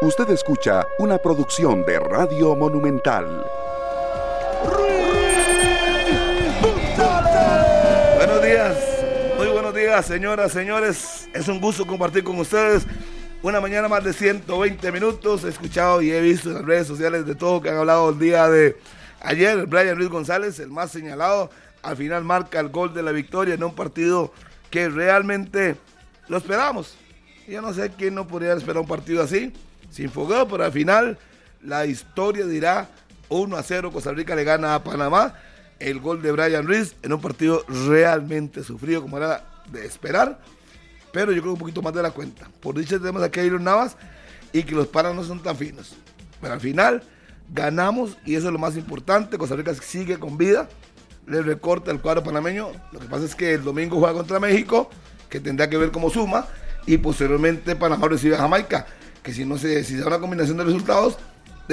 Usted escucha una producción de Radio Monumental. Buenos días, muy buenos días, señoras, señores. Es un gusto compartir con ustedes una mañana más de 120 minutos. He escuchado y he visto en las redes sociales de todo que han hablado el día de ayer. Brian Luis González, el más señalado, al final marca el gol de la victoria en un partido que realmente lo esperamos. Yo no sé quién no podría esperar un partido así sin fogueo, pero al final la historia dirá 1 a 0 Costa Rica le gana a Panamá. El gol de Brian Ruiz en un partido realmente sufrido como era de esperar, pero yo creo un poquito más de la cuenta. Por dicha tenemos aquí a Iron Navas y que los panas no son tan finos. Pero al final ganamos y eso es lo más importante. Costa Rica sigue con vida. Le recorta el cuadro panameño. Lo que pasa es que el domingo juega contra México, que tendrá que ver cómo suma. Y posteriormente Panamá recibe a Jamaica que si no se, si da una combinación de resultados,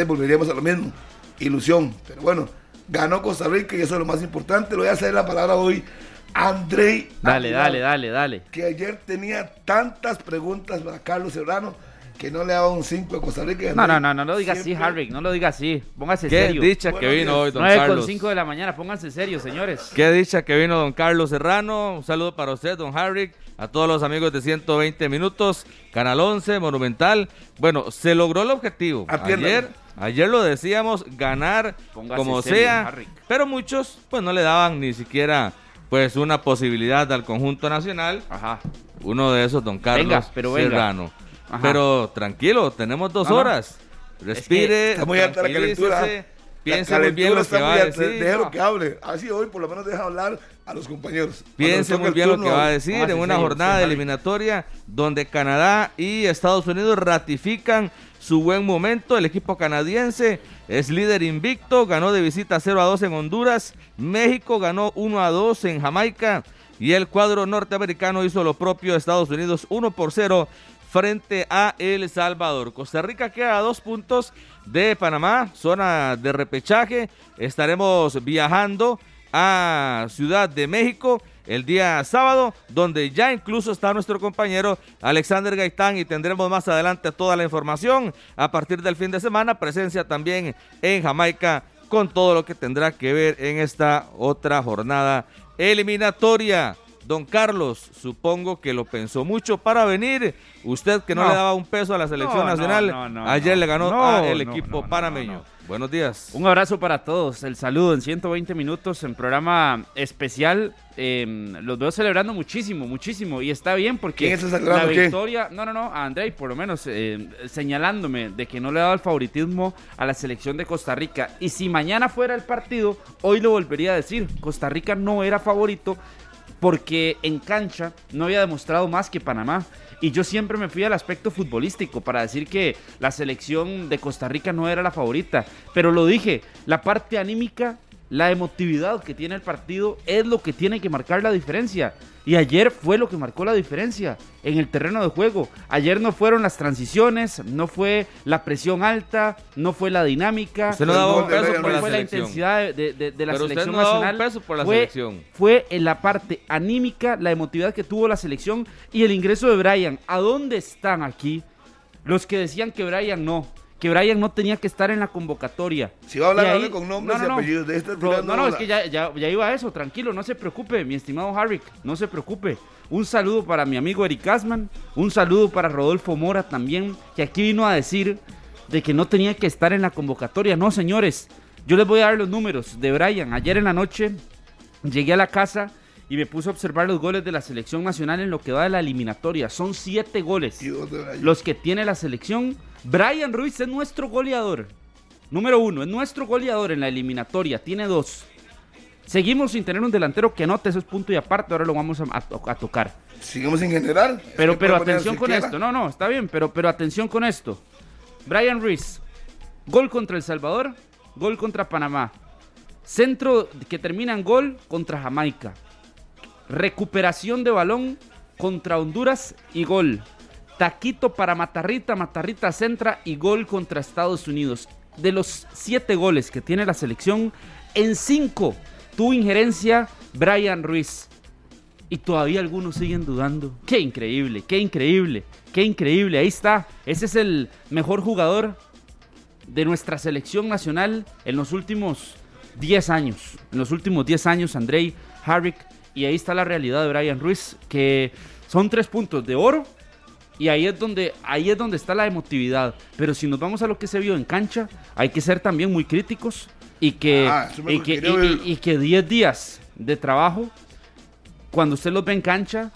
volveríamos a lo mismo. Ilusión. Pero bueno, ganó Costa Rica y eso es lo más importante. Le voy a hacer la palabra hoy Andrei. Dale, dale, dale, dale. Que ayer tenía tantas preguntas para Carlos Serrano que no le daba un 5 a Costa Rica. No, no, no, no lo diga así, Harry, no lo diga así. Póngase Qué serio. dicha que vino hoy, don 9 Carlos. con 5 de la mañana, pónganse serio, señores. Qué dicha que vino don Carlos Serrano. Un saludo para usted, don Harry. A todos los amigos de 120 minutos, Canal 11, Monumental. Bueno, se logró el objetivo. Atiéndame. Ayer, ayer lo decíamos, ganar Póngase como serio, sea. Harry. Pero muchos, pues no le daban ni siquiera pues una posibilidad al conjunto nacional. Ajá. Uno de esos, don Carlos Venga, pero venga. Serrano. Ajá. Pero tranquilo, tenemos dos horas. Respire, Está muy alta la calentura. tranquilícese, La Piense muy bien lo que va a decir. Déjalo No. que hable. Así hoy por lo menos deja hablar a los compañeros. Piense muy bien lo que va a decir en una jornada sí, eliminatoria donde Canadá y Estados Unidos ratifican su buen momento. El equipo canadiense es líder invicto, ganó de visita 0 a 2 en Honduras, México ganó 1 a 2 en Jamaica y el cuadro norteamericano hizo lo propio Estados Unidos 1 por 0 frente a El Salvador. Costa Rica queda a dos puntos de Panamá, zona de repechaje. Estaremos viajando a Ciudad de México el día sábado, donde ya incluso está nuestro compañero Alexander Gaitán y tendremos más adelante toda la información. A partir del fin de semana, presencia también en Jamaica con todo lo que tendrá que ver en esta otra jornada eliminatoria. Don Carlos, supongo que lo pensó mucho para venir. Usted que no, No. le daba un peso a la selección No, nacional, no, no, ayer no. le ganó No, al equipo no, no, panameño. no, Buenos días. Un abrazo para todos. El saludo en 120 minutos en programa especial. Eh, los veo celebrando muchísimo, muchísimo. Y está bien porque ¿Quién está la qué? victoria. No, no, no. A Andrei, por lo menos, eh, señalándome de que no le ha dado el favoritismo a la selección de Costa Rica. Y si mañana fuera el partido, hoy lo volvería a decir. Costa Rica no era favorito porque en cancha no había demostrado más que Panamá. Y yo siempre me fui al aspecto futbolístico para decir que la selección de Costa Rica no era la favorita. Pero lo dije, la parte anímica, la emotividad que tiene el partido es lo que tiene que marcar la diferencia. Y ayer fue lo que marcó la diferencia en el terreno de juego. Ayer no fueron las transiciones, no fue la presión alta, no fue la dinámica. Usted no daba un peso por la fue la selección. intensidad de, de- de- de la Pero usted selección no daba un nacional. peso por la fue, selección. fue en la parte anímica, la emotividad que tuvo la selección y el ingreso de Brian. ¿A dónde están aquí los que decían que Brian no? Que Brian no tenía que estar en la convocatoria. Si va a hablar, ahí- hable con nombres no, no, y no. apellidos. De este tirando no, no, es que ya, ya, ya iba a eso, tranquilo, no se preocupe, mi estimado Harrick, no se preocupe. Un saludo para mi amigo Eric Asman, un saludo para Rodolfo Mora también, que aquí vino a decir de que no tenía que estar en la convocatoria. No, señores, yo les voy a dar los números de Brian. Ayer en la noche llegué a la casa y me puse a observar los goles de la selección nacional en lo que va de la eliminatoria. Son siete goles los que tiene la selección. Brian Ruiz es nuestro goleador. Número uno, es nuestro goleador en la eliminatoria. Tiene dos. Seguimos sin tener un delantero que anote, eso es punto y aparte. Ahora lo vamos a, a to- a tocar. Sigamos en general. Pero, pero atención con esto. No, no, está bien, pero, pero atención con esto. Brian Ruiz, gol contra El Salvador, gol contra Panamá. Centro que termina en gol contra Jamaica. Recuperación de balón contra Honduras y gol. Taquito para Matarrita, Matarrita centra y gol contra Estados Unidos. De los siete goles que tiene la selección, en cinco tuvo injerencia Brian Ruiz. y todavía algunos siguen dudando. Qué increíble, qué increíble, qué increíble. Ahí está. Ese es el mejor jugador de nuestra selección nacional en los últimos 10 años. En los últimos 10 años, Andrei Harrick. Y ahí está la realidad de Brian Ruiz, que son tres puntos de oro. Y ahí es donde ahí es donde está la emotividad. Pero si nos vamos a lo que se vio en cancha, hay que ser también muy críticos y que Ah, y que, y- y- y que 10 días de trabajo cuando usted los ve en cancha,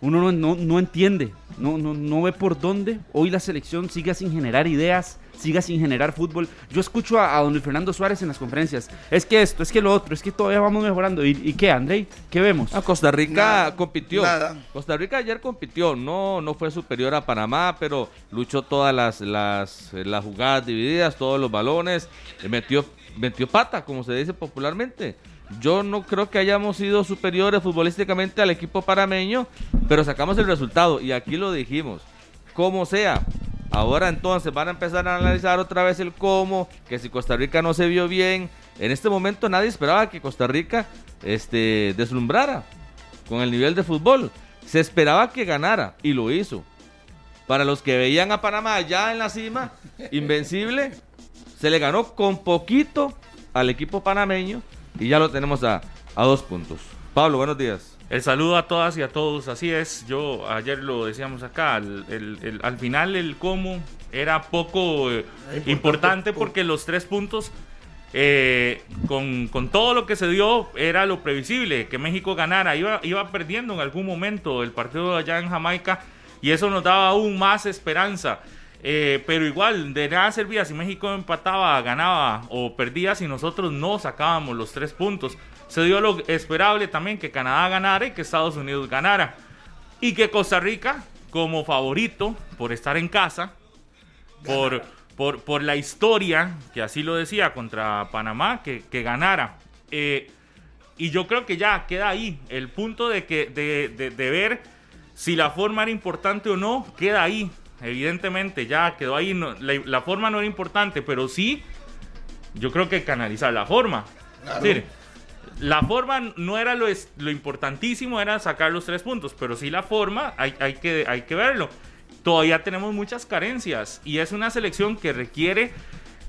uno no, no- no entiende, no, no, no ve por dónde hoy la selección siga sin generar ideas, siga sin generar fútbol. Yo escucho a, a don Luis Fernando Suárez en las conferencias, es que esto, es que lo otro, es que todavía vamos mejorando. ¿Y, y qué, Andrei? ¿Qué vemos? Costa Rica Nada, compitió. nada. Costa Rica ayer compitió, no, no fue superior a Panamá, pero luchó todas las, las, eh, las jugadas divididas, todos los balones, eh, metió, metió pata, como se dice popularmente. Yo no creo que hayamos sido superiores futbolísticamente al equipo panameño, pero sacamos el resultado y aquí lo dijimos. Como sea, ahora entonces van a empezar a analizar otra vez el cómo, que si Costa Rica no se vio bien. En este momento nadie esperaba que Costa Rica este, deslumbrara con el nivel de fútbol. Se esperaba que ganara y lo hizo. Para los que veían a Panamá ya en la cima, invencible, se le ganó con poquito al equipo panameño y ya lo tenemos a, a dos puntos. Pablo, buenos días. El saludo a todas y a todos, así es, yo ayer lo decíamos acá, el- el- el- al final el cómo era poco eh, importante porque los tres puntos, eh, con, con todo lo que se dio, era lo previsible, que México ganara, iba, iba perdiendo en algún momento el partido allá en Jamaica y eso nos daba aún más esperanza. Eh, pero igual, de nada servía si México empataba, ganaba o perdía si nosotros no sacábamos los tres puntos. Se dio lo esperable también que Canadá ganara y que Estados Unidos ganara. Y que Costa Rica, como favorito, por estar en casa, por, por, por la historia, que así lo decía, contra Panamá, que, que ganara. Eh, y yo creo que ya queda ahí. El punto de, que, de, de- de ver si la forma era importante o no, queda ahí. Evidentemente ya quedó ahí. no- la, la forma no era importante, pero sí, yo creo que canalizar la forma. Claro. Es decir, la forma no era lo, es- lo importantísimo, era sacar los tres puntos, pero sí la forma hay, que, verlo. Todavía tenemos muchas carencias y es una selección que requiere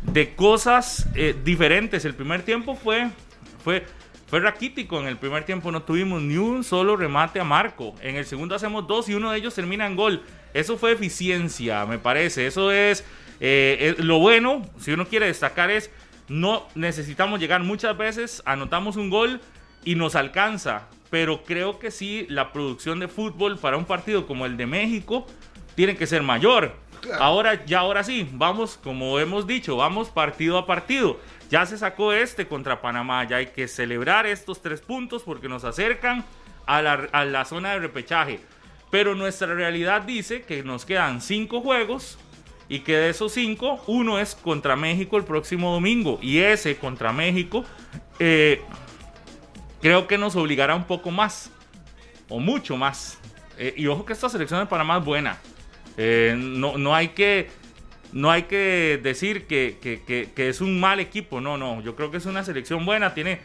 de cosas eh, diferentes. El primer tiempo fue, fue, fue raquítico. En el primer tiempo no tuvimos ni un solo remate a marco. En el segundo hacemos dos y uno de ellos termina en gol. Eso fue eficiencia, me parece. Eso es, eh, es- lo bueno, si uno quiere destacar es, no necesitamos llegar muchas veces, anotamos un gol y nos alcanza. Pero creo que sí, la producción de fútbol para un partido como el de México tiene que ser mayor. Claro. Ahora, ya ahora sí, vamos, como hemos dicho, vamos partido a partido. Ya se sacó este contra Panamá, ya hay que celebrar estos tres puntos porque nos acercan a la, a la zona de repechaje. Pero nuestra realidad dice que nos quedan cinco juegos y que de esos cinco, uno es contra México el próximo domingo. Y ese contra México, eh, creo que nos obligará un poco más, o mucho más. Eh, y ojo que esta selección de Panamá es buena. Eh, no, no hay que no hay que decir que, que- que- que es un mal equipo, no, no, yo creo que es una selección buena, tiene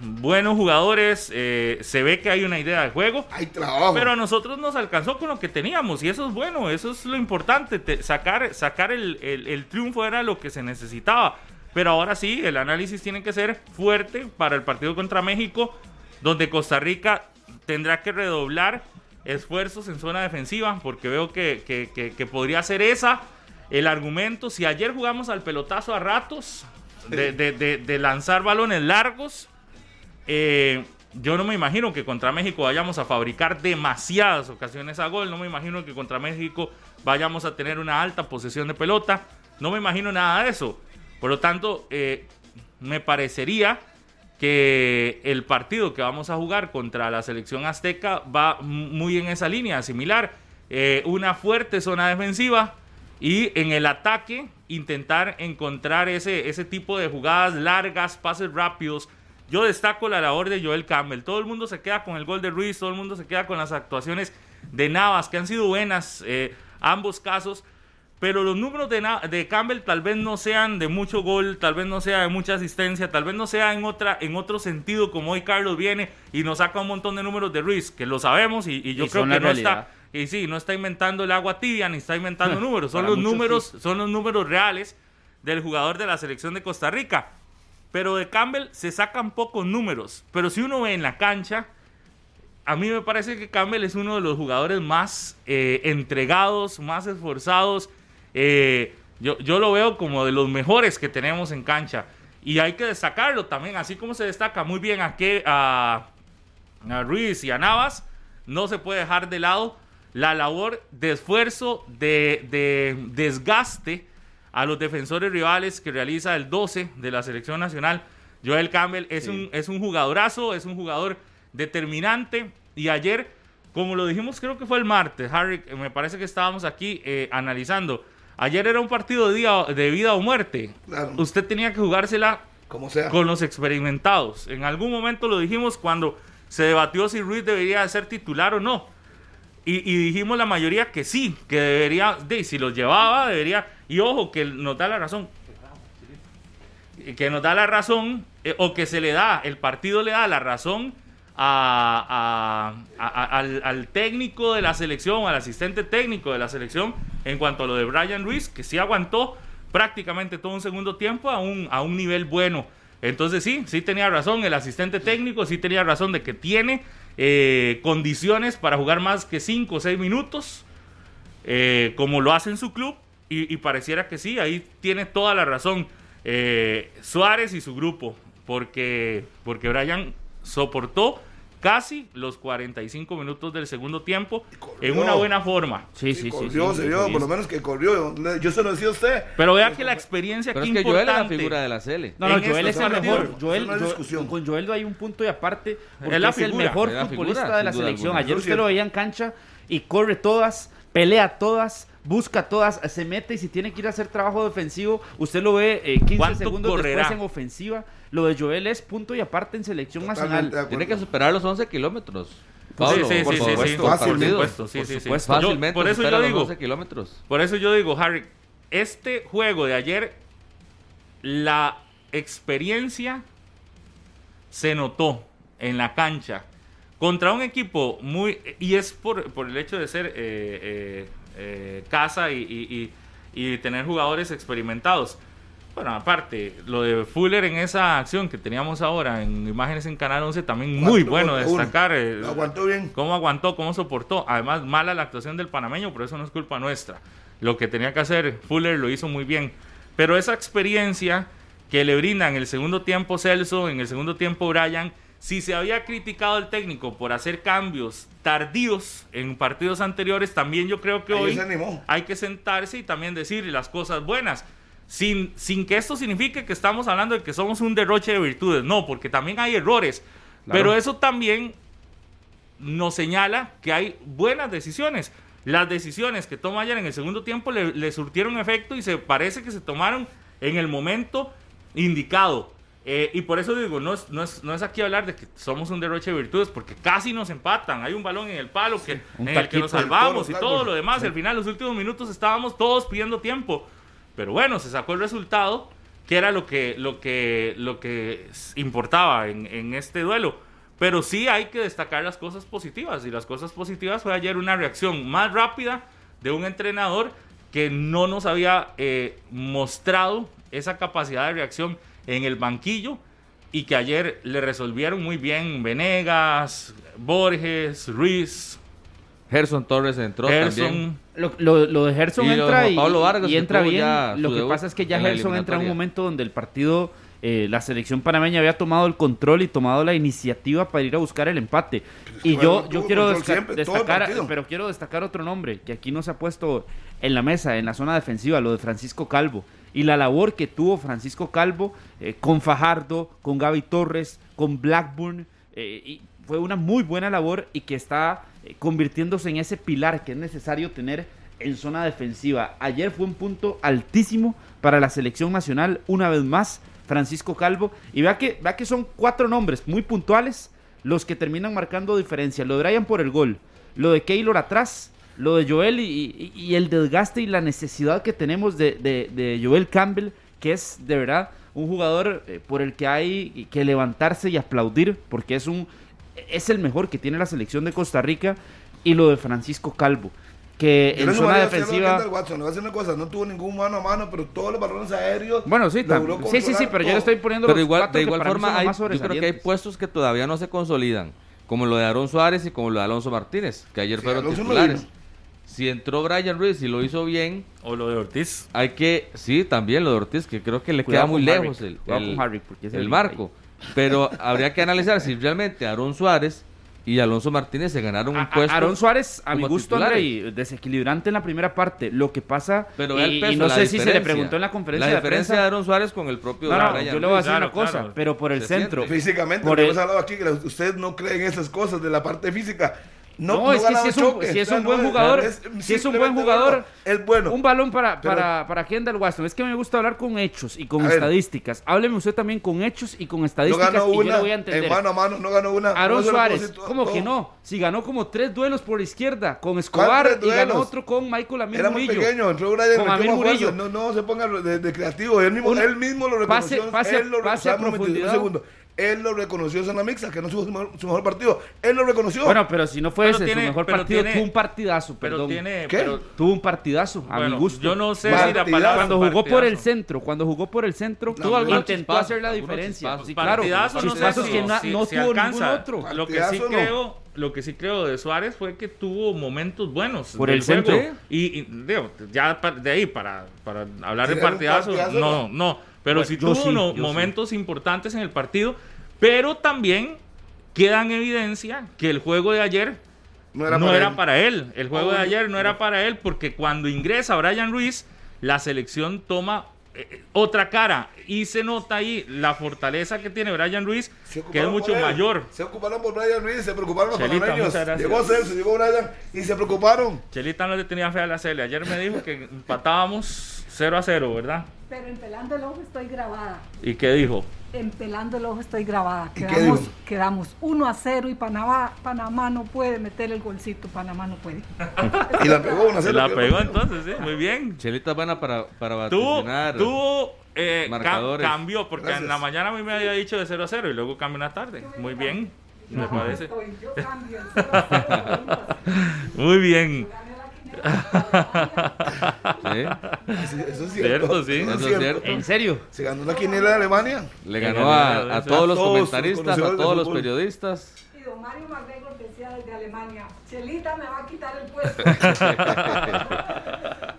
buenos jugadores, eh, se ve que hay una idea de juego, Hay trabajo. pero a nosotros nos alcanzó con lo que teníamos y eso es bueno, eso es lo importante, te- sacar, sacar el, el- el triunfo era lo que se necesitaba. Pero ahora sí, el análisis tiene que ser fuerte para el partido contra México, donde Costa Rica tendrá que redoblar esfuerzos en zona defensiva, porque veo que, que- que- que podría ser esa el argumento. Si ayer jugamos al pelotazo a ratos, de, lanzar balones largos, eh, yo no me imagino que contra México vayamos a fabricar demasiadas ocasiones a gol. No me imagino que contra México vayamos a tener una alta posesión de pelota. No me imagino nada de eso. Por lo tanto, eh, me parecería que el partido que vamos a jugar contra la selección azteca va muy en esa línea, similar. Eh, una fuerte zona defensiva y en el ataque intentar encontrar ese, ese tipo de jugadas largas, pases rápidos. Yo destaco la labor de Joel Campbell. Todo el mundo se queda con el gol de Ruiz, todo el mundo se queda con las actuaciones de Navas, que han sido buenas, eh, ambos casos. Pero los números de, de Campbell tal vez no sean de mucho gol, tal vez no sea de mucha asistencia, tal vez no sea en, otra, en otro sentido como hoy Carlos viene y nos saca un montón de números de Ruiz, que lo sabemos y, y yo Y creo que no realidad. está, y sí, no está inventando el agua tibia ni está inventando números, son Para los números, sí. son los números reales del jugador de la selección de Costa Rica. Pero de Campbell se sacan pocos números, pero si uno ve en la cancha, a mí me parece que Campbell es uno de los jugadores más eh, entregados, más esforzados. Eh, yo, yo lo veo como de los mejores que tenemos en cancha. Y hay que destacarlo también, así como se destaca muy bien a, que, a, a Ruiz y a Navas, no se puede dejar de lado la labor de esfuerzo, de, de desgaste a los defensores rivales que realiza el 12 de la selección nacional. Joel Campbell es, Sí. un, es un jugadorazo, es un jugador determinante. Y ayer, como lo dijimos, creo que fue el martes, Harry, me parece que estábamos aquí eh, analizando. Ayer era un partido de, día- de vida o muerte. Claro. Usted tenía que jugársela Como sea. con los experimentados. En algún momento lo dijimos cuando se debatió si Ruiz debería ser titular o no. Y, y dijimos la mayoría que sí, que debería, de, si los llevaba, debería. Y ojo, que nos da la razón. Que nos da la razón, eh, o que se le da, el partido le da la razón al, técnico de la selección, al asistente técnico de la selección, en cuanto a lo de Brian Ruiz, que sí aguantó prácticamente todo un segundo tiempo a un, a un nivel bueno. Entonces sí, sí tenía razón el asistente técnico, sí tenía razón de que tiene eh, condiciones para jugar más que 5 o 6 minutos, eh, como lo hace en su club, y, y pareciera que sí, ahí tiene toda la razón eh, Suárez y su grupo, porque, porque Brian soportó casi los 45 minutos del segundo tiempo en una buena forma. Sí, Sí, sí, sí. corrió, sí, se sí, vio, sí. por lo menos que corrió. Yo se lo decía a usted. Pero vea que la experiencia Pero aquí es que Joel es la importante. figura de la Cele. No, no, en Joel es el mejor. Joel, no con Joel hay un punto y aparte. Porque Es la es, el figura, mejor es la futbolista figura, de la selección. alguna. Ayer usted lo veía en cancha y corre todas, pelea todas, busca todas, se mete y si tiene que ir a hacer trabajo defensivo, usted lo ve eh, 15 ¿Cuánto segundos correrá? después en ofensiva. Lo de Joel es punto y aparte en selección Totalmente nacional. Tiene que superar los 11 kilómetros. Sí, Pablo, sí, por sí, sí, sí, supuesto, por fácilmente. supuesto, sí, Por sí, sí. supuesto. Yo- Fácilmente por eso yo los digo, 11 kilómetros. Por eso yo digo, Harry, este juego de ayer, la experiencia se notó en la cancha contra un equipo muy... Y es por, por el hecho de ser eh, eh, eh, casa y, y- y- y tener jugadores experimentados. Bueno, aparte, lo de Fuller en esa acción que teníamos ahora en imágenes en Canal 11, también muy bueno destacar. eh, aguantó bien. cómo aguantó, cómo soportó. Además, mala la actuación del panameño, pero eso no es culpa nuestra. Lo que tenía que hacer Fuller lo hizo muy bien. Pero esa experiencia que le brinda en el segundo tiempo Celso, en el segundo tiempo Brian, si se había criticado al técnico por hacer cambios tardíos en partidos anteriores, también yo creo que Ahí hoy hay que sentarse y también decir las cosas buenas. Sin, sin que esto signifique que estamos hablando de que somos un derroche de virtudes. No, porque también hay errores. Claro. Pero eso también nos señala que hay buenas decisiones. Las decisiones que toma ayer en el segundo tiempo le, le surtieron efecto y se parece que se tomaron en el momento indicado. Eh, y por eso digo, no es, no, es, no es aquí hablar de que somos un derroche de virtudes, porque casi nos empatan. Hay un balón en el palo que, un en el que nos salvamos y todo lo demás. Al final, los últimos minutos estábamos todos pidiendo tiempo. Pero bueno, se sacó el resultado, que era lo que, lo que, lo que importaba en, en este duelo. Pero sí hay que destacar las cosas positivas. Y las cosas positivas fue ayer una reacción más rápida de un entrenador que no nos había eh, mostrado esa capacidad de reacción en el banquillo y que ayer le resolvieron muy bien Venegas, Borges, Ruiz, Gerson Torres entró también. Gerson. Lo, lo- lo de Gerson Y entra y, Vargas, y que entra bien. Lo que pasa es que ya en Gerson entra en un momento donde el partido, eh, la selección panameña había tomado el control y tomado la iniciativa para ir a buscar el empate. Y Bueno, yo, yo quiero desca- siempre, destacar, pero quiero destacar otro nombre que aquí no se ha puesto en la mesa, en la zona defensiva, lo de Francisco Calvo. Y la labor que tuvo Francisco Calvo eh, con Fajardo, con Gaby Torres, con Blackburn. eh, fue una muy buena labor y que está eh, convirtiéndose en ese pilar que es necesario tener en zona defensiva. Ayer fue un punto altísimo para la selección nacional, una vez más, Francisco Calvo. Y vea que, vea que son cuatro nombres muy puntuales los que terminan marcando diferencia. Lo de Brian por el gol, lo de Keylor atrás lo de Joel y, y- y el desgaste y la necesidad que tenemos de, de- de Joel Campbell, que es de verdad un jugador eh, por el que hay que levantarse y aplaudir, porque es un es el mejor que tiene la selección de Costa Rica, y lo de Francisco Calvo, que Yo en zona a defensiva... Watson, le voy a decir una cosa, no tuvo ningún mano a mano, pero todos los balones aéreos. Bueno, sí, sí, sí, sí, pero yo le estoy poniendo Pero los igual, de igual forma, hay, más yo creo que hay puestos que todavía no se consolidan, como lo de Aaron Suárez y como lo de Alonso Martínez, que ayer Sí, fueron Alonso no titulares. vino. Si entró Brian Ruiz y lo hizo bien, O lo de Ortiz. hay que, sí, también lo de Ortiz, que creo que le Cuidado queda muy lejos el, el- marco. Pero habría que analizar si realmente Aaron Suárez y Alonso Martínez se ganaron un A- puesto. Aaron Suárez, a mi gusto. André, desequilibrante en la primera parte. Lo que pasa, Pero y, el y peso, no la sé si se le diferencia. preguntó en la conferencia La de diferencia prensa. de Aaron Suárez con el propio No, no, Brian yo le voy a decir Claro, una cosa, claro. pero por el Se centro. siente. Físicamente, Por hemos hablado aquí, que la- usted no cree en esas cosas de la parte física. No, No, es que si es un, si es o sea, un no buen jugador, es si es un buen jugador, es bueno. Un balón para, para, para Kendall Waston. Es que me gusta hablar con hechos y con A ver. estadísticas. Hábleme usted también con hechos y con no estadísticas ganó y yo una, le voy a entender. en mano a mano, no ganó una. Aaron No lo Suárez, decir todo- ¿cómo que no? Si ganó como tres duelos por izquierda con Escobar y ganó otro con Michael Amir Era muy Murillo. pequeño, entró Brian Con Amir Murillo. No, no se ponga de, de creativo. Él mismo, Un- él mismo lo pase- reconoció. pase él lo, pase a un momentito, un profundidad. segundo. Él lo reconoció en la mixta, que no tuvo su mejor, su mejor partido. Él lo reconoció. Bueno, pero si no fue Pero ese tiene- su mejor partido, tiene- tuvo un partidazo, Pero perdón. tiene. ¿Qué? Pero, Tuvo un partidazo, a bueno, mi gusto. Yo no sé Partidazo. si la palabra. Cuando jugó por el centro, cuando jugó por el centro, intentó hacer la diferencia. Sí, claro, Partidazo, no sé si- que na- si- no si tuvo ningún alcanza. otro. Lo que sí no. creo, lo que sí creo de Suárez fue que tuvo momentos buenos Por el centro. Y, y, digo, ya de ahí para, para hablar de partidazo, no, no. Pero Bueno, sí tuvo sí, momentos importantes en el partido, pero también queda en evidencia que el juego de ayer no no era era, para él. para él. El juego de ayer no era para él porque cuando ingresa Brian Ruiz, la selección toma eh, otra cara y se nota ahí la fortaleza que tiene Brian Ruiz, que es mucho mayor. Se ocuparon por Brian Ruiz, se preocuparon los Chelita. Llegó Celso, llegó Brian y se preocuparon. Chelita no le tenía fe a la Cele. Ayer me dijo que empatábamos 0 a 0, ¿verdad? Pero en Pelando el Ojo estoy grabada. ¿Y qué dijo? En Pelando el Ojo estoy grabada. ¿Y qué Quedamos, dijo? quedamos 1 a 0 y Panamá, Panamá no puede meter el golcito. Panamá no puede. Y la pegó una Se cero, la que pegó entonces, sí, muy bien. Chelita buena para, para vaticinar. tuvo eh, cam- marcadores. cambió, porque Gracias. en la mañana a mí me había dicho de 0 a 0 y luego cambió en la tarde. Muy bien, me parece. 0 a 0 a 0. Muy bien. Sí, Eso es Cierto, cierto. sí. Eso es eso es cierto. cierto. ¿En serio? Se ganó la quiniela de Alemania. Le ganó ganó a, a- a a todos los comentaristas, a todos los periodistas. Y don Mario McGregor decía desde Alemania, Chelita me va a quitar el puesto.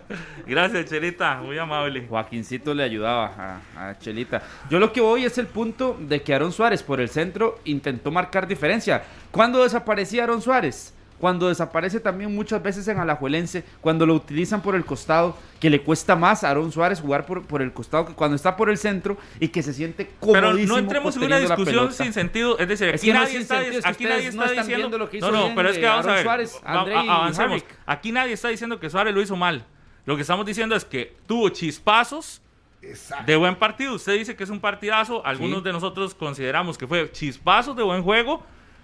Gracias, Chelita, muy amable. Joaquincito le ayudaba a, a Chelita. Yo lo que voy es el punto de que Aaron Suárez por el centro intentó marcar diferencia. ¿Cuándo desaparecía Aaron Suárez? Cuando desaparece también muchas veces en Alajuelense, cuando lo utilizan por el costado, que le cuesta más a Aaron Suárez jugar por, por el costado que cuando está por el centro y que se siente Pero comodísimo no entremos en una discusión sin sentido. Es decir, Es aquí que nadie está, sentido, es que aquí nadie ustedes no está están diciendo. lo que hizo no, no, bien pero es que vamos a ver. Suárez, André a- y avancemos. Aquí nadie está diciendo que Suárez lo hizo mal. Lo que estamos diciendo es que tuvo chispazos Exacto. de buen partido. Usted dice que es un partidazo. Algunos Sí. de nosotros consideramos que fue chispazos de buen juego.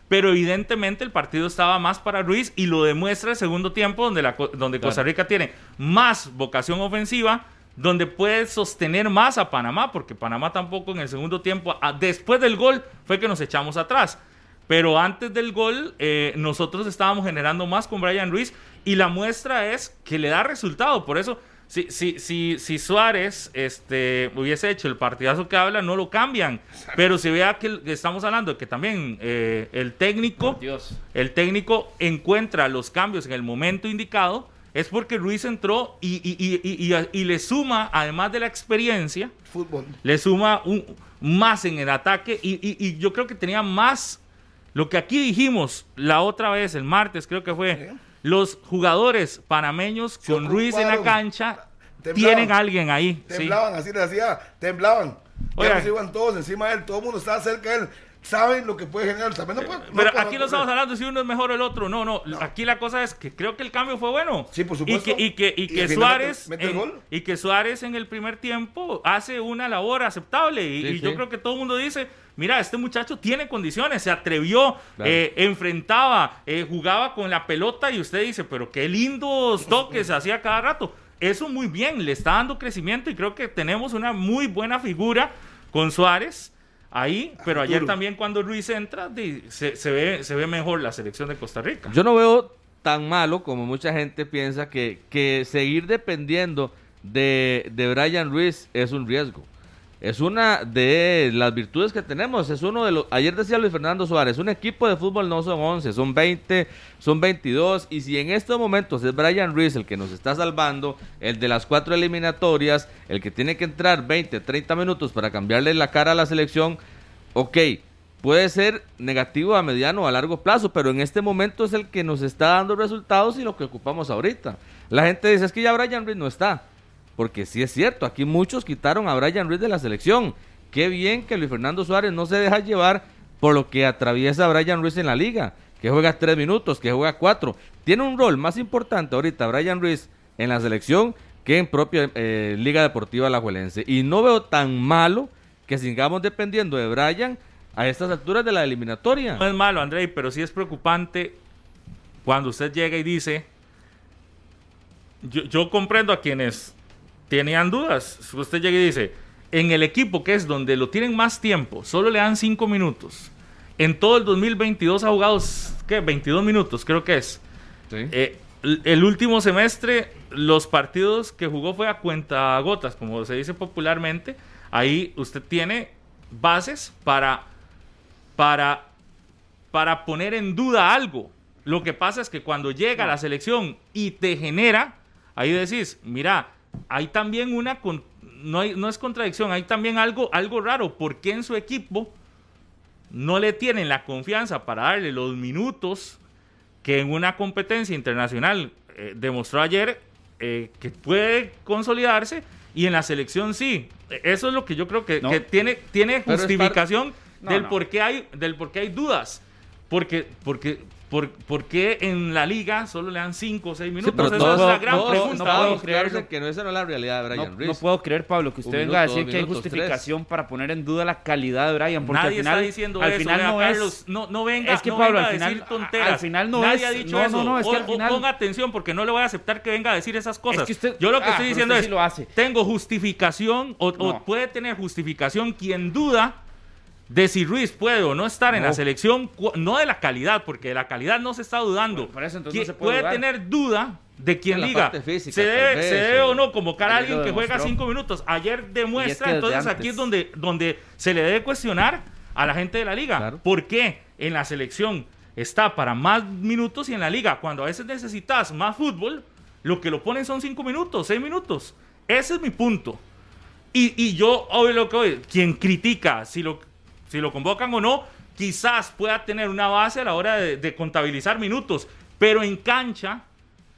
Pero evidentemente el partido estaba más para Ruiz y lo demuestra el segundo tiempo donde, la, donde Costa Rica tiene más vocación ofensiva, donde puede sostener más a Panamá, porque Panamá tampoco en el segundo tiempo, a- después del gol, fue que nos echamos atrás. Pero antes del gol, eh, nosotros estábamos generando más con Brian Ruiz y la muestra es que le da resultado. Por eso, si, si, si, si Suárez este, hubiese hecho el partidazo que habla, no lo cambian. Pero si vea que, que estamos hablando de que también eh, el técnico Dios. el técnico encuentra los cambios en el momento indicado, es porque Ruiz entró y, y- y- y- y- y le suma, además de la experiencia, Fútbol. le suma un, más en el ataque y, y- y yo creo que tenía más lo que aquí dijimos la otra vez, el martes creo que fue, los jugadores panameños Se con Ruiz en la cancha Temblaban. tienen a alguien ahí. sí. Temblaban, así les hacía, temblaban. Oiga. Ya no se iban todos encima de él, todo el mundo estaba cerca de él. saben lo que puede generar. También no puede- no Pero puede aquí no estamos hablando si uno es mejor o el otro. No, no, Aquí la cosa es que creo que el cambio fue bueno. Sí, por supuesto. Y que, y que, y Y que al final Suárez. mete- en- gol. y que Suárez en el primer tiempo hace una labor aceptable. Y, Sí, yo creo que todo el mundo dice. Mira, este muchacho tiene condiciones, se atrevió, Claro. eh, enfrentaba, eh, jugaba con la pelota y usted dice, pero qué lindos toques hacía cada rato. Eso muy bien, le está dando crecimiento y creo que tenemos una muy buena figura con Suárez ahí, pero ayer también cuando Ruiz entra se, se ve, se ve mejor la selección de Costa Rica. Yo no veo tan malo como mucha gente piensa que, que seguir dependiendo de, de Brian Ruiz es un riesgo. Es una de las virtudes que tenemos. Es uno de los. Ayer decía Luis Fernando Suárez: un equipo de fútbol no son 11, son 20, son 22. Y si en estos momentos es Brian Ruiz el que nos está salvando, el de las cuatro eliminatorias, el que tiene que entrar 20, 30 minutos para cambiarle la cara a la selección, ok, puede ser negativo a mediano o a largo plazo, pero en este momento es el que nos está dando resultados y lo que ocupamos ahorita. La gente dice, es que ya Brian Ruiz no está, porque sí es cierto, aquí muchos quitaron a Brian Ruiz de la selección. Qué bien que Luis Fernando Suárez no se deja llevar por lo que atraviesa Brian Ruiz en la liga, que juega tres minutos, que juega cuatro. Tiene un rol más importante ahorita Brian Ruiz en la selección que en propia eh, Liga Deportiva Alajuelense. Y no veo tan malo que sigamos dependiendo de Brian a estas alturas de la eliminatoria. No es malo, Andrei, pero sí es preocupante cuando usted llega y dice, yo, yo comprendo a quienes tenían dudas. Usted llega y dice, en el equipo que es donde lo tienen más tiempo, solo le dan 5 minutos. En todo el 2022 ha jugado, ¿qué? 22 minutos, creo que es. Eh, el último semestre, los partidos que jugó fue a cuenta gotas, como se dice popularmente. Ahí usted tiene bases para, para, para poner en duda algo. Lo que pasa es que cuando llega la selección y te genera, ahí decís, mira, hay también una, no, hay- no es contradicción, hay también algo, algo raro. ¿Por qué en su equipo no le tienen la confianza para darle los minutos que en una competencia internacional eh, demostró ayer eh, que puede consolidarse y en la selección sí. E- Eso es lo que yo creo que, No. que tiene, tiene justificación No, del, no. Por qué hay, del por qué hay dudas. Porque, porque, por, por qué en la liga solo le dan 5 o 6 Sí, minutos? pero Esa todos, es la no gran pregunta. no puedo creerlo. que no esa no es la realidad de No, Brian Ruiz. no puedo creer, Pablo, que usted Un venga a decir que hay justificación para poner en duda la calidad de Brian. Porque Nadie al final, está diciendo al eso. final no Carlos, es. no, no venga, es que no Pablo, venga al a final- decir tonteras. al final no Nadie es- ha dicho no, eso. no, no, es que O- al o final- ponga atención porque no le voy a aceptar que venga a decir esas cosas. Es que usted- Yo lo que Ah, estoy diciendo usted es, sí lo hace. tengo justificación o, o No. puede tener justificación quien duda de si Ruiz puede o no estar en No. la selección, no de la calidad, porque de la calidad no se está dudando. Bueno, por eso entonces Quien no se puede tener duda de quien En diga física, se debe, vez, se debe o- no convocar a alguien que juega cinco minutos. Ayer demuestra, entonces aquí es donde, donde se le debe cuestionar a la gente de la liga. Claro. ¿Por qué en la selección está para más minutos y en la liga, cuando a veces necesitas más fútbol, lo que lo ponen son cinco minutos, seis minutos? Ese es mi punto. Y, y yo, hoy lo que hoy, quien critica si lo, si lo convocan o no, quizás pueda tener una base a la hora de, contabilizar minutos, pero en cancha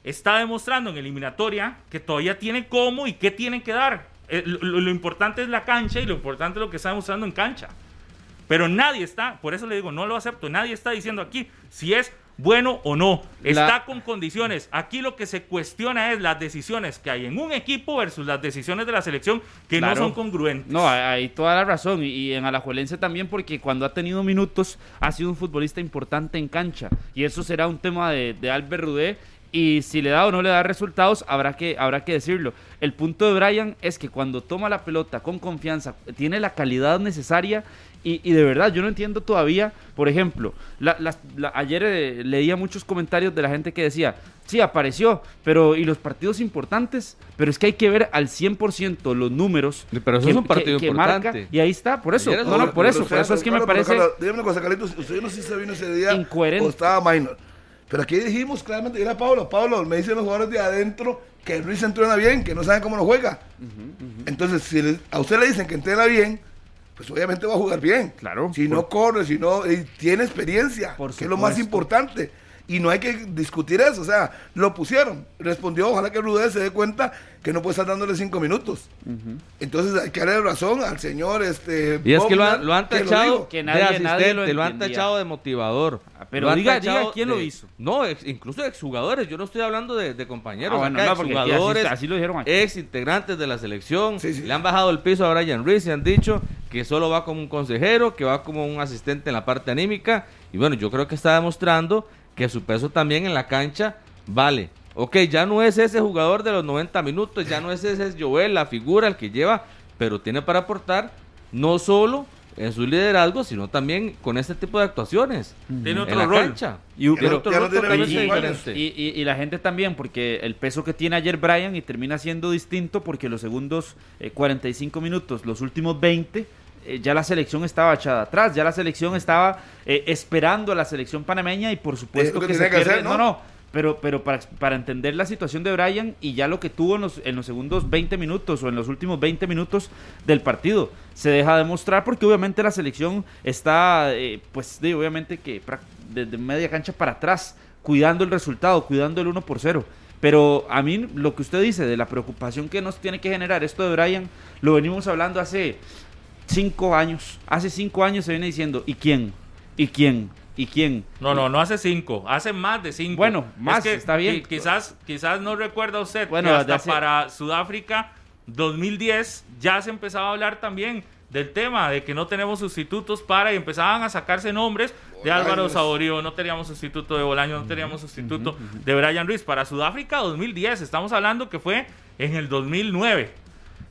está demostrando en eliminatoria que todavía tiene cómo y qué tiene que dar. Eh, lo importante es la cancha y lo importante es lo que está demostrando en cancha. Pero nadie está, por eso le digo, no lo acepto, nadie está diciendo aquí si es bueno o no. Está La- con condiciones. Aquí lo que se cuestiona es las decisiones que hay en un equipo versus las decisiones de la selección que Claro. no son congruentes. No, hay toda la razón. Y, y en Alajuelense también, porque cuando ha tenido minutos, ha sido un futbolista importante en cancha. Y eso será un tema de, de Albert Rudé. Y si le da o no le da resultados, habrá que, habrá que decirlo. El punto de Brian es que cuando toma la pelota con confianza, tiene la calidad necesaria. Y, y de verdad, yo no entiendo todavía, por ejemplo, la- ayer eh, leía muchos comentarios de la gente que decía, sí, apareció, pero ¿y los partidos importantes? Pero es que hay que ver al 100% los números. Pero eso que- es un partido que- que marca, y ahí está, por eso. No, no, por eso, por eso es que me parece dígame una cosa, Carlitos, usted no sé si se vino ese día Incoherente. o estaba minor. Pero aquí dijimos claramente, era Pablo, Pablo, me dicen los jugadores de adentro que Ruiz entrena bien, que no saben cómo lo juega. Entonces, si le- a usted le dicen que entrena bien, pues obviamente va a jugar bien. Claro. Si no corre, si no, y tiene experiencia, Por que es lo más importante. Y no hay que discutir eso, o sea, lo pusieron. Respondió, ojalá que Rudez se dé cuenta que no puede estar dándole cinco minutos. Entonces hay que darle razón al señor este Y es que lo han, lo han que tachado. Que de nadie- nadie asistente, lo lo, han tachado de motivador. Pero diga- diga quién lo hizo. No, ex- incluso exjugadores. Yo no estoy hablando de, de compañeros. Ah, bueno, acá, no, así- lo dijeron aquí. ex integrantes de la selección. Sí, sí. Le han bajado el piso a Brian Reese y han dicho que solo va como un consejero, que va como un asistente en la parte anímica. Y bueno, yo creo que está demostrando que su peso también en la cancha vale. Ok, ya no es ese jugador de los 90 minutos, ya no es ese Joel, la figura, el que lleva, pero tiene para aportar no solo en su liderazgo, sino también con este tipo de actuaciones. Tiene en otro la rol. cancha. Y- Tiene pero- otro ya no rol tiene totalmente 25 años. diferente. Y, y- y la gente también, porque el peso que tiene ayer Brian y termina siendo distinto porque los segundos eh, 45 minutos, los últimos 20, eh, ya la selección estaba echada atrás, ya la selección estaba eh, esperando a la selección panameña y por supuesto lo que que, se que pierde. hacer, ¿no? no, no, pero, pero para, para entender la situación de Brian y ya lo que tuvo en los, en los segundos 20 minutos o en los últimos 20 minutos del partido, se deja demostrar porque obviamente la selección está, eh, pues de, obviamente que desde media cancha para atrás, cuidando el resultado, cuidando el 1 por 0. Pero a mí lo que usted dice de la preocupación que nos tiene que generar esto de Brian, lo venimos hablando hace cinco años. Hace cinco años se viene diciendo, ¿y quién? ¿Y quién? ¿Y quién? No, no, no hace cinco, hace más de cinco. Bueno, Es más, que está bien. qui- Quizás, quizás no recuerda usted Bueno, que hasta hace- para Sudáfrica 2010 ya se empezaba a hablar también del tema de que no tenemos sustitutos para y empezaban a sacarse nombres de Álvaro. Saborío, no teníamos sustituto de Bolaño, no teníamos sustituto de Brian Ruiz. Para Sudáfrica 2010, estamos hablando que fue en el 2009.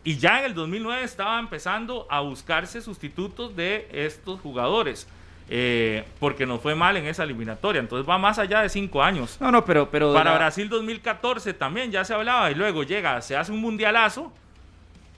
Y ya en el 2009 estaba empezando a buscarse sustitutos de estos jugadores. Eh, porque nos fue mal en esa eliminatoria. Entonces va más allá de cinco años. No, no, pero... pero Para la- Brasil 2014 también ya se hablaba y luego llega, se hace un mundialazo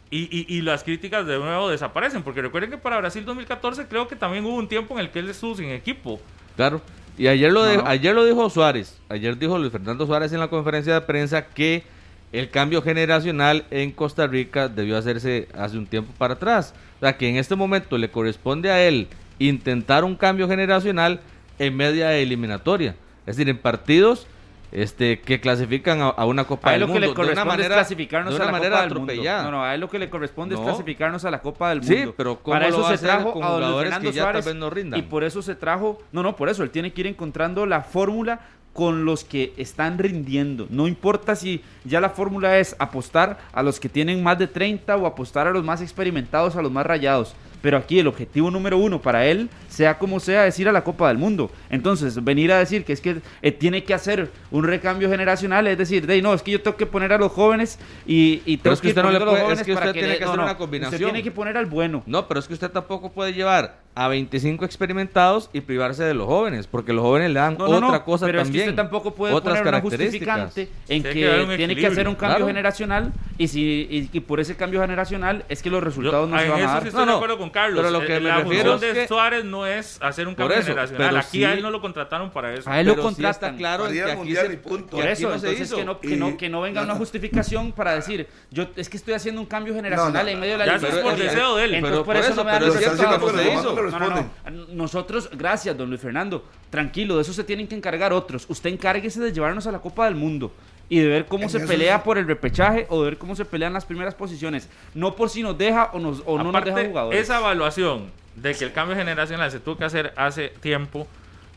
y, y- y las críticas de nuevo desaparecen. Porque recuerden que para Brasil 2014 creo que también hubo un tiempo en el que él estuvo sin equipo. Claro. Y ayer lo, de- no. ayer lo dijo Suárez. Ayer dijo Luis Fernando Suárez en la conferencia de prensa que el cambio generacional en Costa Rica debió hacerse hace un tiempo para atrás. O sea, que en este momento le corresponde a él intentar un cambio generacional en media eliminatoria. Es decir, en partidos este, que clasifican a, a una Copa A él del lo que Mundo. le corresponde de una manera, es clasificarnos de a una la manera Copa del Mundo. No, no, a él lo que le corresponde No. es clasificarnos a la Copa del Sí, Mundo. pero ¿cómo Para lo eso va a se hacer trajo con a jugadores que ya tal Suárez vez no rindan? y por eso se trajo, no, no, por eso él tiene que ir encontrando la fórmula con los que están rindiendo. No importa si ya la fórmula es apostar a los que tienen más de 30 o apostar a los más experimentados, a los más rayados. Pero aquí el objetivo número uno para él, sea como sea, es ir a la Copa del Mundo. Entonces, venir a decir que es que eh, tiene que hacer un recambio generacional, es decir, de, no, es que yo tengo que poner a los jóvenes y, y tengo es que que ir usted no le poniendo a los puede- es jóvenes que para usted tiene le- que no, hacer no, una Usted combinación. tiene que poner al bueno. No, pero es que usted tampoco puede llevar a 25 experimentados y privarse de los jóvenes, porque los jóvenes le dan No, no, no, otra cosa pero también. es que usted tampoco puede otras poner una características. justificante en Tiene que, tiene que hacer un cambio Claro. generacional y si y, y por ese cambio generacional es que los Yo- resultados no se van a dar. sí estoy No, de no, acuerdo con Carlos. pero lo que Eh, me la refiero función es de que- Suárez no es hacer un cambio eso, generacional. Aquí a sí- él no lo contrataron para eso. A él lo Pero sí contratan. está claro Para ir que aquí, mundial se, y punto. Por aquí eso, no se entonces hizo. que no, que, Y- no, que no venga una justificación para decir, yo es que estoy haciendo un cambio generacional No, no, en medio de la ya eso es por deseo de él. Entonces, Pero por por eso, no me dan es. Nosotros, gracias, don Luis Fernando. Tranquilo, de eso se tienen que encargar otros. Usted encárguese de llevarnos a la Copa del Mundo y de ver cómo En se pelea sí. por el repechaje o de ver cómo se pelean las primeras posiciones. No por si nos deja o, nos, o no nos Aparte, deja jugadores. esa evaluación de que el cambio generacional se tuvo que hacer hace tiempo,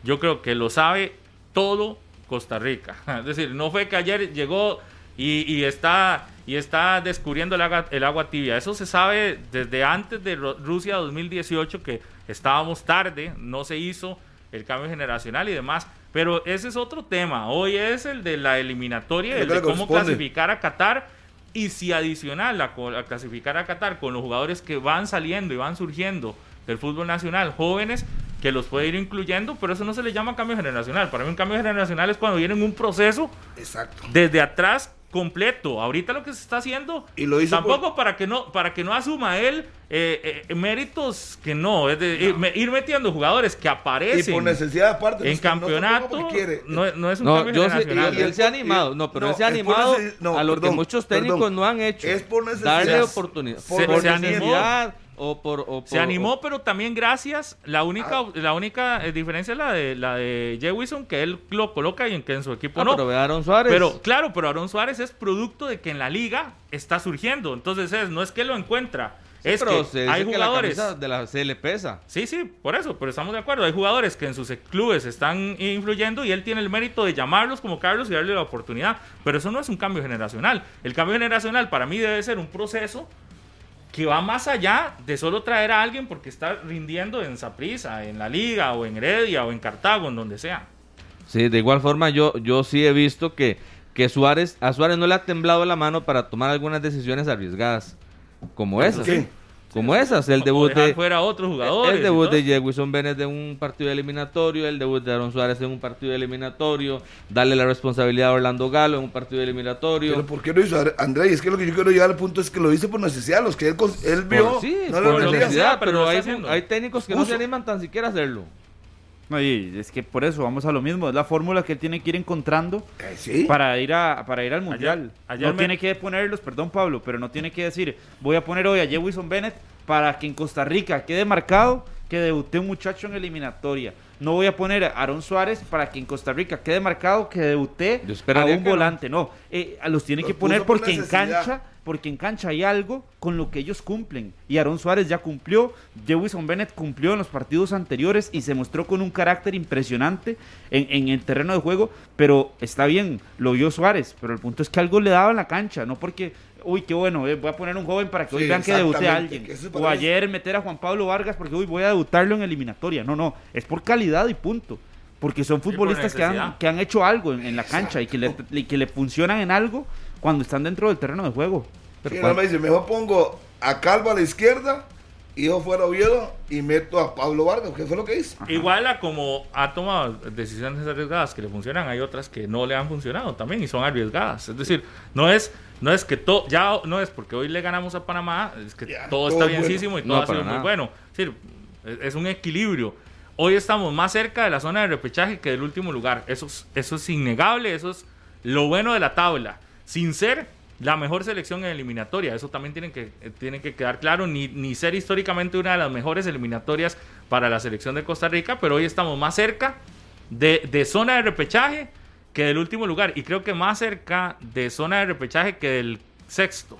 yo creo que lo sabe todo Costa Rica. Es decir, no fue que ayer llegó y, y está y está descubriendo el agua, el agua tibia. Eso se sabe desde antes de Ru- Rusia 2018 que estábamos tarde, no se hizo el cambio generacional y demás. Pero ese es otro tema. Hoy es el de la eliminatoria, el de cómo clasificar a Qatar. Y si adicional a, clasificar a Qatar con los jugadores que van saliendo y van surgiendo del fútbol nacional, jóvenes, que los puede ir incluyendo, pero eso no se le llama cambio generacional. Para mí un cambio generacional es cuando viene en un proceso Exacto. desde atrás completo. Ahorita lo que se está haciendo, Y lo hizo tampoco para que no para que no asuma él eh, eh, méritos que no, es de, ir, me- ir metiendo jugadores que Y aparecen por necesidad aparte. en no no campeonato, quiere. no, no es un No, cambio yo sé- y él se ha animado, no, pero No, él se ha animado no, a lo que muchos técnicos perdón. no han hecho. Es por necesidad. Darle oportunidad. Por Se- se necesidad, o por... o Se animó, o- pero también gracias. La única, la única eh, diferencia es la de la de Jay Wilson, que él lo coloca y en que en su equipo Ah, no. pero ve a Aaron Suárez. Pero claro, pero Aaron Suárez es producto de que en la liga está surgiendo. Entonces es, no es que lo encuentra, es Pero que se dice hay que jugadores. la camisa de la C le pesa. Sí, sí, por eso, pero estamos de acuerdo. Hay jugadores que en sus clubes están influyendo y él tiene el mérito de llamarlos como Carlos y darle la oportunidad. Pero eso no es un cambio generacional. El cambio generacional para mí debe ser un proceso que va más allá de solo traer a alguien porque está rindiendo en Saprissa, en la Liga, o en Heredia, o en Cartago, en donde sea. Sí, de igual forma yo, yo sí he visto que, que Suárez, a Suárez no le ha temblado la mano para tomar algunas decisiones arriesgadas. Como esas. ¿Qué? Como esas. El debut dejar de... fuera otros jugadores. El debut de Jewison Bennett de un partido eliminatorio, el debut de Aaron Suárez en un partido eliminatorio, darle la responsabilidad a Orlando Galo en un partido eliminatorio. Pero ¿por qué lo hizo André? Es que lo que yo quiero llegar al punto es que lo hizo por necesidad. Los que él, él vio, Por- sí, no por necesidad, pero hay, técnicos que no se animan tan siquiera a hacerlo. No, y es que por eso vamos a lo mismo, es la fórmula que él tiene que ir encontrando Eh, sí. para ir a para ir al mundial. ayer no me- tiene que ponerlos, perdón Pablo, pero no tiene que decir, voy a poner hoy a Jewison Bennett para que en Costa Rica quede marcado que debuté un muchacho en eliminatoria. No voy a poner a Aaron Suárez para que en Costa Rica quede marcado que debuté a un no. volante. No, Eh, a los tiene Los que poner por porque en cancha porque en cancha hay algo con lo que ellos cumplen. Y Aaron Suárez ya cumplió, Jewison Bennett cumplió en los partidos anteriores y se mostró con un carácter impresionante en, en el terreno de juego. Pero está bien, lo vio Suárez, pero el punto es que algo le daba en la cancha, no porque, uy, qué bueno, eh, voy a poner un joven para que hoy Sí, vean que debuté a alguien. O ayer meter a Juan Pablo Vargas porque hoy voy a debutarlo en eliminatoria. No, no, es por calidad y punto. Porque son por futbolistas que han, que han hecho algo en, en la cancha y que, le, y que le funcionan en algo cuando están dentro del terreno de juego. Sí, no me dice, mejor pongo a Calvo a la izquierda y yo fuera Oviedo y meto a Pablo Vargas, que fue lo que hizo. Igual a como ha tomado decisiones arriesgadas que le funcionan, hay otras que no le han funcionado también y son arriesgadas. Es decir, no es no es que todo ya no es porque hoy le ganamos a Panamá, es que Ya, todo todo está es bueno. bienísimo y todo No, ha sido muy bueno. Es decir, es- es un equilibrio. Hoy estamos más cerca de la zona de repechaje que del último lugar. Eso es, eso es innegable, eso es lo bueno de la tabla. Sin ser la mejor selección en eliminatoria, eso también tiene que, eh, tiene que quedar claro, ni, ni ser históricamente una de las mejores eliminatorias para la selección de Costa Rica, pero hoy estamos más cerca de, de zona de repechaje que del último lugar, y creo que más cerca de zona de repechaje que del sexto.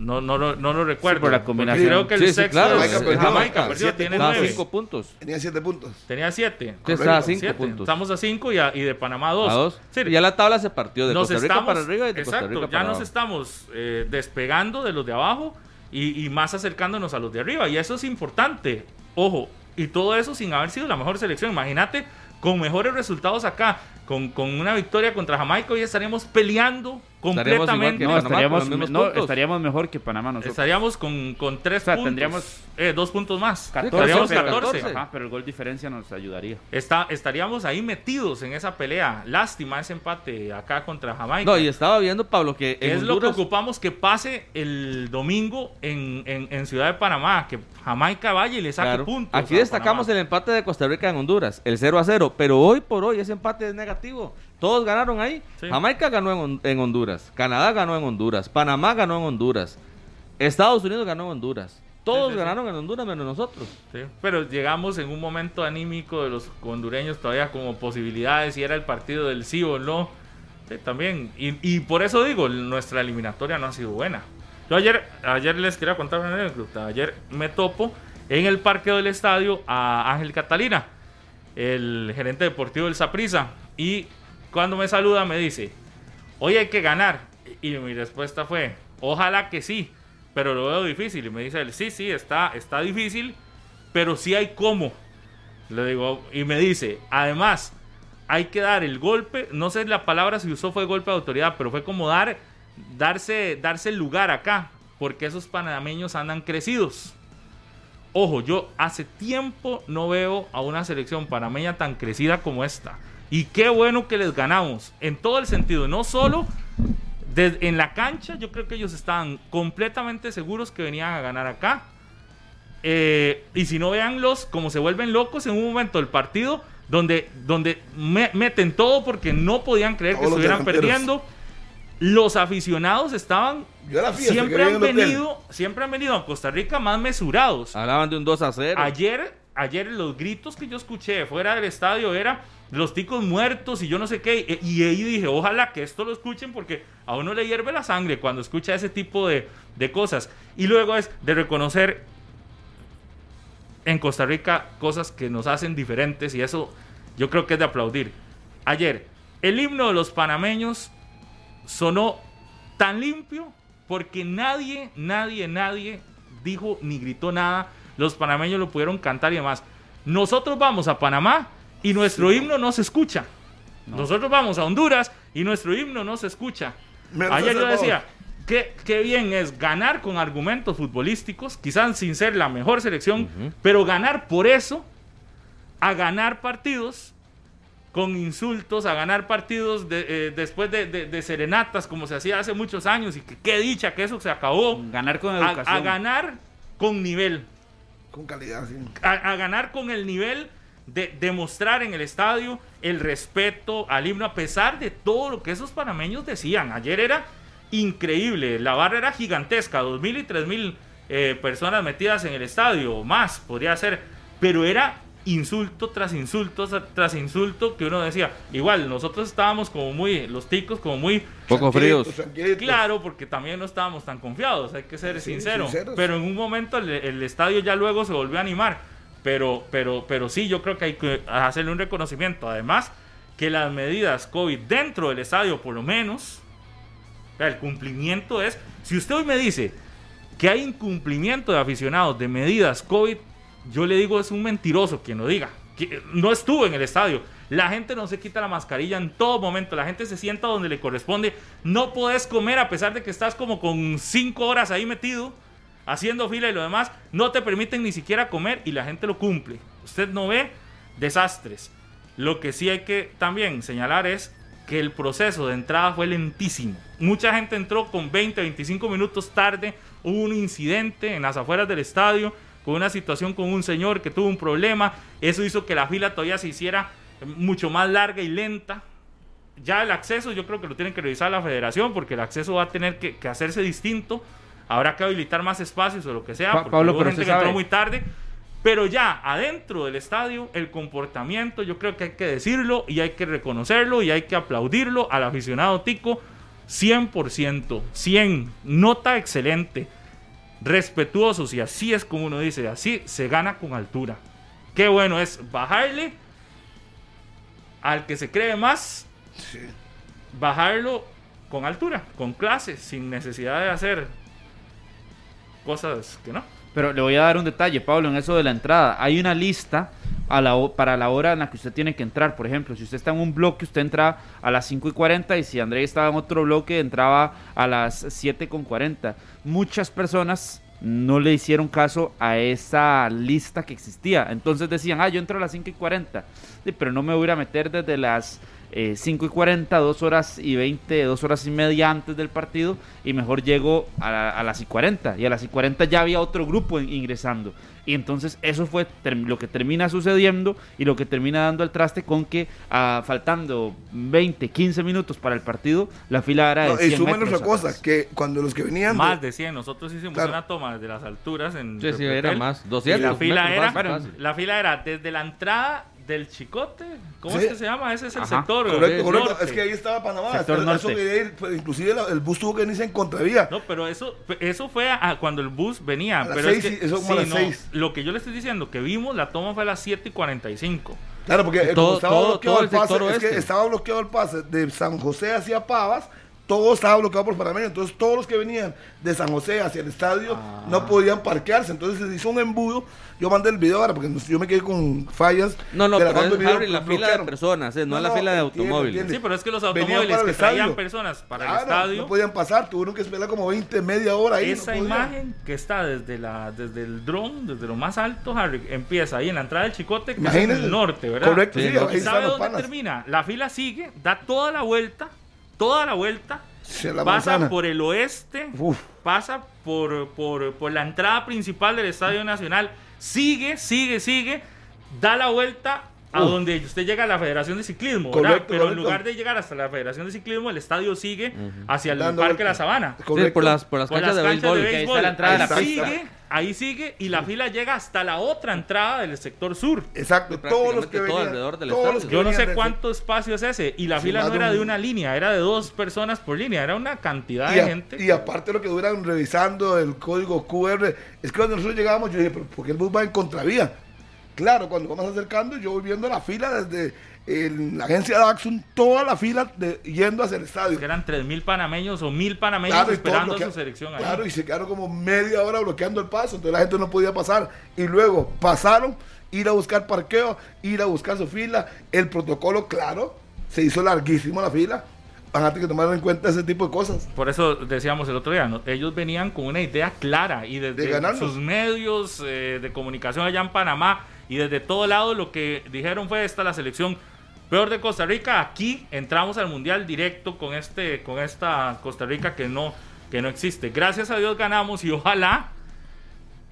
No, no, lo- no lo recuerdo. por la combinación. Creo que el Sí, sí, sexto claro. Jamaica es- perdió. Jamaica perdió, Siete tiene nueve. cinco puntos. Tenía siete puntos. Tenía siete. Sí, está a cinco Siete. puntos. Estamos a cinco y, a- y de Panamá a dos. A dos. Sí, Y ya la tabla se partió de nos Costa Rica estamos, para arriba y de Costa exacto, Rica ya para nos abajo. estamos eh, despegando de los de abajo y, y más acercándonos a los de arriba. Y eso es importante. Ojo, y todo eso sin haber sido la mejor selección. Imagínate, con mejores resultados acá, con, con una victoria contra Jamaica, hoy estaríamos peleando completamente. que No, estaríamos, no, estaríamos mejor que Panamá nosotros. Estaríamos con, con tres O sea, puntos. tendríamos- eh, dos puntos más. 14, estaríamos pero, 14. Ajá, pero el gol diferencia nos ayudaría. Está, estaríamos ahí metidos en esa pelea. Lástima ese empate acá contra Jamaica. No, y estaba viendo, Pablo, que en es lo que ocupamos que pase el domingo en, en- en Ciudad de Panamá, que Jamaica vaya y le saque Claro. puntos. Aquí destacamos Panamá. el empate de Costa Rica en Honduras, el 0 a 0, pero hoy por hoy ese empate es negativo. Todos ganaron ahí. Sí. Jamaica ganó en, Hon- en Honduras, Canadá ganó en Honduras, Panamá ganó en Honduras, Estados Unidos ganó en Honduras. Todos sí, sí. ganaron en Honduras menos nosotros. Pero llegamos en un momento anímico de los hondureños todavía como posibilidades, si era el partido del sí o no. También. Y, y por eso digo, nuestra eliminatoria no ha sido buena. Yo ayer, ayer les quería contar una anécdota. Ayer me topo en el parque del estadio a Ángel Catalina, el gerente deportivo del Saprissa. Y cuando me saluda me dice, hoy hay que ganar. Y mi respuesta fue, ojalá que sí, pero lo veo difícil. Y me dice él, sí, sí, está, está difícil, pero sí hay cómo. Le digo, y me dice, además, hay que dar el golpe, no sé la palabra si usó fue golpe de autoridad, pero fue como dar, darse, darse lugar acá, porque esos panameños andan crecidos. Ojo, yo hace tiempo no veo a una selección panameña tan crecida como esta. Y qué bueno que les ganamos, en todo el sentido, no solo de- en la cancha, yo creo que ellos estaban completamente seguros que venían a ganar acá. Eh, y si no, véanlos como se vuelven locos en un momento del partido donde, donde me- meten todo porque no podían creer que Todos estuvieran perdiendo. los aficionados estaban Yo a la fiesta siempre han venido, siempre han venido a Costa Rica más mesurados. Hablaban de un 2 a 0. Ayer, ayer los gritos que yo escuché fuera del estadio era los ticos muertos y yo no sé qué. Y, y ahí dije, ojalá que esto lo escuchen porque a uno le hierve la sangre cuando escucha ese tipo de, de cosas. Y luego es de reconocer en Costa Rica cosas que nos hacen diferentes y eso yo creo que es de aplaudir. Ayer, el himno de los panameños sonó tan limpio porque nadie, nadie, nadie dijo ni gritó nada. Los panameños lo pudieron cantar y demás. Nosotros vamos a Panamá y nuestro himno no se escucha. Nosotros vamos a Honduras y nuestro himno no se escucha. Menos Ayer yo decía, qué, qué bien es ganar con argumentos futbolísticos, quizás sin ser la mejor selección, pero ganar por eso, a ganar partidos con insultos, a ganar partidos de- eh, después de, de- de serenatas, como se hacía hace muchos años, y que qué dicha que eso se acabó, Ganar con a, educación. a ganar con nivel, Con calidad, sí. a, a ganar con el nivel de demostrar en el estadio el respeto al himno, a pesar de todo lo que esos panameños decían. Ayer era increíble, la barra era gigantesca, 2.000 y 3.000 eh, personas metidas en el estadio, o más podría ser, pero era insulto tras insulto tras insulto que uno decía, igual nosotros estábamos como muy, los ticos como muy Poco fríos. Claro, porque también no estábamos tan confiados, hay que ser Sí, sinceros. Pero en un momento el, el estadio ya luego se volvió a animar. Pero, pero, pero sí, yo creo que hay que hacerle un reconocimiento. Además, que las medidas COVID dentro del estadio, por lo menos, el cumplimiento es. Si usted hoy me dice que hay incumplimiento de aficionados de medidas COVID, yo le digo es un mentiroso quien lo diga. Que no estuvo en el estadio. La gente no se quita la mascarilla en todo momento. La gente se sienta donde le corresponde. No podés comer a pesar de que estás como con cinco horas ahí metido, haciendo fila y lo demás. No te permiten ni siquiera comer y la gente lo cumple. Usted no ve desastres. Lo que sí hay que también señalar es que el proceso de entrada fue lentísimo. Mucha gente entró con 20, 25 minutos tarde. Hubo un incidente en las afueras del estadio con una situación con un señor que tuvo un problema. Eso hizo que la fila todavía se hiciera mucho más larga y lenta. Ya el acceso yo creo que lo tienen que revisar la federación porque el acceso va a tener que, que hacerse distinto. Habrá que habilitar más espacios o lo que sea. Pa- porque Pablo, hubo pero gente que entró muy tarde. Pero ya adentro del estadio, el comportamiento, yo creo que hay que decirlo y hay que reconocerlo y hay que aplaudirlo al aficionado tico 100%, 100, nota excelente, respetuosos y así es como uno dice, así se gana con altura. Qué bueno es bajarle al que se cree más, bajarlo con altura, con clase, sin necesidad de hacer cosas que no. Pero le voy a dar un detalle, Pablo, en eso de la entrada. Hay una lista para la hora en la que usted tiene que entrar. Por ejemplo, si usted está en un bloque, usted entra a las 5 y 40 y si André estaba en otro bloque, entraba a las 7 con 40. Muchas personas no le hicieron caso a esa lista que existía. Entonces decían, ah, yo entro a las 5 y 40. Sí, pero no me voy a meter desde las eh, 5 y 40, 2 horas y 20, 2 horas y media antes del partido y mejor llego a, la- a las y 40. Y a las y 40 ya había otro grupo in- ingresando. Y entonces eso fue lo que termina sucediendo y lo que termina dando el traste con que ah, faltando 20, 15 minutos para el partido, la fila era de No, 100 y sumen metros otra cosa, atrás. que cuando los que venían... Más de 100. Nosotros hicimos Claro. una toma desde las alturas en Sí, sí, era más. Y 200. la fila metros, era, fácil, fácil. la fila era desde la entrada del Chicote. ¿Cómo Sí. es que se llama? Ese es el Ajá. sector. Correcto, el correcto. norte. Es que ahí estaba Panamá. Sector Eso norte. quería ir, pues, inclusive la- el bus tuvo que venirse en contravía. No, pero eso, eso fue a- cuando el bus venía. A las pero es seis, que, eso como a las no, seis. Lo que yo le estoy diciendo, que vimos, la toma fue a las 7 y 45. Claro, porque eh, Todo- estaba todo- bloqueado todo el el pase, es que estaba bloqueado el pase de San José hacia Pavas, todo estaba bloqueado por panameños, entonces todos los que venían de San José hacia el estadio Ah. no podían parquearse, entonces se hizo un embudo, yo mandé el video ahora porque yo me quedé con fallas. No, no, pero es Harry, la fila de personas, eh, no, No, la fila de automóviles. Sí, pero es que los automóviles que traían personas para el estadio. No podían pasar, tuvieron que esperar como 20, media hora ahí. Esa no imagen que está desde la desde el dron, desde lo más alto, Harry, empieza ahí en la entrada del Chicote, que es en el norte, ¿verdad? Correcto, Sí, sí, no. ahí ¿Y están sabe dónde panas. termina? La fila sigue, da toda la vuelta, toda la vuelta, la pasa por el oeste, Uf. pasa por, por, por la entrada principal del Estadio Nacional, sigue, sigue, sigue, da la vuelta a donde usted llega a la Federación de Ciclismo, ¿verdad? Correcto, Pero en lugar de llegar hasta la Federación de Ciclismo, el estadio sigue hacia el Dando Parque vuelta. La Sabana. Sí, por las, por las Por canchas las de canchas béisbol. de ahí la entrada la pista. sigue, ahí sigue y la fila llega hasta la otra entrada del sector sur. Exacto, todos los que todo venían, alrededor del todos estadio. los que Yo no sé cuánto espacio es ese. Y la Sí, fila no de era un- de una línea, era de dos personas por línea. Era una cantidad Y, de a- gente. y aparte lo que duran revisando el código QR, es que cuando nosotros llegábamos, yo dije, pero ¿por qué el bus va en contravía? Claro, cuando vamos acercando, yo voy viendo la fila desde el- la agencia de Axon, toda la fila de- yendo hacia el estadio. que eran 3.000 panameños o 1.000 panameños Claro, esperando su selección ahí. Claro, y se quedaron como media hora bloqueando el paso, entonces la gente no podía pasar. Y luego pasaron, ir a buscar parqueo, ir a buscar su fila. El protocolo, claro, se hizo larguísimo la fila. Van que tomar en cuenta ese tipo de cosas. Por eso decíamos el otro día, ¿no? ellos venían con una idea clara y De desde sus medios eh, de comunicación allá en Panamá y desde todo lado lo que dijeron fue esta la selección peor de Costa Rica. Aquí entramos al mundial directo con este con esta Costa Rica que no que no existe. Gracias a Dios ganamos y ojalá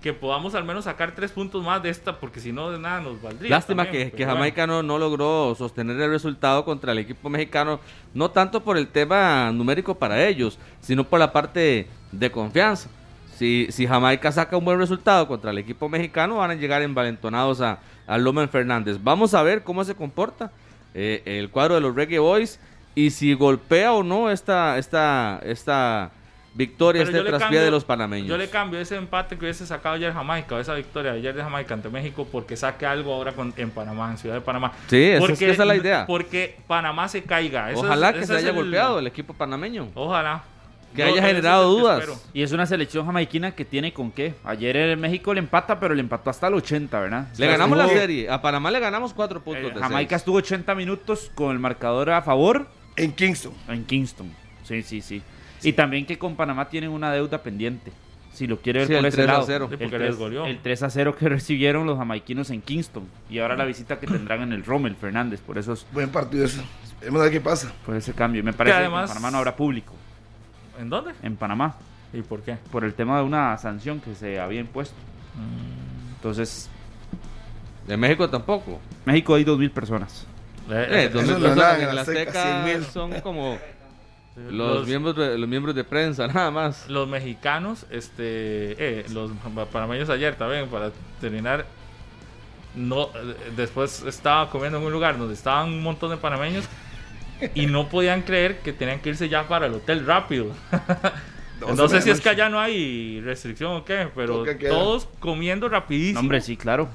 que podamos al menos sacar tres puntos más de esta porque si no de nada nos valdría. Lástima también, que, que bueno. Jamaica no, no logró sostener el resultado contra el equipo mexicano, no tanto por el tema numérico para ellos, sino por la parte de confianza. Si, si Jamaica saca un buen resultado contra el equipo mexicano, van a llegar envalentonados a, a Lomen Fernández. Vamos a ver cómo se comporta eh, el cuadro de los Reggae Boys y si golpea o no esta, esta, esta victoria, Pero este traspié de los panameños. Yo le cambio ese empate que hubiese sacado ayer Jamaica, o esa victoria de ayer de Jamaica ante México, porque saque algo ahora con- en Panamá, en Ciudad de Panamá. Sí, esa es que esa es la idea. Porque Panamá se caiga. Eso Ojalá es- que se haya el- golpeado el equipo panameño. Ojalá. Que haya generado el dudas. espero. Y es una selección jamaiquina que tiene con qué. Ayer en México le empata, pero le empató hasta el 80, ¿verdad? Le O sea, ganamos la serie. A Panamá le ganamos cuatro puntos. eh, de Jamaica seis. estuvo 80 minutos con el marcador a favor En Kingston. en Kingston. Sí, sí, sí. Y también que con Panamá tienen una deuda pendiente. Si lo quiere ver Sí, por el ese 3 a lado. 0. Sí, El porque 3, les goleó. el 3 a 0 que recibieron los jamaiquinos en Kingston. Y ahora la visita que tendrán en el Rommel Fernández. Por eso es- Buen partido ese. Vamos a ver qué pasa. por ese cambio. Me parece que, además- en Panamá no habrá público. ¿En dónde? En Panamá. ¿Y por qué? Por el tema de una sanción que se había impuesto. Entonces, De México tampoco. México hay 2.000 personas. Eh, dos eso mil no es nada, personas en en la Azteca, Azteca 100,000. son como los, Los- miembros de, los miembros de prensa, nada más. Los mexicanos, este, eh, los panameños ayer también, para terminar, no, después estaba comiendo en un lugar donde estaban un montón de panameños y no podían creer que tenían que irse ya para el hotel rápido. No, sé si es que allá no hay restricción o qué, pero todos comiendo rapidísimo. No, hombre, sí, claro.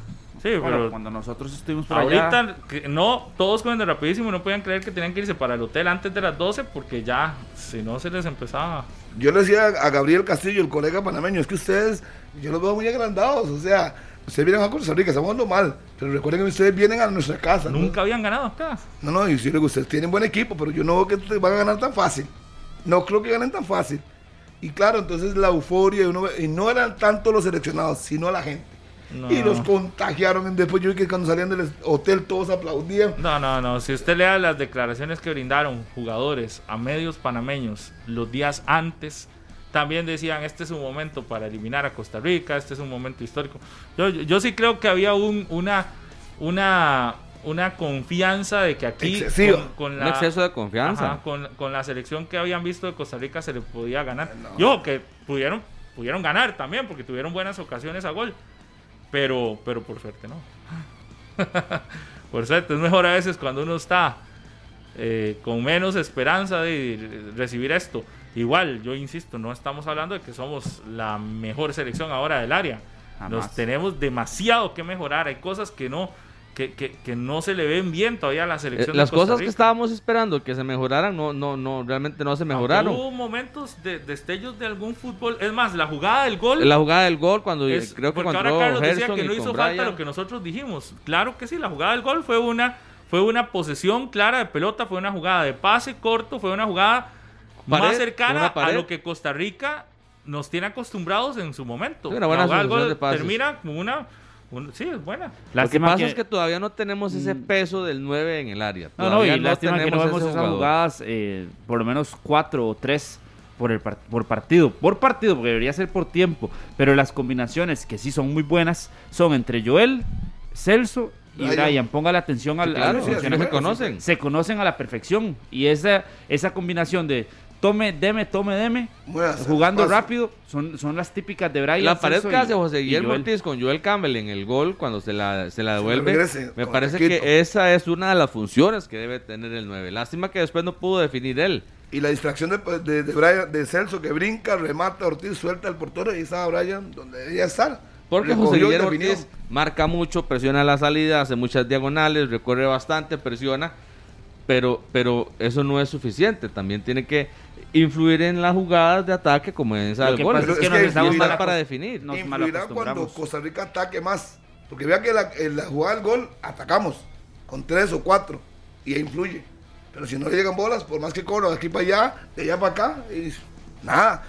Sí, Bueno, pero cuando nosotros estuvimos por allá... ahorita que no, todos comiendo rapidísimo, no podían creer que tenían que irse para el hotel antes de las 12 porque ya, si no se les empezaba. Yo le decía a Gabriel Castillo, el colega panameño, es que ustedes, yo los veo muy agrandados. O sea, ustedes vienen a Costa Rica, estamos jugando mal. Pero recuerden que ustedes vienen a nuestra casa. ¿no? Nunca habían ganado acá. No, no, y si les ustedes tienen buen equipo, pero yo no veo que te van a ganar tan fácil. No creo que ganen tan fácil. Y claro, entonces la euforia, y, uno ve- y no eran tanto los seleccionados, sino la gente. No. Y los contagiaron. Después yo vi que cuando salían del hotel todos aplaudían. No, no, no. Si usted lea las declaraciones que brindaron jugadores a medios panameños los días antes, también decían, este es un momento para eliminar a Costa Rica, este es un momento histórico. Yo, yo, yo sí creo que había un, una, una, una confianza de que aquí con, con Un la, exceso de confianza. Ajá, con, con la selección que habían visto de Costa Rica se le podía ganar. Yo, que pudieron, pudieron ganar también, porque tuvieron buenas ocasiones a gol. Pero, pero por suerte no. por suerte, es mejor a veces cuando uno está eh, con menos esperanza de recibir esto. Igual, yo insisto, no estamos hablando de que somos la mejor selección ahora del área. Jamás. Nos tenemos demasiado que mejorar. Hay cosas que no, que, que, que no se le ven bien todavía a la Eh, selección. de las Costa cosas que estábamos esperando que se mejoraran, no, no, no, realmente no se Aunque mejoraron. Hubo momentos de destellos de algún fútbol. Es más, la jugada del gol. La jugada del gol cuando es- creo que porque cuando ahora Carlos decía Gerson que no hizo falta lo que nosotros dijimos. Claro que sí, la jugada del gol fue una, fue una posesión clara de pelota, fue una jugada de pase corto, fue una jugada Pared, más cercana a lo que Costa Rica nos tiene acostumbrados en su momento. Sí, una buena la jugada del gol de termina como una, un- sí, es buena. Lo que Lástima pasa que- es que todavía no tenemos ese peso del 9 en el área. No, no, Todavía y lástima que no tenemos vemos esas jugador. jugadas, eh, por lo menos cuatro o tres por, el par- por partido. Por partido, porque debería ser por tiempo. Pero las combinaciones que sí son muy buenas son entre Joel, Celso y Brian. Brian, póngale atención al, Sí, claro, a los sí, se conocen. se conocen a la perfección y esa, esa combinación de tome, deme, tome, deme, jugando pase. rápido, son, son las típicas de Brian. La pared que hace José Guillermo Joel. Ortiz con Joel Campbell en el gol cuando se la, se la Se devuelve, regrese me parece taquito. que esa es una de las funciones que debe tener el 9. Lástima que después no pudo definir él. Y la distracción de, de, de Brian, de Celso que brinca, remata, Ortiz suelta el portero y ahí estaba Brian donde debía estar. Porque José Guillermo. Ortiz marca mucho, presiona la salida, hace muchas diagonales, recorre bastante, presiona, pero, pero eso no es suficiente. También tiene que influir en las jugadas de ataque como en esa del gol. es Pero que es nos estamos mal para definir. Nos influirá cuando. Costa Rica ataque más. Porque vea que la, en la jugada del gol atacamos con tres o cuatro y ahí influye. Pero si no le llegan bolas, por más que cobro de aquí para allá, de allá para acá, y nada.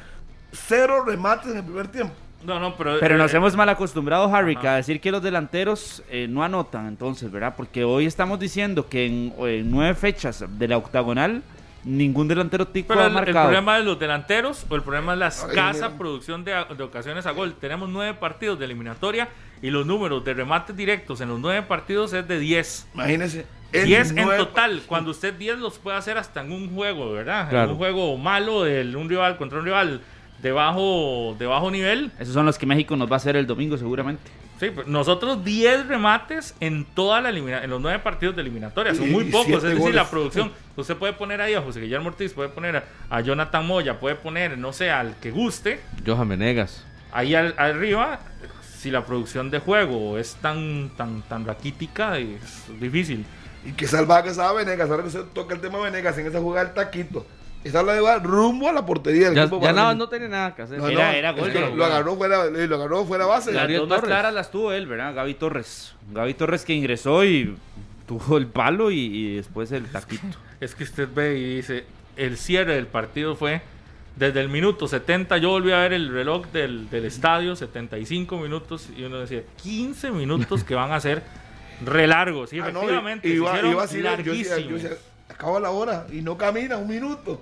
Cero remates en el primer tiempo. No, no, pero. Pero nos eh, hemos mal acostumbrado, Harry, Ajá. a decir que los delanteros eh, no anotan, entonces, ¿verdad? Porque hoy estamos diciendo que en, en nueve fechas de la octagonal, ningún delantero tico Pero ha el, el marcado. problema de los delanteros o el problema es la escasa producción de, de ocasiones a gol. Tenemos nueve partidos de eliminatoria y los números de remates directos en los nueve partidos es de 10. Imagínense. 10 en total, cuando usted 10 los puede hacer hasta en un juego, ¿verdad? En un juego malo de un rival contra un rival de bajo, de bajo nivel. Esos son los que México nos va a hacer el domingo, seguramente. Sí, pero nosotros 10 remates en toda la elimina- en los nueve partidos de eliminatoria. Son muy pocos, es decir, goles. la producción. Usted puede poner ahí a José Guillermo Ortiz, puede poner a, a Jonathan Moya, puede poner, no sé, al que guste. Johan Menegas. Ahí al- arriba, si la producción de juego es tan, tan, tan raquítica, es difícil. Y que salvaje que estaba Venegas. Ahora que se toca el tema de Venegas en esa jugada del taquito. Esa la lleva rumbo a la portería. del Ya, equipo ya nada, guaraní. no tenía nada que hacer. No, Era- no, era es gol que lo jugada. agarró fuera, lo agarró fuera base. Las dos más claras las tuvo él, ¿verdad? Gaby Torres. Gaby Torres que ingresó y tuvo el palo y, y después el taquito. Es que usted ve y dice, el cierre del partido fue desde el minuto 70, yo volví a ver el reloj del, del estadio, 75 minutos, y uno decía, 15 minutos que van a ser re largos. Y Ah, no, efectivamente, y- y se iba- iba así, yo yo larguísimos. decía, acaba la hora y no camina un minuto.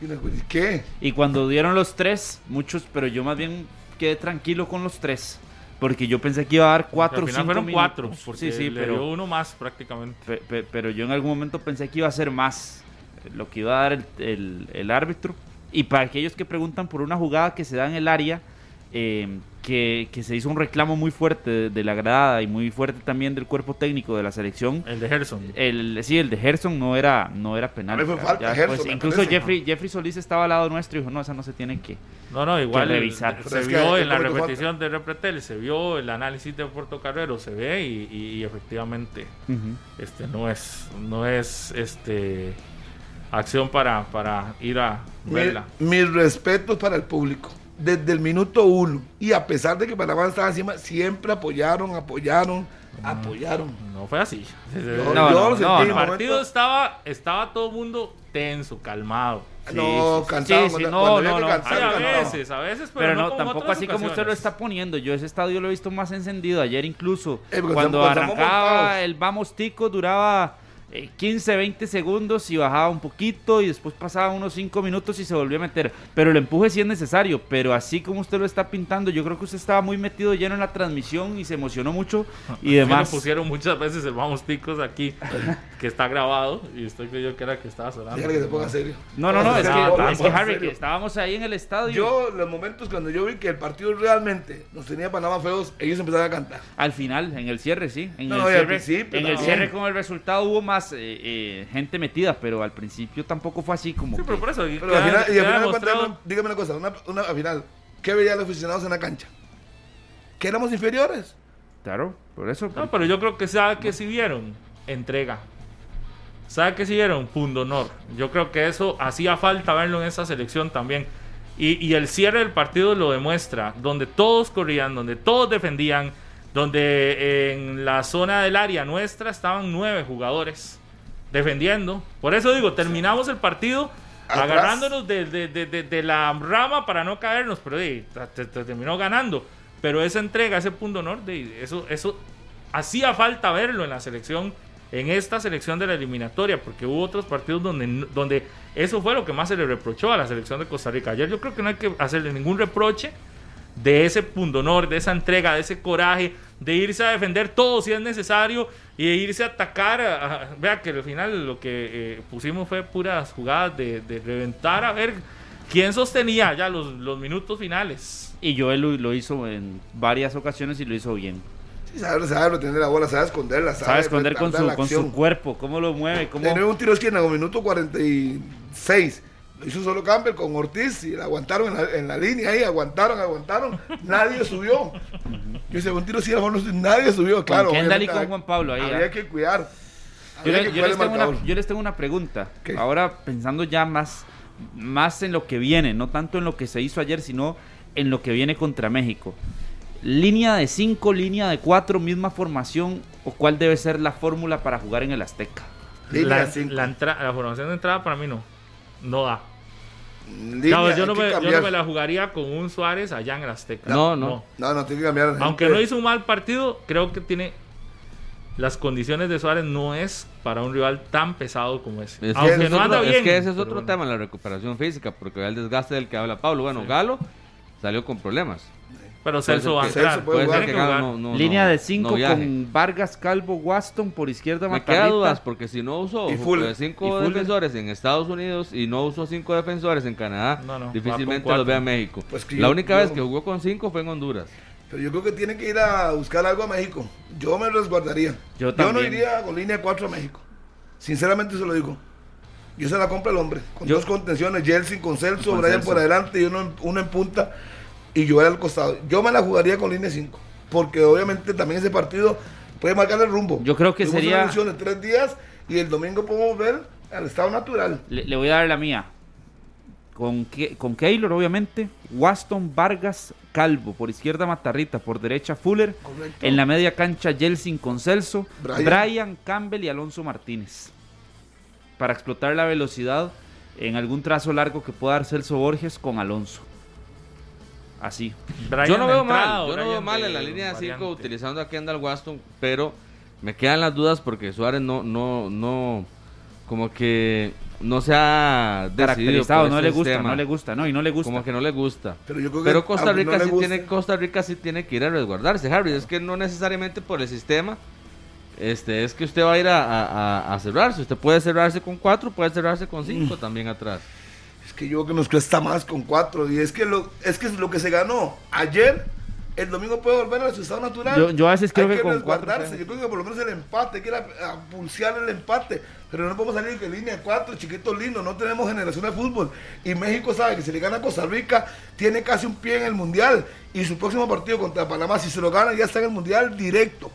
Y le digo, ¿y ¿qué? Y cuando dieron los tres, muchos, pero yo más bien quedé tranquilo con los tres. Porque yo pensé que iba a dar cuatro o Al final cinco fueron minutos. cuatro, porque sí, sí, le pero, dio uno más prácticamente. pe- pe- pero yo en algún momento pensé que iba a ser más eh, lo que iba a dar el, el- el árbitro. Y para aquellos que preguntan por una jugada que se da en el área, eh, que, que se hizo un reclamo muy fuerte de, de la grada y muy fuerte también del cuerpo técnico de la selección. El de Gerson. El, sí, el de Gerson no era, no era penal. A mí fue Ya- falta, ya Gerson, después- me incluso parece. Jeffrey, Jeffrey Solís estaba al lado nuestro y dijo, no, esa no se tiene que... No, no, igual que el- revisar. se vio en la falta. repetición de Repretel, se vio el análisis de Puerto Carrero, se ve y, y- y efectivamente este no es no es este acción para, para ir a Mi- verla. mis respetos para el público. Desde el minuto uno. Y a pesar de que Panamá estaba encima, siempre apoyaron, apoyaron, apoyaron. No fue así. Yo- No, yo no, lo sentí no, en el partido momento. estaba estaba todo el mundo tenso, calmado. no, sí, cansaban. sí, cuando- no, cuando había no, no. Ay, a veces, a veces, pero, Pero no, no, tampoco así como usted lo está poniendo. Yo ese estadio lo he visto más encendido. Ayer incluso, Eh, cuando arrancaba el Vamos Tico, duraba eh, 15, 20 segundos y bajaba un poquito y después pasaba unos 5 minutos y se volvió a meter. Pero el empuje sí es necesario. Pero así como usted lo está pintando, yo creo que usted estaba muy metido lleno en la transmisión y se emocionó mucho y Sí lo demás. pusieron muchas veces el Vamos Ticos aquí, que está grabado, y usted creyó que era que estaba sonando. Que se ponga serio. No, no, no, es No, que, no, es que Harry, que estábamos ahí en el estadio. Yo, los momentos cuando yo vi que el partido realmente nos tenía Panamá feos, ellos empezaron a cantar. Al final, en el cierre, sí. En No, el y al cierre, principio en el cierre con el resultado hubo más eh, eh, gente metida, pero al principio tampoco fue así como Sí, que- pero por eso. y Pero al queda- final, y al queda final de demostrado- cuentas, dígame una cosa, una, una- al final, ¿qué veían los aficionados en la cancha? Que éramos inferiores. Claro, por eso. No, pero yo creo que sabe que si vieron entrega. Sabe que si vieron pundonor. Yo creo que eso hacía falta verlo en esa selección también. Y, y el cierre del partido lo demuestra, donde todos corrían, donde todos defendían, donde en la zona del área nuestra estaban nueve jugadores defendiendo. Por eso digo, terminamos el partido Atrás. agarrándonos de, de- de- de- de la rama para no caernos, pero te- te- terminó ganando. Pero esa entrega, ese punto honor, eso, eso hacía falta verlo en la selección, en esta selección de la eliminatoria, porque hubo otros partidos donde, donde eso fue lo que más se le reprochó a la selección de Costa Rica. Ayer yo creo que no hay que hacerle ningún reproche de ese pundonor, de esa entrega, de ese coraje, de irse a defender todo si es necesario y de irse a atacar. a- a- vea que al final lo que eh, pusimos fue puras jugadas de, de reventar a ver quién sostenía ya los, los minutos finales. Y Joel lo, lo hizo en varias ocasiones y lo hizo bien. Sí, sabe, sabe retener la bola, sabe esconderla, sabe, Sabe esconder con su, con su cuerpo, cómo lo mueve, cómo... Tenía un tiro de esquina con minuto 46. Lo hizo solo Campbell con Ortiz y la aguantaron en la, en la línea ahí, aguantaron, aguantaron. nadie subió. Yo hice un tiro así, a lo mejor no- nadie subió, claro. Kendall y con hay- Juan Pablo ahí, Había ah. que cuidar. Yo, Había le- que yo cuidar les tengo una, yo les tengo una pregunta. ¿Qué? Ahora pensando ya más, más en lo que viene, no tanto en lo que se hizo ayer, sino en lo que viene contra México. Línea de 5, línea de 4, misma formación, o cuál debe ser la fórmula para jugar en el Azteca. La, cinco. la, entra- la formación de entrada para mí no, no da. Línea, Digamos, yo, no me, yo no me la jugaría con un Suárez allá en el Azteca. No, no. No, no, tiene que cambiar. Aunque no hizo un mal partido, creo que tiene las condiciones de Suárez no es para un rival tan pesado como ese. Es que, Aunque ese es no anda otro, es bien. que ese es otro bueno. tema, la recuperación física, porque el desgaste del que habla Pablo. Bueno, Galo salió con problemas. Pero Celso va a entrar. Celso puede que que no, no- Línea no- de no 5 viaje. con Vargas, Calvo, Waston, por izquierda Me queda dudas porque si no usó Y Fuller. eh, cinco Y Fuller. defensores en Estados Unidos y no usó cinco defensores en Canadá, No, no, difícilmente los vea en cuatro. México. Pues que la yo- única yo- vez que jugó con cinco fue en Honduras. Pero yo creo que tiene que ir a buscar algo a México. Yo me resguardaría. Yo no también. iría con línea 4 a México. Sinceramente se lo digo. Yo se la compra el hombre. Con Yo- dos contenciones, Jelsin con Celso, Con Brian Celso. por adelante y uno, en- uno en punta y yo al costado. Yo me la jugaría con línea 5. Porque obviamente también ese partido puede marcar el rumbo. Yo creo que Tuvimos sería- una de tres días y el domingo podemos ver al estado natural. Le, le voy a dar la mía. Con, Ke- con Keylor, obviamente. Waston, Vargas, Calvo. Por izquierda, Matarrita. Por derecha, Fuller. Correcto. En la media cancha, Jelsin con Celso. Brian. Brian. Campbell y Alonso Martínez. Para explotar la velocidad en algún trazo largo que pueda dar Celso Borges con Alonso. Así. Brian yo no veo entrada mal, yo no veo mal en la línea de 5 variante. utilizando a Kendall Waston, pero me quedan las dudas porque Suárez no, no, no, como que no se ha Caracterizado, no le gusta, sistema. no le gusta, no, y no le gusta. Como que no le gusta. Pero yo creo que Pero Costa Rica no sí tiene Costa Rica sí tiene que ir a resguardarse, Harry. Es que no necesariamente por el sistema. Este, es que usted va a ir a, a- a- a cerrarse. Usted puede cerrarse con cuatro, puede cerrarse con cinco Mm. también atrás. Que yo creo que nos cuesta más con cuatro. Y es que lo, es que lo que se ganó ayer, el domingo puede volver a su estado natural. Yo- yo a veces creo Hay que con cuatro Yo creo que por lo menos el empate, hay que ir a, a pulsear el empate. Pero no podemos salir de línea cuatro, chiquito lindo. No tenemos generación de fútbol. Y México sabe que si le gana a Costa Rica, tiene casi un pie en el mundial. Y su próximo partido contra Panamá, si se lo gana, ya está en el mundial directo.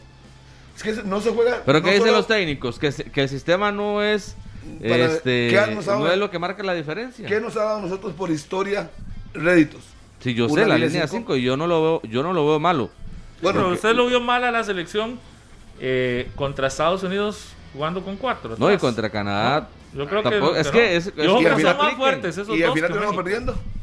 Es que no se juega. Pero no ¿qué dicen los técnicos? Que el sistema no es Para- este ¿qué nos ha- no es lo que marca la diferencia. ¿Qué nos ha dado a nosotros por historia réditos? Si yo Una sé la línea línea cinco. 5 y yo no lo veo, yo no lo veo malo. Bueno, Pero usted lo vio mal a la selección eh, contra Estados Unidos jugando con cuatro. No, y contra Canadá. Yo creo que, tampoco- es no. que es- es Yo que creo al que final son más fuertes esos y al dos final que terminamos México. perdiendo.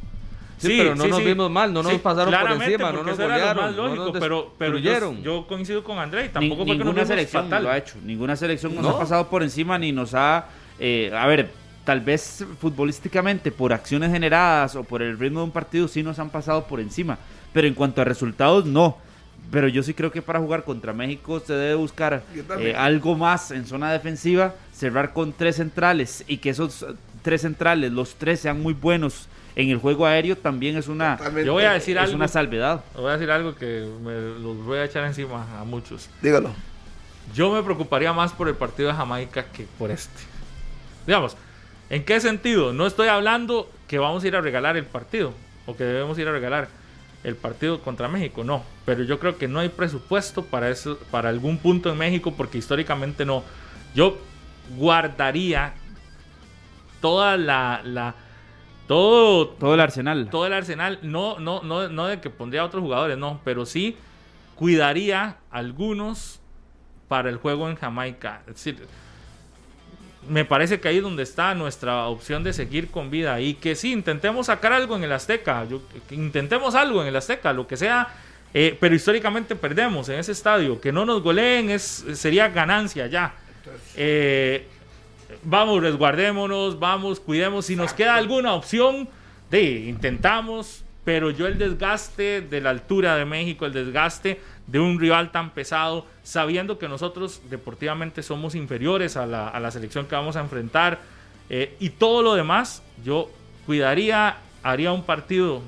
Sí, pero no nos vimos mal, no nos pasaron por encima, no nos golearon, más no lógico, nos pero, pero yo, yo coincido con André, Ni- tampoco fue que nos ninguna vimos selección fatal. lo ha hecho. Ninguna selección nos No. ha pasado por encima ni nos ha. Eh, a ver, tal vez futbolísticamente, por acciones generadas o por el ritmo de un partido, sí nos han pasado por encima. Pero en cuanto a resultados, no. Pero yo sí creo que para jugar contra México se debe buscar eh, algo más en zona defensiva, cerrar con tres centrales y que esos eh, tres centrales, los tres sean muy buenos en el juego aéreo, también es una, Totalmente. Yo voy a decir es algo, una salvedad. voy a decir algo que me los voy a echar encima a muchos. Dígalo. Yo me preocuparía más por el partido de Jamaica que por este. Digamos, ¿en qué sentido? No estoy hablando que vamos a ir a regalar el partido o que debemos ir a regalar el partido contra México, no. Pero yo creo que no hay presupuesto para eso, para algún punto en México, porque históricamente no. Yo guardaría toda la, la todo, Todo el arsenal. todo el arsenal, no, no, no, no de que pondría a otros jugadores, no, pero sí cuidaría algunos para el juego en Jamaica. Es decir, me parece que ahí es donde está nuestra opción de seguir con vida y que sí, intentemos sacar algo en el Azteca, yo- que intentemos algo en el Azteca, lo que sea, eh, pero históricamente perdemos en ese estadio, que no nos goleen es, sería ganancia ya. Eh, vamos, resguardémonos, vamos, cuidemos. Si nos queda alguna opción, de intentamos, pero yo el desgaste de la altura de México, el desgaste de un rival tan pesado, sabiendo que nosotros deportivamente somos inferiores a la, a la selección que vamos a enfrentar eh, y todo lo demás, yo cuidaría, haría un partido,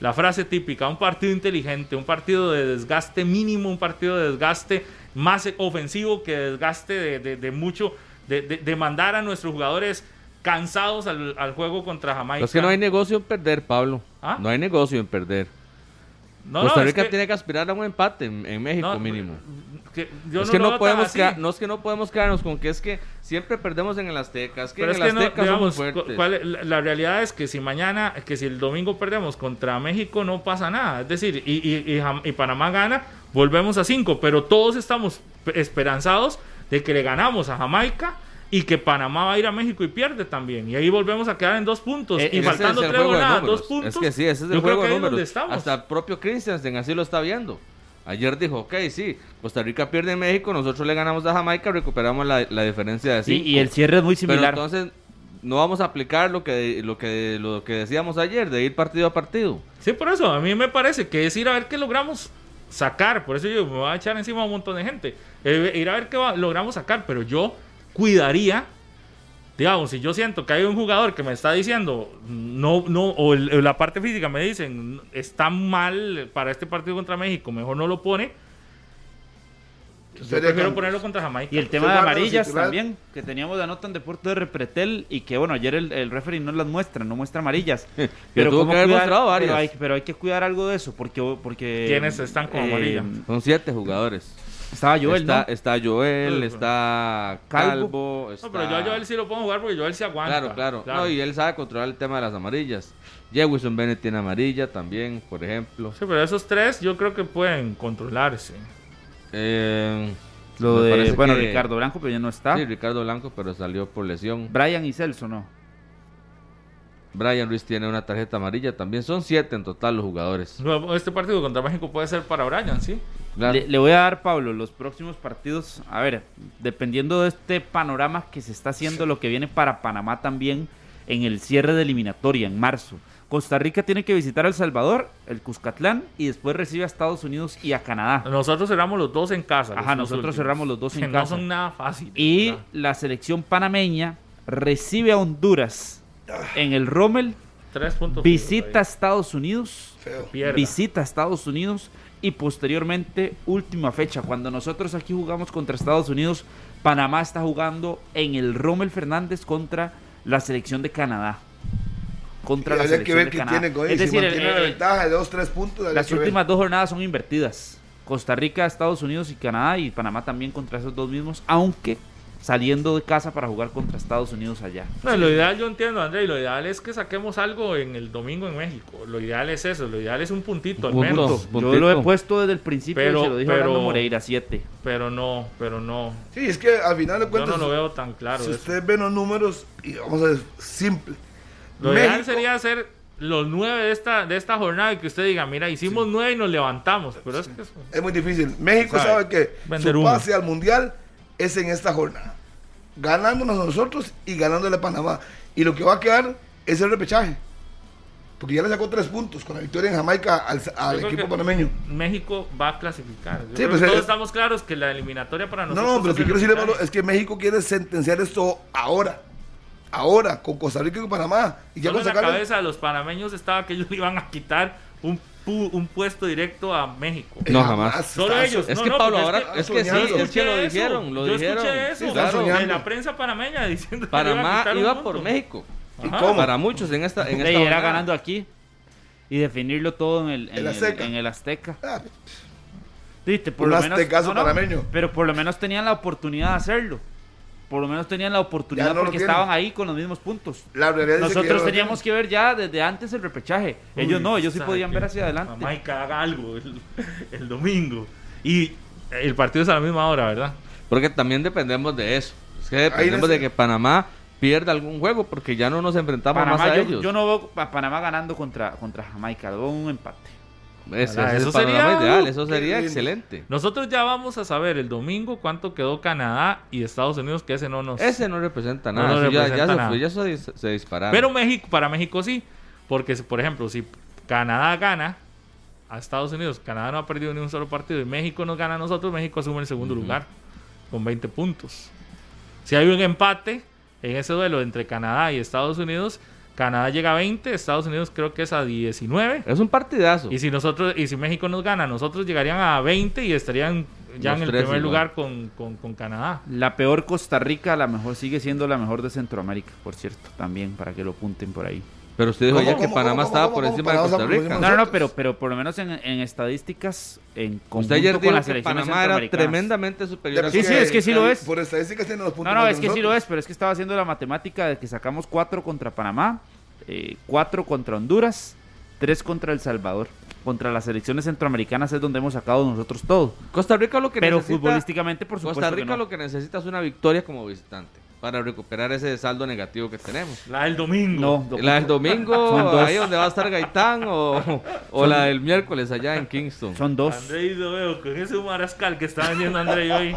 la frase típica, un partido inteligente, un partido de desgaste mínimo, un partido de desgaste más ofensivo que desgaste de, de- de mucho, de, mandar a nuestros jugadores cansados al, al juego contra Jamaica. Es que no hay negocio en perder, Pablo. ¿Ah? No hay negocio en perder. No, Costa no, es Rica que- tiene que aspirar a un empate en, en México no, mínimo. que yo es no que no podemos no es que no podemos quedarnos con que es que siempre perdemos en el Azteca, es que Pero en es el que no, Azteca digamos, somos cu- fuertes. cuál es- la, la realidad es que si mañana, que si el domingo perdemos contra México no pasa nada. Es decir, y, y- y y Panamá gana, volvemos a cinco, pero todos estamos pe- esperanzados de que le ganamos a Jamaica y que Panamá va a ir a México y pierde también. Y ahí volvemos a quedar en dos puntos. Eh, y faltando tres jornadas, números. dos puntos. Es que sí, ese es el yo creo juego que de es donde números. estamos. Hasta el propio Christiansen así lo está viendo. Ayer dijo, ok, sí, Costa Rica pierde en México, nosotros le ganamos a Jamaica, recuperamos la, la diferencia de Sí, y el cierre es muy Pero similar. entonces no vamos a aplicar lo que, lo que, lo que decíamos ayer, de ir partido a partido. Sí, por eso, a mí me parece que es ir a ver qué logramos sacar. Por eso yo me voy a echar encima a un montón de gente. Eh, ir a ver qué va- logramos sacar, pero yo cuidaría, digamos, si yo siento que hay un jugador que me está diciendo, no, no, o el- la parte física me dicen, está mal para este partido contra México, mejor no lo pone. Yo prefiero ponerlo contra Jamaica. Y el tema de amarillas también, que teníamos la nota en Deporte de Repretel y que bueno, ayer el, el referee no las muestra, no muestra amarillas. pero, tuvo ¿cómo que haber cuidar? mostrado varias. pero, hay, pero hay que cuidar algo de eso, porque... porque ¿Quiénes están con amarilla? Son siete jugadores. Estaba Joel, está, ¿no? está Joel, está Calvo. Está... No, pero yo a Joel sí lo puedo jugar porque Joel sí aguanta. Claro, claro. No, y él sabe controlar el tema de las amarillas. Jewison Bennett tiene amarilla también, por ejemplo. Sí, pero esos tres yo creo que pueden controlarse. Eh, Lo de, bueno, que- Ricardo Blanco, pero ya no está. Sí, Ricardo Blanco, pero salió por lesión. Brian y Celso, ¿no? Brian Ruiz tiene una tarjeta amarilla también. Son siete en total los jugadores. Este partido contra México puede ser para Brian, ¿sí? Claro. Le, le voy a dar, Pablo, los próximos partidos. A ver, dependiendo de este panorama que se está haciendo, lo que viene para Panamá también en el cierre de eliminatoria en marzo. Costa Rica tiene que visitar a El Salvador, el Cuscatlán y después recibe a Estados Unidos y a Canadá. Nosotros cerramos los dos en casa. Ajá, nosotros últimos, cerramos los dos en que casa. No son nada fáciles. Y ¿verdad? la selección panameña recibe a Honduras en el Rommel, Tres puntos. visita a Estados Unidos, Feo. Visita a Estados Unidos y posteriormente última fecha. Cuando nosotros aquí jugamos contra Estados Unidos, Panamá está jugando en el Rommel Fernández contra la selección de Canadá. Contra Y la habría que selección ver de qué Canadá. tiene con es ellos. Si decir, mantiene el- la el- ventaja de dos, tres puntos. las ver. últimas dos jornadas son invertidas. Costa Rica, Estados Unidos y Canadá y Panamá también contra esos dos mismos, aunque saliendo de casa para jugar contra Estados Unidos allá. No, lo ideal, yo entiendo, André, lo ideal es que saquemos algo en el domingo en México. Lo ideal es eso, lo ideal es un puntito al menos. Yo lo he puesto desde el principio Pero- y se lo dijo pero- Orlando Moreira, 7. Pero no, pero no. Sí, es que al final de Yo cuentas, no lo veo tan claro. si ustedes ven los números, y vamos a ver, simple. Lo ideal sería hacer los nueve de esta, de esta jornada y que usted diga, mira, hicimos nueve y nos levantamos. Pero es que eso- Es muy difícil. México Sabe, sabe, que vender su pase al mundial es en esta jornada. Ganándonos a nosotros y ganándole a Panamá. Y lo que va a quedar es el repechaje. Porque ya le sacó tres puntos con la victoria en Jamaica al, equipo panameño. México va a clasificar. Sí, pues, todos estamos claros que la eliminatoria para nosotros. No, pero lo que quiero decirle, es que México quiere sentenciar esto ahora. Ahora, con Costa Rica y con Panamá. Y ya Solo con en la cabeza de los panameños estaba que ellos iban a quitar un, pu- un puesto directo a México. No, jamás. Solo está- ellos. Es No, que no, Pablo, ahora es es que sí, es que lo eso. dijeron, lo Yo dijeron. escuché eso Sí, de la prensa panameña diciendo que Panamá un iba por México. ¿Y Ajá. cómo? Para muchos en esta, en Y esta era jornada. ganando aquí y definirlo todo en el, en El el- Azteca. en el Azteca. Ah, Viste, por Un lo menos, aztecazo panameño. Pero por lo menos tenían la oportunidad de hacerlo. Por lo menos tenían la oportunidad no porque estaban ahí con los mismos puntos. La realidad dice que ya Nosotros teníamos que ver ya desde antes el repechaje. ellos Uy, no, ellos sí podían ver hacia adelante. Jamaica haga algo el, el domingo. Y el partido es a la misma hora, ¿verdad? Porque también dependemos de eso. Es que dependemos de que Panamá pierda algún juego porque ya no nos enfrentamos más a yo, ellos. yo no veo a Panamá ganando contra, contra Jamaica, veo un empate. Eso sería- ideal, eso qué sería lindo. excelente. Nosotros ya vamos a saber el domingo cuánto quedó Canadá y Estados Unidos, que ese no nos... Ese no representa nada. no ya, ya representa se nada. fue, ya se, se dispararon. Pero México, para México sí. Porque, por ejemplo, si Canadá gana a Estados Unidos, Canadá no ha perdido ni un solo partido y México nos gana a nosotros, México asume el segundo lugar con 20 puntos. Si hay un empate en ese duelo entre Canadá y Estados Unidos, Canadá llega a 20, Estados Unidos creo que es a 19. Es un partidazo. Y si nosotros y si México nos gana, nosotros llegarían a 20 y estarían ya Los en el tres primer igual. lugar con, con- con Canadá. La peor Costa Rica, la mejor sigue siendo la mejor de Centroamérica, por cierto, también para que lo apunten por ahí. Pero usted dijo ¿Cómo, ya que cómo, Panamá cómo, estaba cómo, por cómo? encima de Costa Rica. No, no, pero, pero por lo menos en, en estadísticas, en conjunto Usted ayer con dijo las que selecciones Panamá era centroamericanas. tremendamente superior a Sí, sí, es que sí lo es. Por estadísticas tiene los puntos No, no, es que sí lo es, pero es que estaba haciendo la matemática de que sacamos cuatro contra Panamá, eh, cuatro contra Honduras, tres contra El Salvador. Contra las selecciones centroamericanas es donde hemos sacado nosotros todo. Costa Rica lo que Pero necesita, futbolísticamente, por supuesto. Costa que Rica no. lo que necesita es una victoria como visitante para recuperar ese saldo negativo que tenemos. La del domingo. No, La del domingo, ahí donde va a estar Gaitán, o, o la del miércoles allá en Kingston. son dos. André lo veo con ese marascal que está vendiendo André hoy.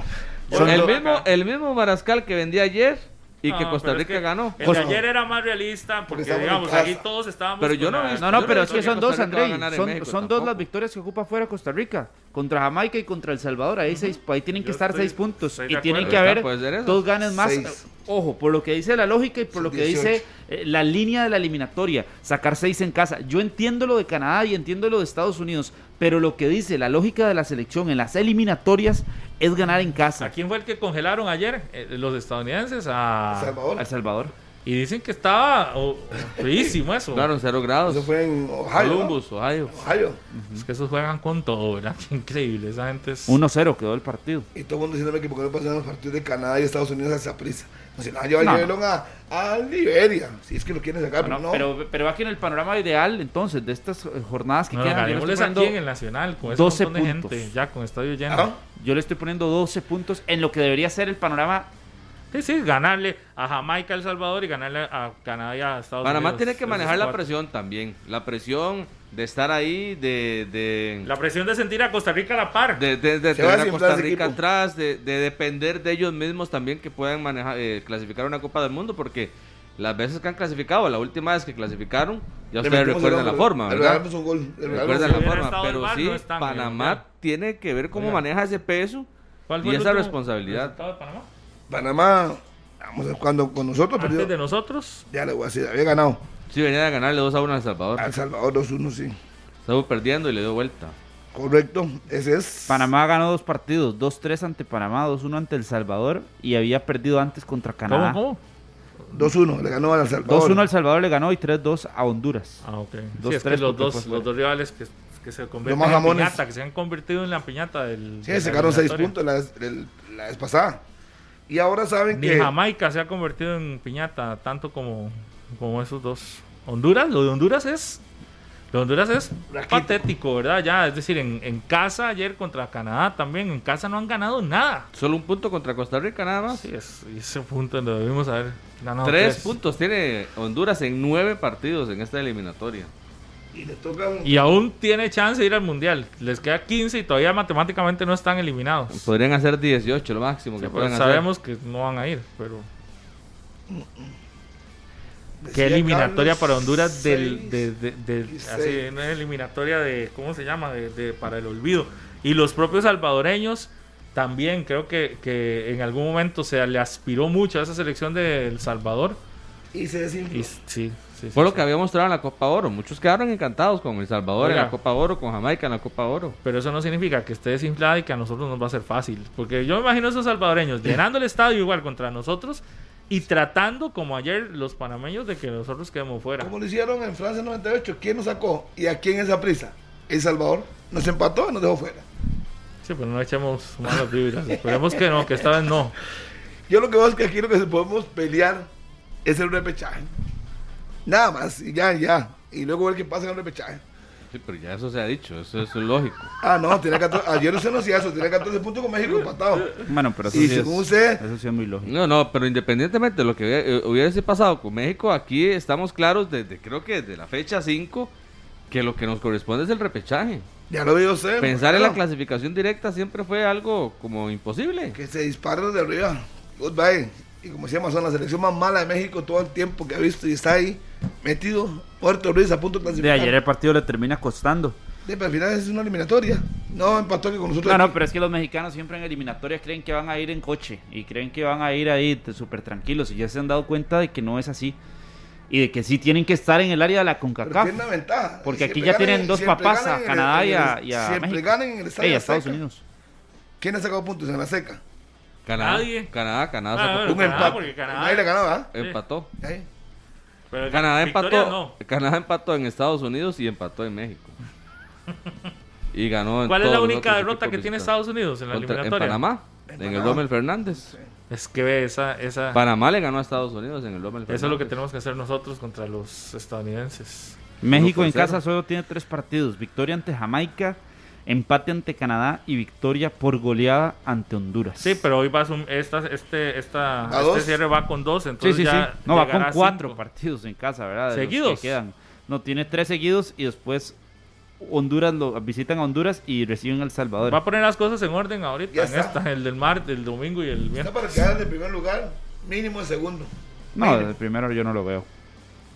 El, mismo, el mismo Marascal que vendía ayer y que Costa Rica que ganó. El de ayer era más realista porque, digamos, aquí todos estábamos. Pero yo no No, no, pero es que son dos, Costa Rica va a Andrei. ganar en Son, dos las victorias que ocupa fuera Costa Rica. Contra Jamaica y contra El Salvador. Ahí, seis, ahí tienen que estar seis puntos. Y tienen que haber eso. dos ganes más. Seis. Ojo, por lo que dice la lógica y por Son lo que 18. dice eh, la línea de la eliminatoria. Sacar seis en casa. Yo entiendo lo de Canadá y entiendo lo de Estados Unidos. Pero lo que dice la lógica de la selección en las eliminatorias es ganar en casa. ¿A quién fue el que congelaron ayer? Eh, los estadounidenses. A... Salvador. A El Salvador. Y dicen que estaba oh, feísimo eso. Claro, en cero grados. Eso fue en Ohio. ¿no? Columbus, Ohio. Ohio. Es que esos juegan con todo, ¿verdad? Qué increíble. Esa gente es. 1-0 quedó el partido. Y todo el mundo diciéndome que por qué no pasaron los partidos de Canadá y Estados Unidos a esa prisa. No sé, nada, lleva No. llevaron a, a Liberia. Si es que lo quieren sacar, Bueno, pero no. pero, pero aquí en el panorama ideal, entonces, de estas eh, jornadas que No, quedan, yo le, estoy ganémosles aquí poniendo, en el Nacional con ese 12 montón de puntos. gente. Ya con estadio lleno. Ah, yo le estoy poniendo 12 puntos en lo que debería ser el panorama. Sí, sí, ganarle a Jamaica, El Salvador y ganarle a Canadá y a Estados Panamá Unidos. tiene que manejar la presión también. La presión de estar ahí, de, de, La presión de sentir a Costa Rica a la par. de, de- de Se va a tener a Costa Rica atrás, de, de depender de ellos mismos también que puedan manejar, eh, clasificar una Copa del Mundo, porque las veces que han clasificado, la última vez que clasificaron, ya le ustedes recuerdan la forma, ¿verdad? un gol, Recuerdan la forma, pero sí, no Panamá tiene que ver cómo Oiga. maneja ese peso ¿Cuál y esa responsabilidad. de Panamá? Panamá, vamos a ver, cuando con nosotros Antes perdió, de nosotros, ya le voy a decir, había ganado Sí, venía de ganarle 2 a 1 a El Salvador. a El Salvador 2-1, sí. Estuvo perdiendo y le dio vuelta. Correcto, ese es. Panamá ganó dos partidos: 2-3 ante Panamá, 2-1 ante El Salvador y había perdido antes contra Canadá. ¿cómo? 2-1, le ganó a El Salvador. 2-1 El Salvador le ganó y 3-2 a Honduras. Ah, ok. Dos, sí, es que tres, los dos, los dos rivales que, que se convierten en jamones. piñata, que se han convertido en la piñata del. Sí, de sacaron 6 eliminatoria. puntos la, el- la vez pasada. Y ahora saben Ni que. Jamaica se ha convertido en piñata tanto como, como esos dos. Honduras, lo de Honduras es. Lo de Honduras es patético, ¿verdad? Ya, es decir, en, en casa ayer contra Canadá también, en casa no han ganado nada. Solo un punto contra Costa Rica nada más. Sí, es, y ese punto lo debimos haber ganado. Tres puntos tiene Honduras en nueve partidos en esta eliminatoria. Y le tocan. Y aún tiene chance de ir al mundial. Les queda 15 y todavía matemáticamente no están eliminados. Podrían hacer 18, lo máximo Sí, hacer. sabemos que no van a ir, pero decía qué eliminatoria Carlos, para Honduras del, seis de, de- así, una eliminatoria de cómo se llama de, de- para el olvido y los propios salvadoreños también creo que, que en algún momento se le aspiró mucho a esa selección de El Salvador Y se desinfló. y sí, sí, sí, Fue lo sí. que había mostrado en la Copa Oro. Muchos quedaron encantados con El Salvador en la Copa Oro, con Jamaica en la Copa Oro. pero eso no significa que esté desinflada y que a nosotros nos va a ser fácil. Porque yo me imagino a esos salvadoreños llenando el estadio igual contra nosotros y tratando, como ayer, los panameños de que nosotros quedemos fuera. Como lo hicieron en Francia 98, ¿quién nos sacó? ¿Y a quién esa prisa? El Salvador. Nos empató y nos dejó fuera. Sí, pero no echemos malas vibras. Esperemos que no, que esta vez no. Yo lo que veo es que aquí lo que podemos pelear es el repechaje. Nada más, y ya, ya. Y luego ver qué pasa en el repechaje. Sí, pero ya eso se ha dicho, eso, eso es lógico. Ah, no, tiene 14, ayer usted no hacía eso, tiene 14 puntos con México empatado. Bueno, pero eso, Y sí, según es, usted- eso sí es muy lógico. No, no, pero independientemente de lo que hubiera- eh, hubiese pasado con México, aquí estamos claros desde, creo que desde la fecha 5, que lo que nos corresponde es el repechaje. Ya lo veo usted. Pensar en la clasificación directa siempre fue algo como imposible. Que se disparen de arriba. Goodbye. Y como se llama, son la selección más mala de México todo el tiempo que ha visto y está ahí metido Puerto Ruiz a punto de De clasificar. ayer el partido le termina costando. Sí, pero al final es una eliminatoria. No empató que con nosotros. No, no, pero es que los mexicanos siempre en eliminatorias creen que van a ir en coche y creen que van a ir ahí súper tranquilos y ya se han dado cuenta de que no es así y de que sí tienen que estar en el área de la CONCACAF. tiene una ventaja. Porque aquí ya tienen dos papás, a el- Canadá y a, y a Siempre México. ganan en el estadio Ey, a Estados. Unidos. ¿Quién ha sacado puntos en la seca? Canadá, Nadie. Canadá, Canadá Ah, sacó bueno, Un puntos. Canadá, empate. porque Canadá- Nadie le ganó, empató. Pero Canadá victoria empató, no. Canadá empató en Estados Unidos y empató en México. Y ganó en ¿Cuál es la todos los única otros derrota equipos que tiene visitantes. Estados Unidos en la Contra- en eliminatoria? Panamá, En en el Panamá. Rommel Fernández. Es que ve esa, esa Panamá le ganó a Estados Unidos en el Rommel Fernández. eso es lo que tenemos que hacer nosotros contra los estadounidenses. México en cero. casa solo tiene tres partidos: victoria ante Jamaica, empate ante Canadá y victoria por goleada ante Honduras. Sí, pero hoy va a sum- esta, este, esta, ¿A este dos? cierre va con dos, Sí, entonces sí, sí. ya No, va con cuatro cinco. partidos en casa, ¿verdad? De ¿Seguidos? que quedan. No, tiene tres seguidos y después Honduras lo visitan a Honduras y reciben a El Salvador. Va a poner las cosas en orden ahorita, Ya en está. esta, el del mar, el domingo y el Está viernes. para quedar de primer lugar, mínimo de segundo. No, el primero yo no lo veo.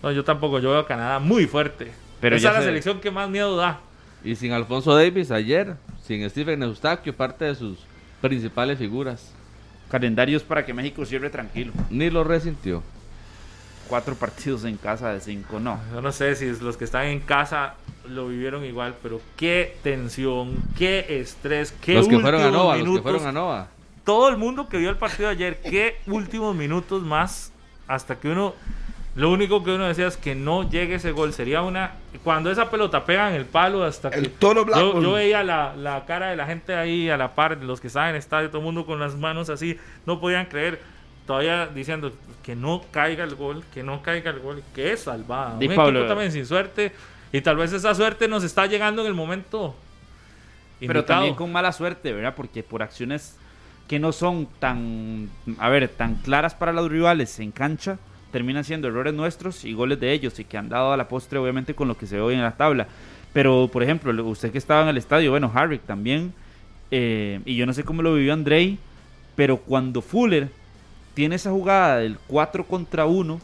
No, yo tampoco, yo veo a Canadá muy fuerte. Pero Esa ya es la se- selección que más miedo da. Y sin Alfonso Davis ayer, sin Stephen Eustaquio, parte de sus principales figuras. Calendarios para que México cierre tranquilo. Ni lo resintió. Cuatro partidos en casa de cinco, no. Yo no sé si es los que están en casa lo vivieron igual, pero qué tensión, qué estrés, qué los que fueron a Nova, los que fueron a Nova. Todo el mundo que vio el partido ayer, qué últimos minutos más hasta que uno lo único que uno decía es que no llegue ese gol. Sería una. Cuando esa pelota pega en el palo, hasta que. El toro blanco. Yo, yo veía la, la cara de la gente ahí a la par, los que estaban en el estadio, todo el mundo con las manos así, no podían creer. Todavía diciendo que no caiga el gol, que no caiga el gol, que es salvada. Di Un Pablo. equipo también sin suerte. Y tal vez esa suerte nos está llegando en el momento. Pero indicado. también con mala suerte, ¿verdad? Porque por acciones que no son tan, a ver, tan claras para los rivales en cancha, terminan siendo errores nuestros y goles de ellos y que han dado a la postre obviamente con lo que se ve hoy en la tabla. Pero, por ejemplo, lo- usted que estaba en el estadio, bueno, Harrick también, eh, y yo no sé cómo lo vivió Andrei, pero cuando Fuller tiene esa jugada del 4 contra 1,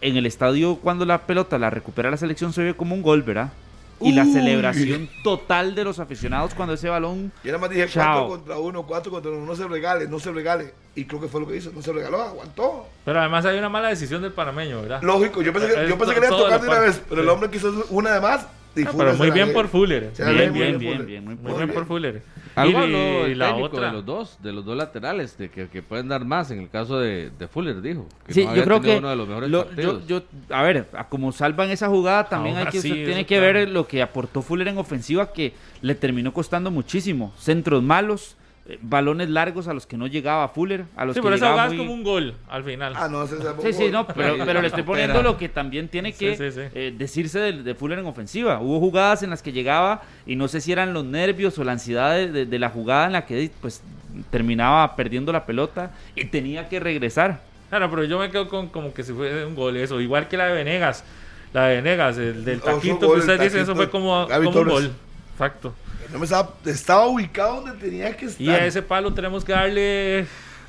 en el estadio cuando la pelota la recupera la selección se ve como un gol, ¿verdad? Y la celebración total de los aficionados cuando ese balón Y nada más dije Chao. 4 contra 1, 4 contra 1, no se regale, no se regale. Y creo que fue lo que hizo, no se regaló, aguantó. Pero además hay una mala decisión del panameño, ¿verdad? Lógico, yo pensé que, yo pensé que le iba a tocar de una vez, pero el hombre quiso una de más. Ah, pero muy bien por Fuller. Bien, bien, bien, bien, muy bien bien. por Fuller. Algo y, la otra. de los dos, de los dos laterales, de que, que pueden dar más en el caso de, de Fuller, dijo. Que Sí, yo creo que uno de los mejores lo- yo, a ver, a como salvan esa jugada también hay que tiene que claro. ver lo que aportó Fuller en ofensiva que le terminó costando muchísimo. Centros malos, eh, balones largos a los que no llegaba Fuller, a los Sí, que pero esa jugada es muy- como un gol al final. Ah, no, ese es Sí, sí, no, pero, pero le estoy poniendo lo que también tiene que sí, sí. eh, decirse de, de Fuller en ofensiva. Hubo jugadas en las que llegaba y no sé si eran los nervios o la ansiedad de, de- de la jugada en la que pues terminaba perdiendo la pelota y tenía que regresar. Claro, pero yo me quedo con como que si fue un gol eso. Igual que la de Venegas. La de Venegas, el del taquito gol, que usted el dice, eso fue como, como un gol. Exacto. No me estaba, estaba ubicado donde tenía que estar. Y a ese palo tenemos que darle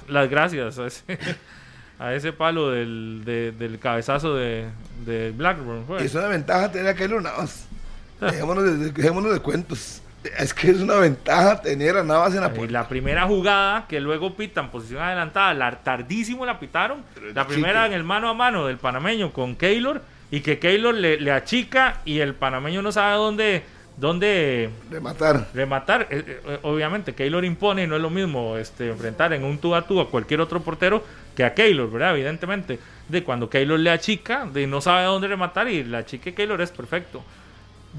las gracias. A ese, a ese palo del, de- del cabezazo de, de Blackburn. fue. Es una ventaja tener a Keylor Navas. Dejémonos de, dejémonos de cuentos. Es que es una ventaja tener a Navas en la Y puerta. la primera jugada que luego pitan posición adelantada, la, tardísimo la pitaron. Pero La chico. primera en el mano a mano del panameño con Keylor y que Keylor le, le achica y el panameño no sabe dónde, dónde De matar. rematar. Eh, eh, obviamente, Keylor impone y no es lo mismo este, enfrentar en un tú a tú a cualquier otro portero que a Keylor, ¿verdad? Evidentemente. De cuando Keylor le achica, de no sabe dónde rematar y la achique Keylor es perfecto.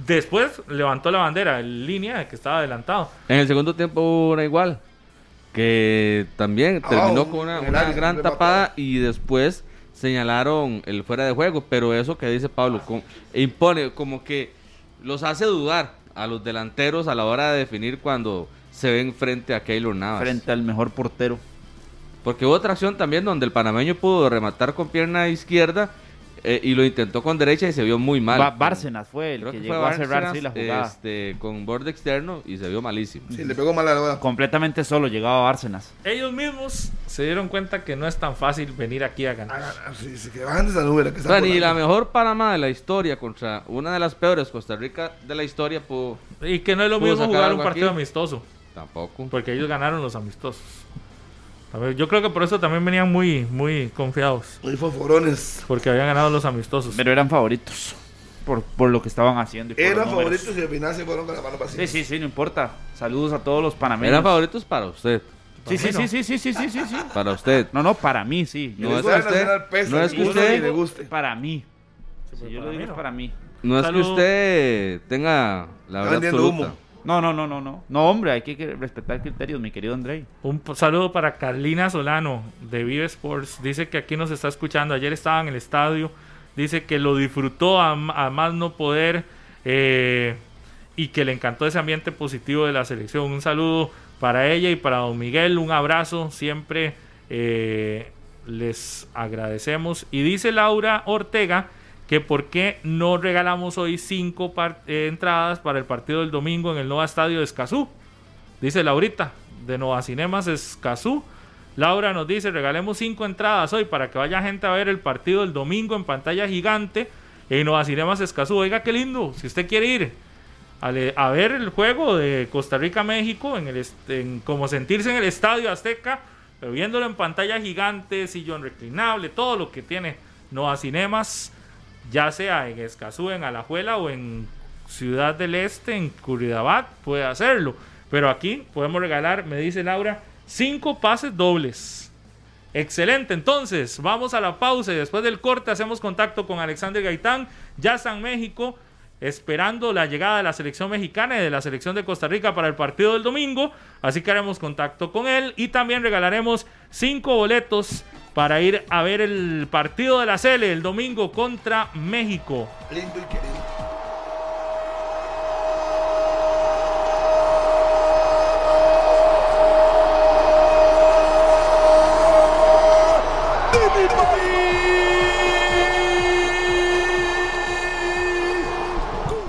Después levantó la bandera en línea que estaba adelantado. En el segundo tiempo hubo una igual, que también terminó con una, gran tapada y después señalaron el fuera de juego, pero eso que dice Pablo, con- impone como que los hace dudar a los delanteros a la hora de definir cuando se ven frente a Keylor Navas. Frente al mejor portero. Porque hubo otra acción también donde el panameño pudo rematar con pierna izquierda eh, y lo intentó con derecha y se vio muy mal. Ba- Bárcenas fue el Creo que, que llegó fue a cerrar Bárcenas, sí, la jugada. este, con borde externo y se vio malísimo. Sí, le pegó mal a la bola. Completamente solo llegaba Bárcenas. Ellos mismos se dieron cuenta que no es tan fácil venir aquí a ganar. Ah, sí, sí, que bajan de esa nube. la que O están sea, ni la mejor Panamá de la historia contra una de las peores Costa Rica de la historia pudo Y que no es lo ¿Pudo mismo jugar un partido aquí? amistoso, tampoco. porque ellos ganaron los amistosos. A ver, yo creo que por eso también venían muy, muy confiados, Muy fosforones. porque habían ganado los amistosos. Pero eran favoritos por, por lo que estaban haciendo. y Eran números. favoritos y al final se fueron con la mano vacía. Sí, sí, sí, no importa. Saludos a todos los panameños. Eran favoritos para usted. Sí, sí, mí sí, sí, sí, sí, sí, sí, sí. Para usted. No, no, para mí, sí. No les es gusta que usted- no es le que guste usted- le guste. para mí. Sí, Si pues yo para lo mí digo no. es para mí. No es que usted tenga la verdad absoluta. humo. No, no, no, no, no. No, hombre, hay que respetar criterios, mi querido Andrei. Un saludo para Carlina Solano de Vive Sports. Dice que aquí nos está escuchando. Ayer estaba en el estadio. Dice que lo disfrutó a más no poder eh, y que le encantó ese ambiente positivo de la selección. Un saludo para ella y para don Miguel. Un abrazo. Siempre eh, les agradecemos. Y dice Laura Ortega que por qué no regalamos hoy cinco eh, entradas para el partido del domingo en el nuevo estadio de Escazú. Dice Laurita, de Nova Cinemas Escazú. Laura nos dice, regalemos cinco entradas hoy para que vaya gente a ver el partido el domingo en pantalla gigante en Nova Cinemas Escazú. Oiga, qué lindo, si usted quiere ir a, ver el juego de Costa Rica-México, en el en- como sentirse en el Estadio Azteca, pero viéndolo en pantalla gigante, sillón reclinable, todo lo que tiene Nova Cinemas, ya sea en Escazú, en Alajuela o en Ciudad del Este, en Curridabat, puede hacerlo. Pero aquí podemos regalar, me dice Laura, cinco pases dobles. Excelente, entonces vamos a la pausa y después del corte hacemos contacto con Alexander Gaitán, ya está en México, esperando la llegada de la selección mexicana y de la selección de Costa Rica para el partido del domingo, así que haremos contacto con él y también regalaremos cinco boletos para ir a ver el partido de la Cele el domingo contra México. Lindo y querido.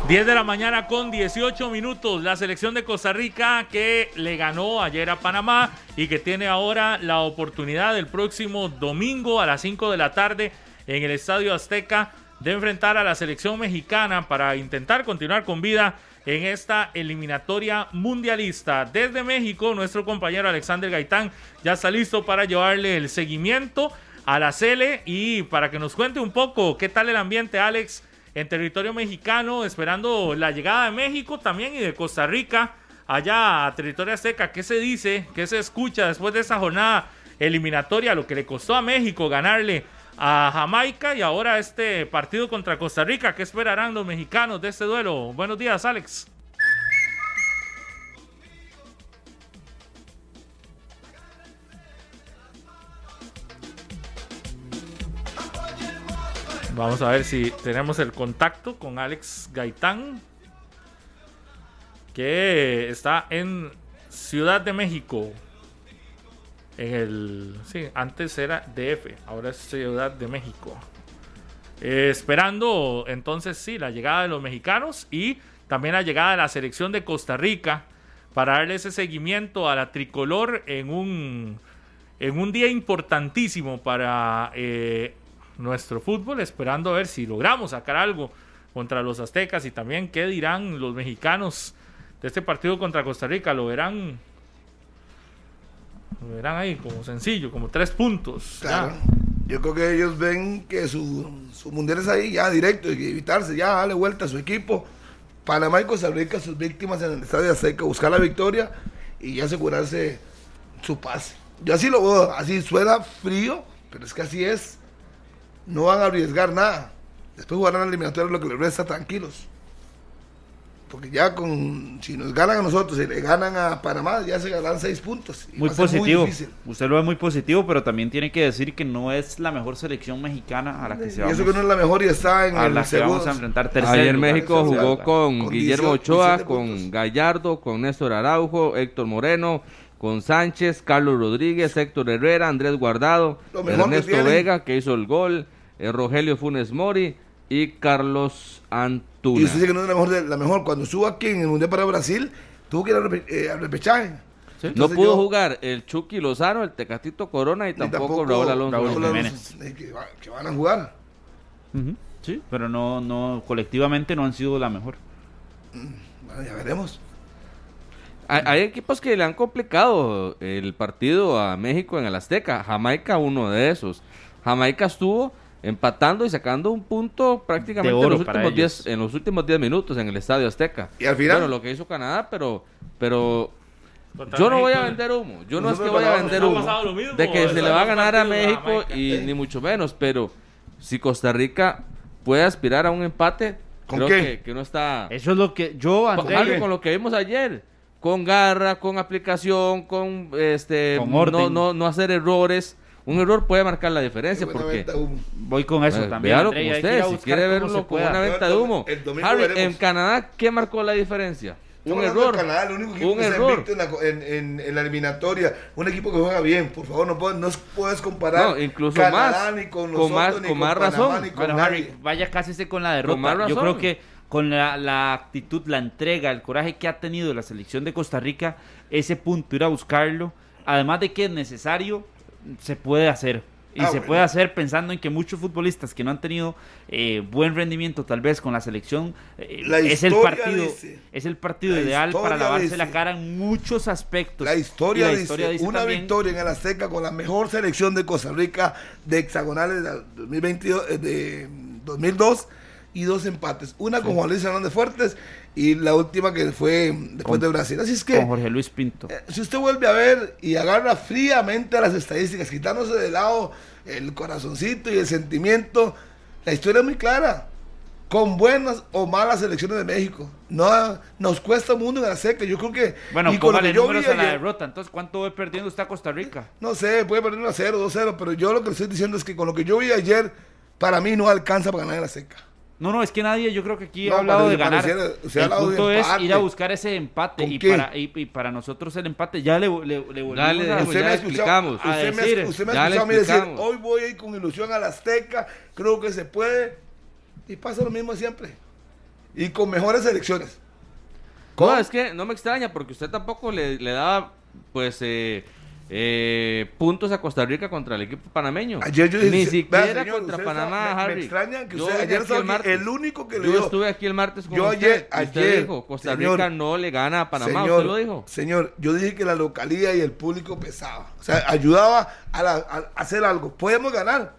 10 de la mañana con 18 minutos. La selección de Costa Rica que le ganó ayer a Panamá y que tiene ahora la oportunidad el próximo domingo a las 5 de la tarde en el Estadio Azteca de enfrentar a la selección mexicana para intentar continuar con vida en esta eliminatoria mundialista. Desde México, nuestro compañero Alexander Gaitán ya está listo para llevarle el seguimiento a la Cele y para que nos cuente un poco qué tal el ambiente, Alex, en territorio mexicano, esperando la llegada de México también y de Costa Rica allá a territorio azteca. ¿Qué se dice? ¿Qué se escucha después de esa jornada eliminatoria? Lo que le costó a México ganarle a Jamaica y ahora este partido contra Costa Rica. ¿Qué esperarán los mexicanos de este duelo? Buenos días, Alex. Vamos a ver si tenemos el contacto con Alex Gaitán, que está en Ciudad de México. En el. Sí, antes era DF, ahora es Ciudad de México. Eh, esperando entonces, sí, la llegada de los mexicanos y también la llegada de la selección de Costa Rica para darle ese seguimiento a la tricolor en un, en un día importantísimo para eh, nuestro fútbol, esperando a ver si logramos sacar algo contra los aztecas y también qué dirán los mexicanos de este partido contra Costa Rica. Lo verán, lo verán ahí como sencillo, como tres puntos. Claro. Yo creo que ellos ven que su, su mundial es ahí ya directo y evitarse, ya darle vuelta a su equipo. Panamá y Costa Rica, sus víctimas en el Estadio Azteca, buscar la victoria y asegurarse su pase. Yo así lo veo, así suena frío, pero es que así es. No van a arriesgar nada. Después jugarán la eliminatoria lo que les resta tranquilos. Porque ya con, si nos ganan a nosotros y le ganan a Panamá, ya se ganan seis puntos. Y Muy va positivo. difícil. Usted lo ve muy positivo, pero también tiene que decir que no es la mejor selección mexicana a la que se Y vamos, eso que no es la mejor y está en a el la que vamos a enfrentar tercer Ayer lugar. México jugó con Con Guillermo 18, Ochoa, 17 con. Gallardo, con Néstor Araujo, Héctor Moreno, con Sánchez, Carlos Rodríguez, Héctor Herrera, Andrés Guardado, que Ernesto tienen. Vega, que hizo el gol, eh, Rogelio Funes Mori y Carlos Antuna. Y usted dice que no es la mejor, de- la mejor. Cuando subo aquí en el Mundial para Brasil, tuvo que ir al, eh, al repechaje. no pudo yo- jugar el Chucky Lozano, el Tecatito Corona y ni tampoco, Raúl Alonso. Raúl que, va- que van a jugar. Sí, pero no, no, colectivamente no han sido la mejor. Bueno, ya veremos. Hay, hay equipos que le han complicado el partido a México en el Azteca. Jamaica uno de esos. Jamaica estuvo empatando y sacando un punto prácticamente en, los últimos ellos. 10, en los últimos 10 minutos en el Estadio Azteca. Y al final- Bueno, lo que hizo Canadá, pero pero yo no voy a vender humo. Yo no es que voy a vender ¿No humo. mismo? De que se le va a ganar a México y ni mucho menos. Pero si Costa Rica puede aspirar a un empate, ¿Con creo qué? que, que no está... Eso es lo que yo, André, Harry, con lo que vimos ayer, con garra, con aplicación, con este Con no, orden. no, no hacer errores. Un error puede marcar la diferencia porque voy con eso también. véalo André, ir usted, si quiere verlo se como una venta de humo. Harry, veremos. en Canadá, ¿qué marcó la diferencia? Un error. Canadá, el único equipo Un que se error. invicto en la, en, en- en la eliminatoria. Un equipo que juega bien. Por favor, no puedes, no puedes comparar No, incluso Canadá más, ni con con nosotros, más- ni con con más Panamá, razón. ni con Bueno, Harry, vaya casi con la más derrota. Yo razón. creo que con la, la actitud, la entrega, el coraje que ha tenido la selección de Costa Rica, ese punto, ir a buscarlo, además de que es necesario, se puede hacer. Y Ah, se bueno. puede hacer pensando en que muchos futbolistas que no han tenido eh, buen rendimiento tal vez con la selección, eh, La es el partido, dice. es el partido ideal para lavarse dice. la cara en muchos aspectos. La historia, la dice, historia dice una también- victoria en el Azteca con la mejor selección de Costa Rica de hexagonales de 2022, eh, de 2002 y dos empates. Una con Juan Luis Hernández Fuertes y la última que fue después Con- de Brasil. Así es que con Jorge Luis Pinto. eh, si usted vuelve a ver y agarra fríamente las estadísticas, quitándose de lado el corazoncito y el sentimiento, la historia es muy clara. Con buenas o malas selecciones de México. No, nos cuesta un mundo en la seca. Yo creo que. Bueno, y con lo que yo vi a la derrota. Entonces, ¿cuánto va perdiendo usted a Costa Rica? No sé, puede perder 1 a 0, 2 a 0, pero yo lo que le estoy diciendo es que con lo que yo vi ayer, para mí no alcanza para ganar en la seca. No, no, es que nadie, yo creo que aquí No, ha hablado de ganar. ha el de punto es empate. ir a buscar ese empate. ¿Con Y qué? para, y, y para nosotros el empate, ya le, le, le volvimos Dale, a- Pues usted ya me explicamos. A usted me ha- decir, usted me ha ya le escuchado a mí decir, hoy voy a ir con ilusión a la Azteca, creo que se puede, y pasa lo mismo siempre. Y con mejores elecciones. No, es que no me extraña porque usted tampoco le, le daba pues eh, eh, puntos a Costa Rica contra el equipo panameño. Ayer yo dije, Ni siquiera señor, contra usted Panamá, está- me- me Harry. extraña que Yo usted ayer el martes. el único que le Yo dio- estuve aquí el martes con Yo usted. ayer- usted dijo, Costa señor, Rica no le gana a Panamá, señor, usted lo dijo. Señor, yo dije que la localía y el público pesaba. O sea, ayudaba a, la- a hacer algo. Podemos ganar.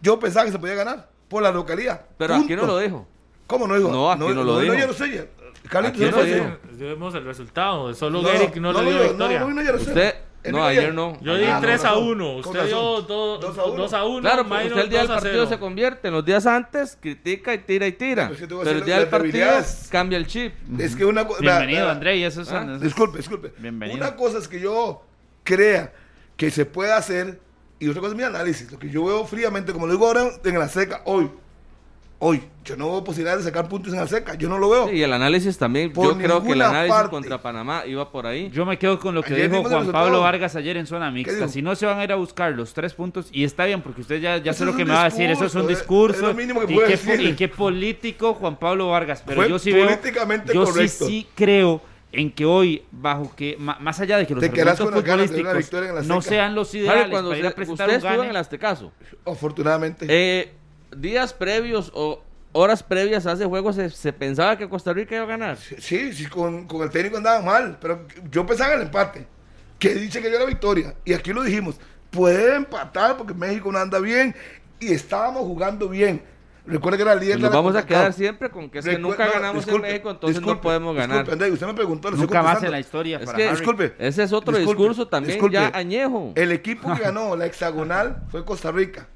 Yo pensaba que se podía ganar por la localía. Pero Punto. aquí no lo dijo. ¿Cómo no dijo? No, aquí no lo dijo. yo lo sé. Carlitos, Aquí yo no lo dijo. Vemos el resultado. Solo No, Eric no, le dio victoria. No, no, ayer no. Yo di Ah, con 3 a razón, 1. con Usted dio Dos 2 a uno. a 1. Claro, pero usted el día del partido se convierte. En los días antes critica y tira y tira. Pero es que Pero el día del partido cambia el chip. Es que una. Bienvenido, André. Y eso es, Ah, eso es- Disculpe, disculpe. Bienvenido. Una cosa es que yo crea que se puede hacer y otra cosa es mi análisis. Lo que yo veo fríamente, como lo digo ahora en la seca, hoy. Hoy. Yo no veo posibilidad de sacar puntos en la seca. Yo no lo veo. Sí, y el análisis también. Por yo creo que el análisis parte. contra Panamá iba por ahí. Yo me quedo con lo que Ayer dijo Juan Pablo. Vargas ayer en zona mixta. Si no se van a ir a buscar los tres puntos, y está bien, porque usted ya, ya sé lo que me va a decir, eso es un discurso, es- discurso. es lo mínimo que y, qué, decir. y qué político Juan Pablo Vargas. Pero Fue yo sí veo, políticamente yo sí, correcto. sí creo en que hoy, bajo que, más allá de que los argumentos futbolísticos victoria en la no sean los ideales cuando para ir a presentar usted un gane, en el Aztecaso, Afortunadamente. eh, días previos o horas previas a ese juego se, se pensaba que Costa Rica iba a ganar. Sí, sí, con, con el técnico andaban mal, pero yo pensaba en el empate. Que dice que dio la victoria. Y aquí lo dijimos, puede empatar porque México no anda bien y estábamos jugando bien. Recuerda que era el líder Nos de la vamos a quedar siempre con que es que nunca no, ganamos disculpe, en México, entonces disculpe, no podemos ganar. Disculpe, André, usted me preguntó, nunca más en la historia Es para que-. Disculpe. Ese es otro Disculpe, discurso también disculpe. ya añejo. El equipo que ganó la hexagonal fue Costa Rica.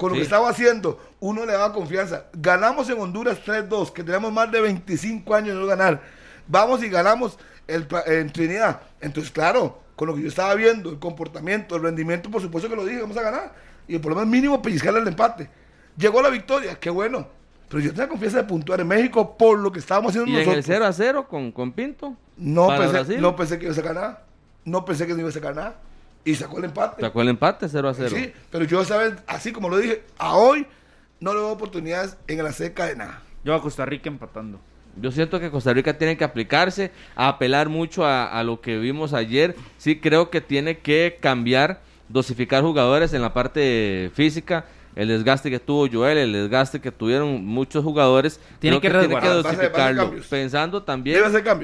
Con lo Sí. que estaba haciendo, uno le daba confianza. Ganamos en Honduras 3-2, que tenemos más de 25 años de no ganar. Vamos y ganamos el, en Trinidad. Entonces, claro, con lo que yo estaba viendo, el comportamiento, el rendimiento, por supuesto que lo dije, vamos a ganar. Y por lo menos mínimo pellizcarle el empate. Llegó la victoria, qué bueno. Pero yo tenía confianza de puntuar en México por lo que estábamos haciendo Y en el nosotros. 0 a 0 con, con Pinto. No pensé, Brasil. no pensé que iba a sacar nada. No pensé que no iba a sacar nada. Y sacó el empate. Sacó el empate 0 a 0. Sí, pero yo, ¿sabes? Así como lo dije, a hoy no le doy oportunidades en la seca de nada. Yo a Costa Rica empatando. Yo siento que Costa Rica tiene que aplicarse, a apelar mucho a, a lo que vimos ayer. Sí creo que tiene que cambiar, dosificar jugadores en la parte física. El desgaste que tuvo Joel, el desgaste que tuvieron muchos jugadores. Tiene que tiene que dosificarlo. Pensando también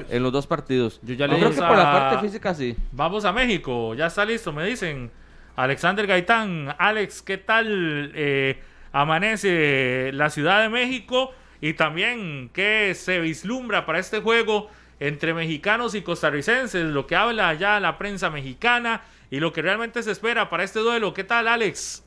en los dos partidos. Yo ya le creo que por la parte física sí. Vamos a México, ya está listo, me dicen. Alexander Gaitán, Alex, ¿qué tal eh, amanece la Ciudad de México? Y también, ¿qué se vislumbra para este juego entre mexicanos y costarricenses? Lo que habla ya la prensa mexicana y lo que realmente se espera para este duelo. ¿Qué tal, Alex?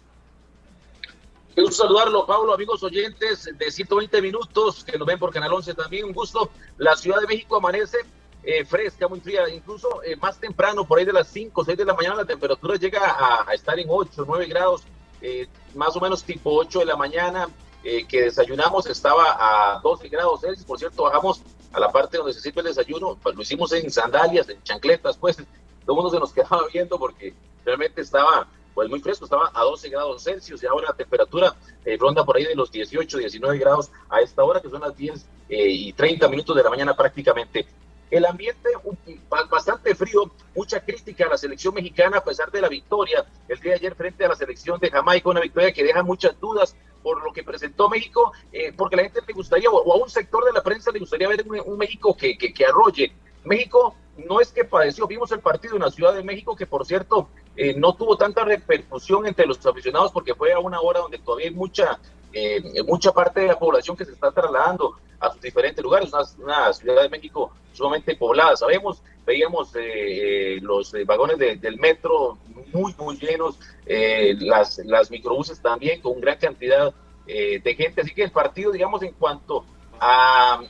Qué gusto saludarlo, Pablo, amigos oyentes de 120 minutos que nos ven por Canal 11 también. Un gusto. La Ciudad de México amanece eh, fresca, muy fría, incluso eh, más temprano, por ahí de las 5 o 6 de la mañana, la temperatura llega a, a estar en 8 9 grados, eh, más o menos tipo 8 de la mañana. eh, que desayunamos estaba a 12 grados Celsius. Por cierto, bajamos a la parte donde se sirve el desayuno, pues lo hicimos en sandalias, en chancletas, pues todo el mundo se nos quedaba viendo porque realmente estaba pues muy fresco, estaba a 12 grados Celsius y ahora la temperatura eh, ronda por ahí de los 18, 19 grados a esta hora, que son las 10 eh, y 30 minutos de la mañana prácticamente. El ambiente bastante frío, mucha crítica a la selección mexicana a pesar de la victoria el día de ayer frente a la selección de Jamaica, una victoria que deja muchas dudas por lo que presentó México, eh, porque la gente le gustaría, o a un sector de la prensa le gustaría ver un, un México que, que, que arrolle. México no es que padeció, vimos el partido en la Ciudad de México, que por cierto eh, no tuvo tanta repercusión entre los aficionados porque fue a una hora donde todavía hay mucha, eh, mucha parte de la población que se está trasladando a sus diferentes lugares, una, una Ciudad de México sumamente poblada, sabemos, veíamos eh, eh, los eh, vagones de- del metro muy, muy llenos, las, las microbuses también con gran cantidad de gente, así que el partido, digamos, en cuanto a,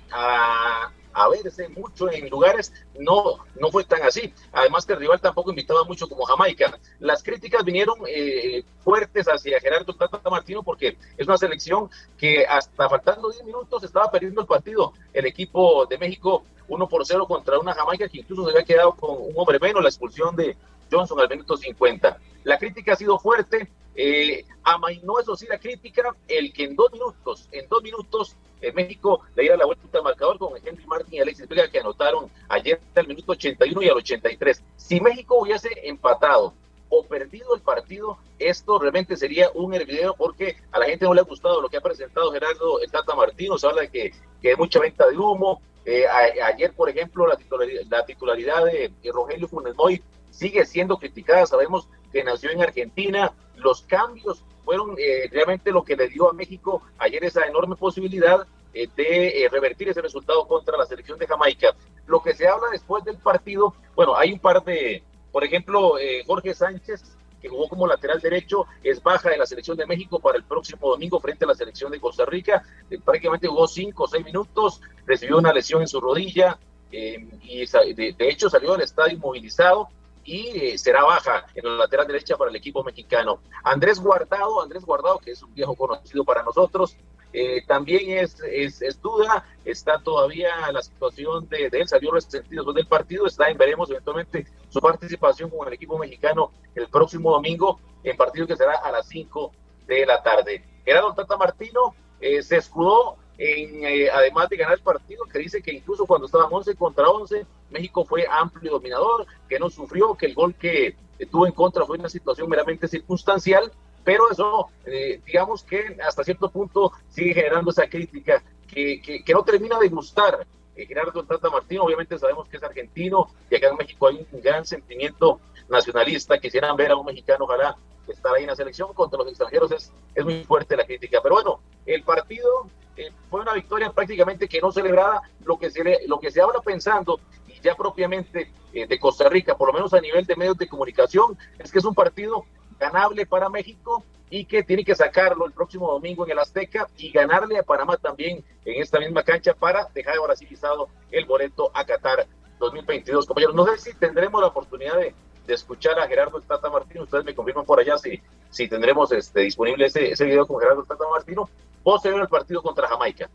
a verse mucho en lugares, no, no fue tan así. Además que el rival tampoco invitaba mucho como Jamaica. Las críticas vinieron eh, fuertes hacia Gerardo Tata Martino porque es una selección que hasta faltando 10 minutos estaba perdiendo el partido. El equipo de México 1 por 0 contra una Jamaica que incluso se había quedado con un hombre menos, la expulsión de Johnson al minuto 50. La crítica ha sido fuerte, eh, amainó eso sí la crítica, el que en dos minutos, en dos minutos, eh, México le diera la vuelta al marcador con Henry Martin y Alexis Vega que anotaron ayer al minuto 81 y al 83. Si México hubiese empatado o perdido el partido, esto realmente sería un hervidero porque a la gente no le ha gustado lo que ha presentado Gerardo Tata Martino, se habla de que, que hay mucha venta de humo. Eh, ayer, por ejemplo, la titularidad, la titularidad de, de Rogelio Funes Moy sigue siendo criticada, sabemos que nació en Argentina, los cambios fueron eh, realmente lo que le dio a México ayer esa enorme posibilidad eh, de eh, revertir ese resultado contra la selección de Jamaica. Lo que se habla después del partido, bueno, hay un par de, por ejemplo, eh, Jorge Sánchez, que jugó como lateral derecho, es baja de la selección de México para el próximo domingo frente a la selección de Costa Rica. Eh, prácticamente jugó cinco o seis minutos, recibió una lesión en su rodilla eh, y de, de hecho salió del estadio inmovilizado y será baja en la lateral derecha para el equipo mexicano. Andrés Guardado, Andrés Guardado, que es un viejo conocido para nosotros, eh, también es, es, es duda, está todavía la situación de, de él, salió resentido después del partido, está en veremos eventualmente su participación con el equipo mexicano el próximo domingo en partido que será a las 5 de la tarde. Gerardo Tata Martino eh, se escudó en, eh, además de ganar el partido, que dice que incluso cuando estaban 11 contra 11, México fue amplio dominador, que no sufrió, que el gol que tuvo en contra fue una situación meramente circunstancial, pero eso, eh, digamos que hasta cierto punto sigue generando esa crítica que, no termina de gustar. Eh, Gerardo Tata Martino, obviamente sabemos que es argentino y acá en México hay un gran sentimiento nacionalista. Quisieran ver a un mexicano, ojalá, estar ahí en la selección contra los extranjeros. Es, es muy fuerte la crítica. Pero bueno, el partido eh, fue una victoria prácticamente que no celebrada. Lo que se, lo que se habla pensando, y ya propiamente eh, de Costa Rica, por lo menos a nivel de medios de comunicación, es que es un partido ganable para México y que tiene que sacarlo el próximo domingo en el Azteca y ganarle a Panamá también en esta misma cancha para dejar ahora sí pisado el boleto a Qatar 2022. Compañeros, no sé si tendremos la oportunidad de, de escuchar a Gerardo el Tata Martino, ustedes me confirman por allá si, si tendremos este, disponible ese, video con Gerardo el Tata Martino, posterior al partido contra Jamaica.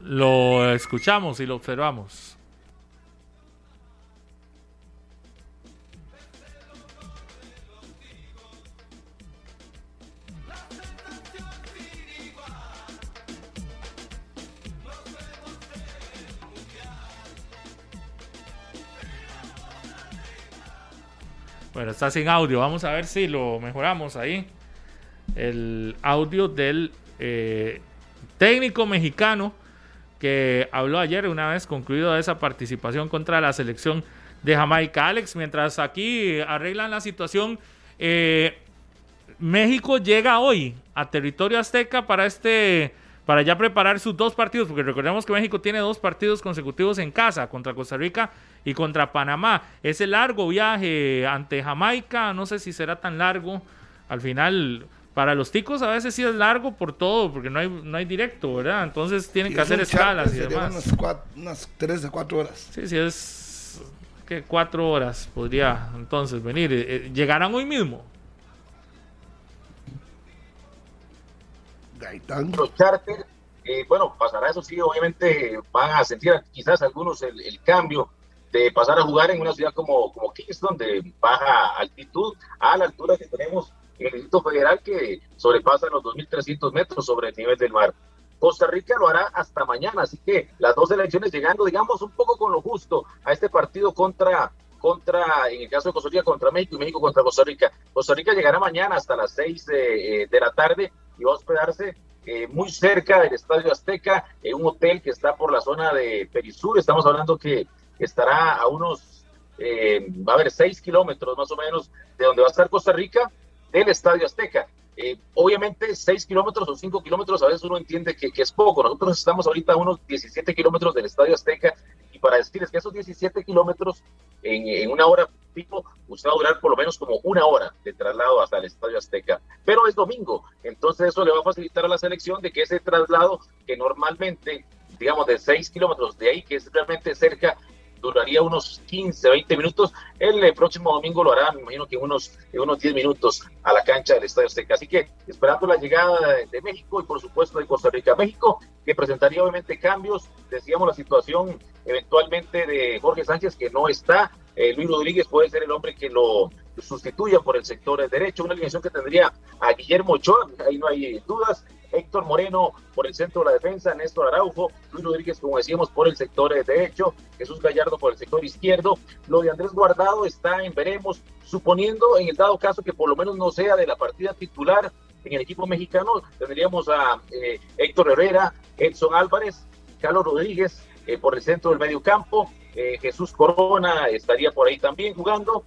Lo escuchamos y lo observamos. Bueno, está sin audio. Vamos a ver si lo mejoramos ahí. El audio del eh, técnico mexicano que habló ayer una vez concluido esa participación contra la selección de Jamaica. Alex, mientras aquí arreglan la situación, eh, México llega hoy a territorio azteca para este para ya preparar sus dos partidos, porque recordemos que México tiene dos partidos consecutivos en casa, contra Costa Rica y contra Panamá. Ese largo viaje ante Jamaica, no sé si será tan largo. Al final, para los ticos a veces sí es largo por todo, porque no hay, no hay directo, ¿verdad? Entonces tienen que hacer escalas y demás. Unas, cuatro, unas tres de cuatro horas. Sí, sí, es que cuatro horas podría entonces venir. Eh, eh, ¿Llegarán hoy mismo? Gaitán. Los charter, eh, bueno, pasará eso sí, obviamente van a sentir quizás algunos el, el, cambio de pasar a jugar en una ciudad como, como Kingston, de baja altitud, a la altura que tenemos en el Distrito Federal, que sobrepasa los 2.300 metros sobre el nivel del mar. Costa Rica lo hará hasta mañana, así que las dos elecciones llegando, digamos, un poco con lo justo a este partido contra contra, en el caso de Costa Rica, contra México y México contra Costa Rica. Costa Rica llegará mañana hasta las 6 de, de la tarde va a hospedarse eh, muy cerca del Estadio Azteca, en un hotel que está por la zona de Perisur. Estamos hablando que estará a unos, eh, va a haber 6 kilómetros más o menos de donde va a estar Costa Rica del Estadio Azteca. Eh, obviamente 6 kilómetros o 5 kilómetros a veces uno entiende que, que, es poco. Nosotros estamos ahorita a unos 17 kilómetros del Estadio Azteca para decirles que esos 17 kilómetros en, una hora pico, usted va a durar por lo menos como una hora de traslado hasta el Estadio Azteca. Pero es domingo, entonces eso le va a facilitar a la selección de que ese traslado que normalmente, digamos, de 6 kilómetros de ahí, que es realmente cerca, duraría unos 15, 20 minutos. El, eh, próximo domingo lo hará, me imagino que unos, en unos 10 minutos a la cancha del Estadio Azteca. Así que esperando la llegada de, de, México y por supuesto de Costa Rica. México, que presentaría obviamente cambios, decíamos la situación eventualmente de Jorge Sánchez, que no está. Eh, Luis Rodríguez puede ser el hombre que lo sustituya por el sector derecho, una alineación que tendría a Guillermo Ochoa, ahí no hay dudas, Héctor Moreno por el centro de la defensa, Néstor Araujo, Luis Rodríguez, como decíamos, por el sector derecho, Jesús Gallardo por el sector izquierdo. Lo de Andrés Guardado está en veremos, suponiendo en el dado caso que por lo menos no sea de la partida titular en el equipo mexicano, tendríamos a eh, Héctor Herrera, Edson Álvarez, Carlos Rodríguez eh, por el centro del medio campo, eh, Jesús Corona estaría por ahí también jugando,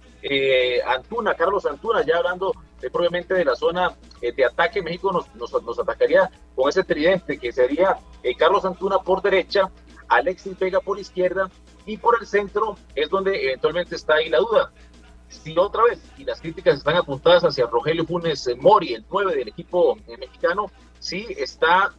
Antuna, Carlos Antuna, ya hablando de, propiamente de la zona eh, de ataque, México nos, nos, atacaría con ese tridente que sería eh, Carlos Antuna por derecha, Alexis Vega por izquierda y por el centro es donde eventualmente está ahí la duda. Si otra vez, y las críticas están apuntadas hacia Rogelio Funes Mori, el 9 del equipo mexicano, sí está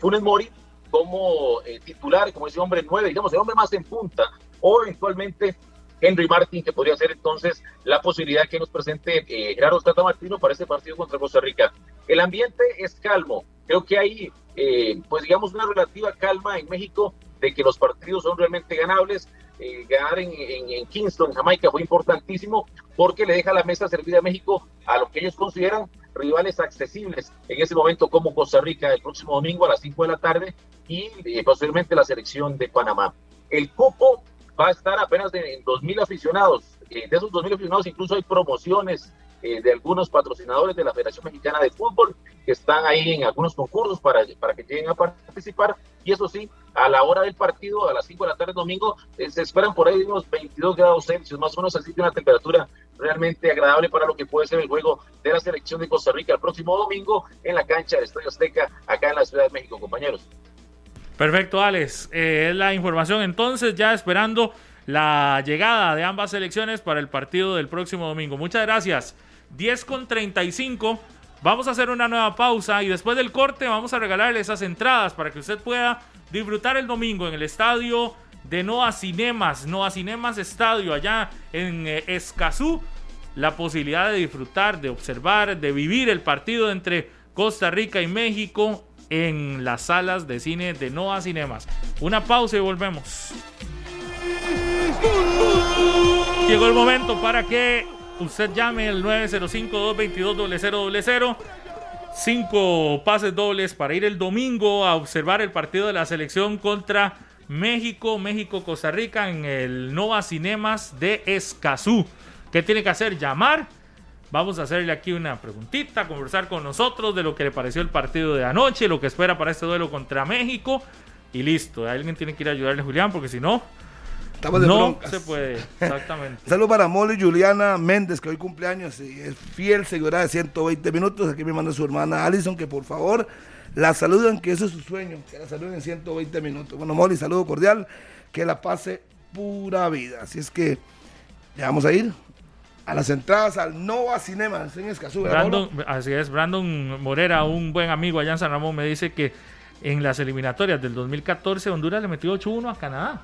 Funes Mori, como eh, titular, como ese hombre nueve, digamos, el hombre más en punta, o eventualmente Henry Martin, que podría ser entonces la posibilidad que nos presente eh, Gerardo Tata Martino para este partido contra Costa Rica. El ambiente es calmo, creo que hay, eh, pues digamos, una relativa calma en México de que los partidos son realmente ganables. Eh, ganar en, en, en, Kingston, Jamaica, fue importantísimo porque le deja la mesa servida a México a lo que ellos consideran rivales accesibles en ese momento como Costa Rica el próximo domingo a las 5 de la tarde y eh, posiblemente la selección de Panamá. El cupo va a estar apenas de 2.000 aficionados. Eh, de esos 2.000 aficionados incluso hay promociones eh, de algunos patrocinadores de la Federación Mexicana de Fútbol que están ahí en algunos concursos para, para que lleguen a participar. Y eso sí, a la hora del partido, a las 5 de la tarde domingo, eh, se esperan por ahí unos 22 grados Celsius, más o menos así que una temperatura realmente agradable para lo que puede ser el juego de la selección de Costa Rica el próximo domingo en la cancha del Estadio Azteca, acá en la Ciudad de México, compañeros. Perfecto, Alex. Eh, es la información entonces, ya esperando la llegada de ambas selecciones para el partido del próximo domingo. Muchas gracias. 10 con 35. Vamos a hacer una nueva pausa y después del corte vamos a regalarle esas entradas para que usted pueda disfrutar el domingo en el estadio de Noa Cinemas, Noa Cinemas Estadio, allá en eh, Escazú. La posibilidad de disfrutar, de observar, de vivir el partido entre Costa Rica y México en las salas de cine de Noa Cinemas. Una pausa y volvemos. Llegó el momento para que usted llame el 905-222-0000. Cinco pases dobles para ir el domingo a observar el partido de la selección contra México, México-Costa Rica en el Nova Cinemas de Escazú. ¿Qué tiene que hacer? Llamar. Vamos a hacerle aquí una preguntita, conversar con nosotros de lo que le pareció el partido de anoche, lo que espera para este duelo contra México. Y listo, alguien tiene que ir a ayudarle a Julián, porque si no, Estamos de no broncas. se puede. Exactamente. Saludos para Molly Juliana Méndez, que hoy cumpleaños y es fiel seguidora de 120 minutos. Aquí me manda su hermana Alison, que por favor la saludan, que eso es su sueño, que la saluden en 120 minutos. Bueno, Molly, saludo cordial, que la pase pura vida. Así es que ya vamos a ir a las entradas al Nova Cinemas en Escazú. ¿verdad, Brandon, así es, Brandon Morera, un buen amigo allá en San Ramón, me dice que en las eliminatorias del 2014 Honduras le metió 8-1 a Canadá.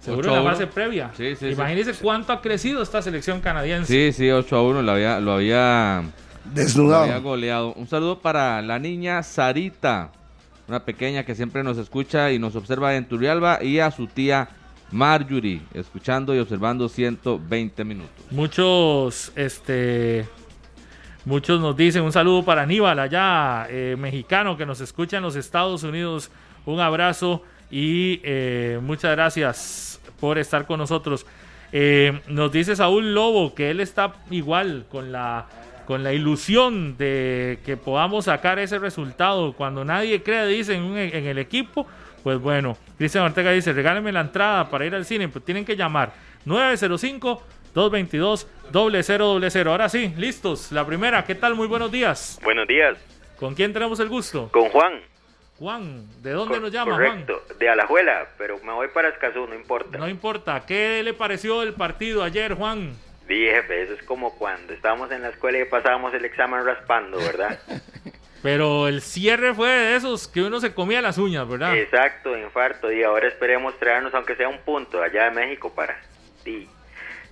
Seguro en la 8-1. fase previa. Sí, sí, sí. Imagínense cuánto ha crecido esta selección canadiense. Sí, sí, 8 a 1 lo había, lo había, lo Desnudado. había goleado. Un saludo para la niña Sarita, una pequeña que siempre nos escucha y nos observa en Turrialba, y a su tía Marjorie, escuchando y observando 120 minutos. Muchos, este, muchos nos dicen un saludo para Aníbal allá, eh, mexicano que nos escucha en los Estados Unidos. Un abrazo y eh, muchas gracias por estar con nosotros. Eh, nos dice Saúl Lobo que él está igual con la con la ilusión de que podamos sacar ese resultado cuando nadie cree, dice, en, un- en el equipo. Pues bueno, Cristian Ortega dice, regálenme la entrada para ir al cine, pues tienen que llamar 905-222-0000. Ahora sí, listos. La primera, ¿qué tal? Muy buenos días. Buenos días, ¿Con quién tenemos el gusto? con Juan. Juan, ¿de dónde Co- nos llama Correcto, de Alajuela, pero me voy para Escazú, no importa. Juan? No importa, ¿qué le pareció el partido ayer, Juan? Dije, jefe, eso es como cuando estábamos en la escuela y pasábamos el examen raspando, ¿verdad? Pero el cierre fue de esos que uno se comía las uñas, ¿verdad? Exacto, infarto, y ahora esperemos traernos, aunque sea un punto, allá de México para sí,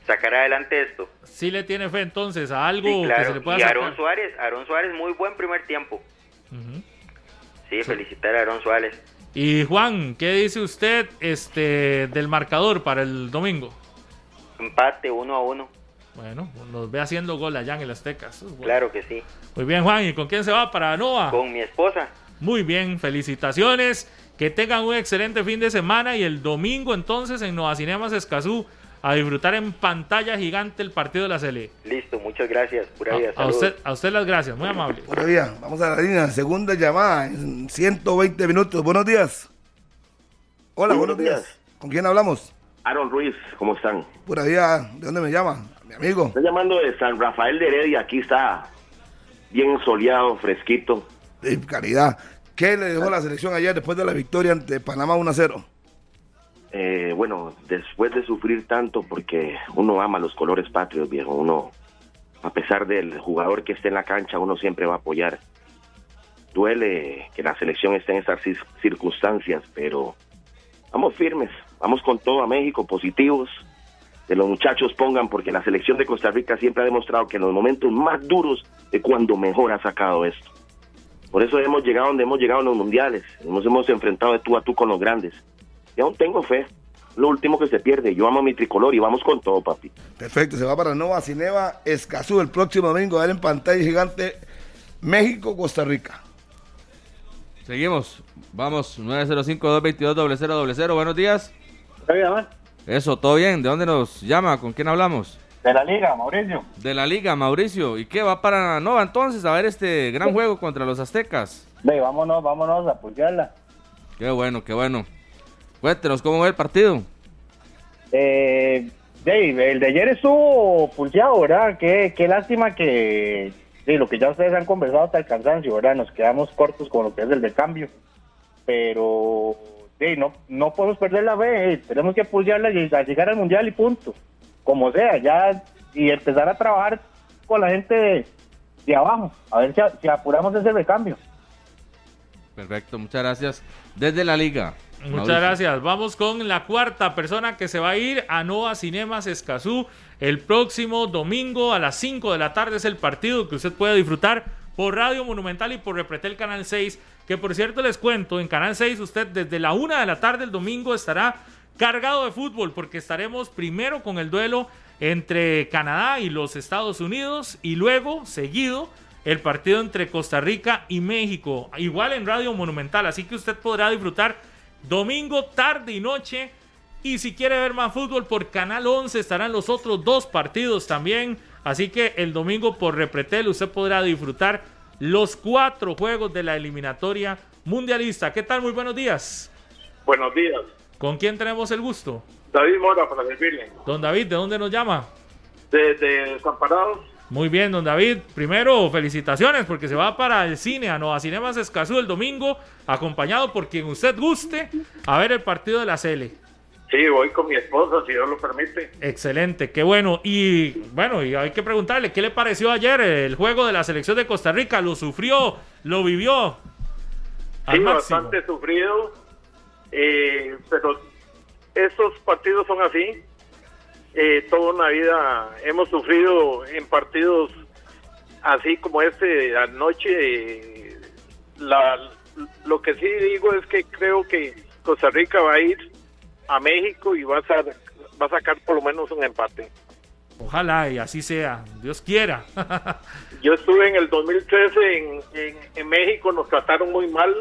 sacar adelante esto. Sí le tiene fe entonces a algo Sí, que se le pueda y sacar. Aarón Suárez, Aarón Suárez, muy buen primer tiempo. Sí, felicitar a Aarón Suárez. Y Juan, ¿qué dice usted este del marcador para el domingo? Empate uno a uno, Bueno, nos ve haciendo gol allá en el Azteca. eso es bueno. claro que sí. Muy bien, Juan. ¿Y con quién se va para Nova? Con mi esposa. Muy bien, felicitaciones. Que tengan un excelente fin de semana y el domingo entonces en Nova Cinemas Escazú a disfrutar en pantalla gigante el partido de la Sele. Listo, muchas gracias. Pura vida, A, usted, a usted las gracias, muy amable. Buenos días. Vamos a la línea. Segunda llamada en 120 minutos. Buenos días. Hola, buenos días. días. ¿Con quién hablamos? Aaron Ruiz, ¿cómo están? Pura vida. ¿De dónde me llama? Mi amigo. Estoy llamando de San Rafael de Heredia, aquí está bien soleado, fresquito. De caridad. ¿Qué le dejó la selección ayer después de la victoria ante Panamá 1-0? Eh, bueno, después de sufrir tanto, porque uno ama los colores patrios, viejo, uno, a pesar del jugador que esté en la cancha, uno siempre va a apoyar. Duele que la selección esté en estas cis- circunstancias, pero vamos firmes, vamos con todo a México, positivos, que los muchachos pongan, porque la selección de Costa Rica siempre ha demostrado que en los momentos más duros de cuando mejor ha sacado esto. Por eso hemos llegado donde hemos llegado en los mundiales, nos hemos enfrentado de tú a tú con los grandes. Y aún tengo fe, lo último que se pierde, yo amo mi tricolor y vamos con todo, papi. Perfecto. Se va para Nova Cineva Escazú el próximo domingo. A ver en pantalla gigante México-Costa Rica. Seguimos. Vamos, 905-222-0000. Buenos días. Eso, ¿todo bien? ¿De dónde nos llama? ¿Con quién hablamos? De la liga, Mauricio. De la liga, Mauricio. ¿Y qué va para Nova entonces a ver este gran juego contra los aztecas? Ve, vámonos, vámonos a apoyarla. Qué bueno, qué bueno. Cuéntenos cómo va el partido. Eh, Dave, el de ayer estuvo pulseado, ¿verdad? Qué, qué lástima que sí, lo que ya ustedes han conversado hasta el cansancio, ¿verdad? Nos quedamos cortos con lo que es el de cambio. Pero sí, no, no podemos perder la fe, eh, tenemos que pulsearla y a llegar al mundial y punto. Como sea, ya y empezar a trabajar con la gente de, de abajo, a ver si, si apuramos ese recambio. Perfecto, muchas gracias. Desde la liga. Muchas Mauricio. gracias. Vamos con la cuarta persona que se va a ir a Nova Cinemas Escazú el próximo domingo a las 5 de la tarde. Es el partido que usted puede disfrutar por Radio Monumental y por Repretel Canal 6. Que por cierto les cuento, en Canal 6 usted desde la 1 de la tarde el domingo estará cargado de fútbol porque estaremos primero con el duelo entre Canadá y los Estados Unidos y luego seguido el partido entre Costa Rica y México, igual en Radio Monumental, así que usted podrá disfrutar domingo, tarde y noche Y si quiere ver más fútbol por Canal 11 estarán los otros dos partidos también. Así que el domingo por Repretel usted podrá disfrutar los cuatro juegos de la eliminatoria mundialista. ¿Qué tal? Muy buenos días. Buenos días. ¿Con quién tenemos el gusto? David Mora para servirle. Don David, ¿de dónde nos llama? De, de Desamparados. Muy bien, don David. Primero, felicitaciones porque se va para el cine a Nova Cinemas Escazú el domingo, acompañado por quien usted guste, a ver el partido de la Cele. Sí, voy con mi esposa, si Dios lo permite. Excelente, qué bueno. Y bueno, y hay que preguntarle, ¿qué le pareció ayer el juego de la selección de Costa Rica? ¿Lo sufrió? ¿Lo vivió? Al Sí, máximo. bastante sufrido, eh, pero estos partidos son así. Eh, toda una vida hemos sufrido en partidos así como este anoche. la, lo que sí digo es que creo que Costa Rica va a ir a México y va a, sa- va a sacar por lo menos un empate. Ojalá y así sea, Dios quiera. Yo estuve en el 2013 en, en, en México, nos trataron muy mal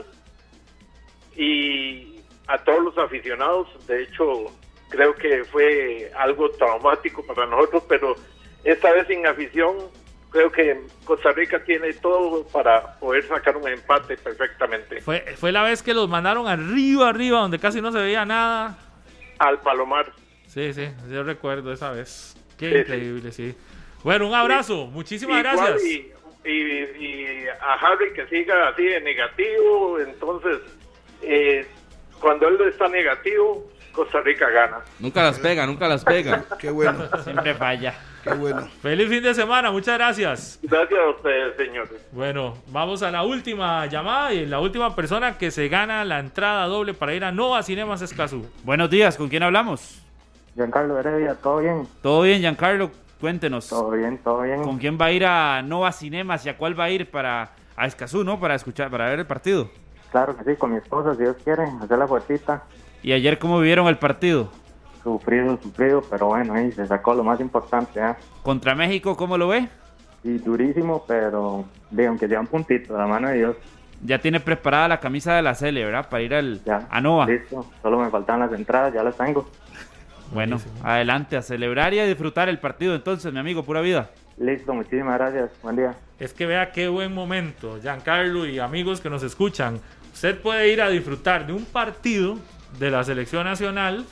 y a todos los aficionados, de hecho, creo que fue algo traumático para nosotros, pero esta vez sin afición, creo que Costa Rica tiene todo para poder sacar un empate perfectamente. fue, fue la vez que los mandaron arriba, arriba, donde casi no se veía nada. Al Palomar. Sí, sí, yo recuerdo esa vez. Qué Sí, sí. increíble, sí. Bueno, un abrazo, muchísimas Igual gracias. Y, y- y a Harry que siga así de negativo, entonces, eh, cuando él está negativo, Costa Rica gana. Nunca las pega, nunca las pega. Qué bueno, Siempre falla. qué bueno. Feliz fin de semana, muchas gracias. Gracias a ustedes, señores. Bueno, vamos a la última llamada y la última persona que se gana la entrada doble para ir a Nova Cinemas Escazú. Buenos días, ¿con quién hablamos? Giancarlo Heredia, ¿todo bien? Todo bien, Giancarlo, cuéntenos. Todo bien, todo bien. ¿Con quién va a ir a Nova Cinemas y a cuál va a ir para a Escazú, no? Para escuchar, para ver el partido. Claro que sí, con mi esposa, si Dios quiere, hacer la fuercita. ¿Y ayer cómo vivieron el partido? Sufrido, sufrido, pero bueno, ahí se sacó lo más importante, ¿eh? Contra México, ¿cómo lo ve? Y durísimo, pero digo, aunque sea un puntito, de la mano de Dios. Ya tiene preparada la camisa de la Cele, ¿verdad? Para ir al, Ya. a Nova. Listo, solo me faltan las entradas, ya las tengo. Bueno, adelante, a celebrar y a disfrutar el partido entonces, mi amigo, pura vida. Listo, muchísimas gracias. Buen día. Es que vea qué buen momento, Giancarlo y amigos que nos escuchan. Usted puede ir a disfrutar de un partido de la selección nacional,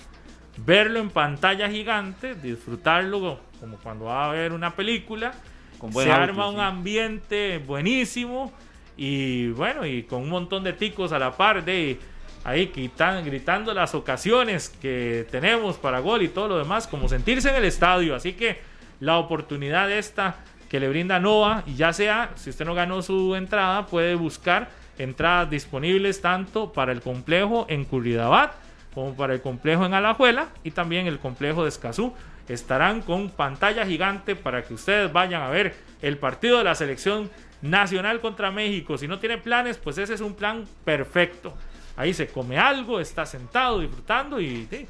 verlo en pantalla gigante, disfrutarlo como cuando va a ver una película. Con Se audio, arma un sí. ambiente buenísimo y bueno, y con un montón de ticos a la par de ahí quitan- gritando las ocasiones que tenemos para gol y todo lo demás, como sentirse en el estadio. Así que la oportunidad esta que le brinda Nova, y ya sea, si usted no ganó su entrada, puede buscar entradas disponibles tanto para el complejo en Curridabat como para el complejo en Alajuela y también el complejo de Escazú. Estarán con pantalla gigante para que ustedes vayan a ver el partido de la selección nacional contra México. Si no tiene planes, pues ese es un plan perfecto. Ahí se come algo, está sentado disfrutando y,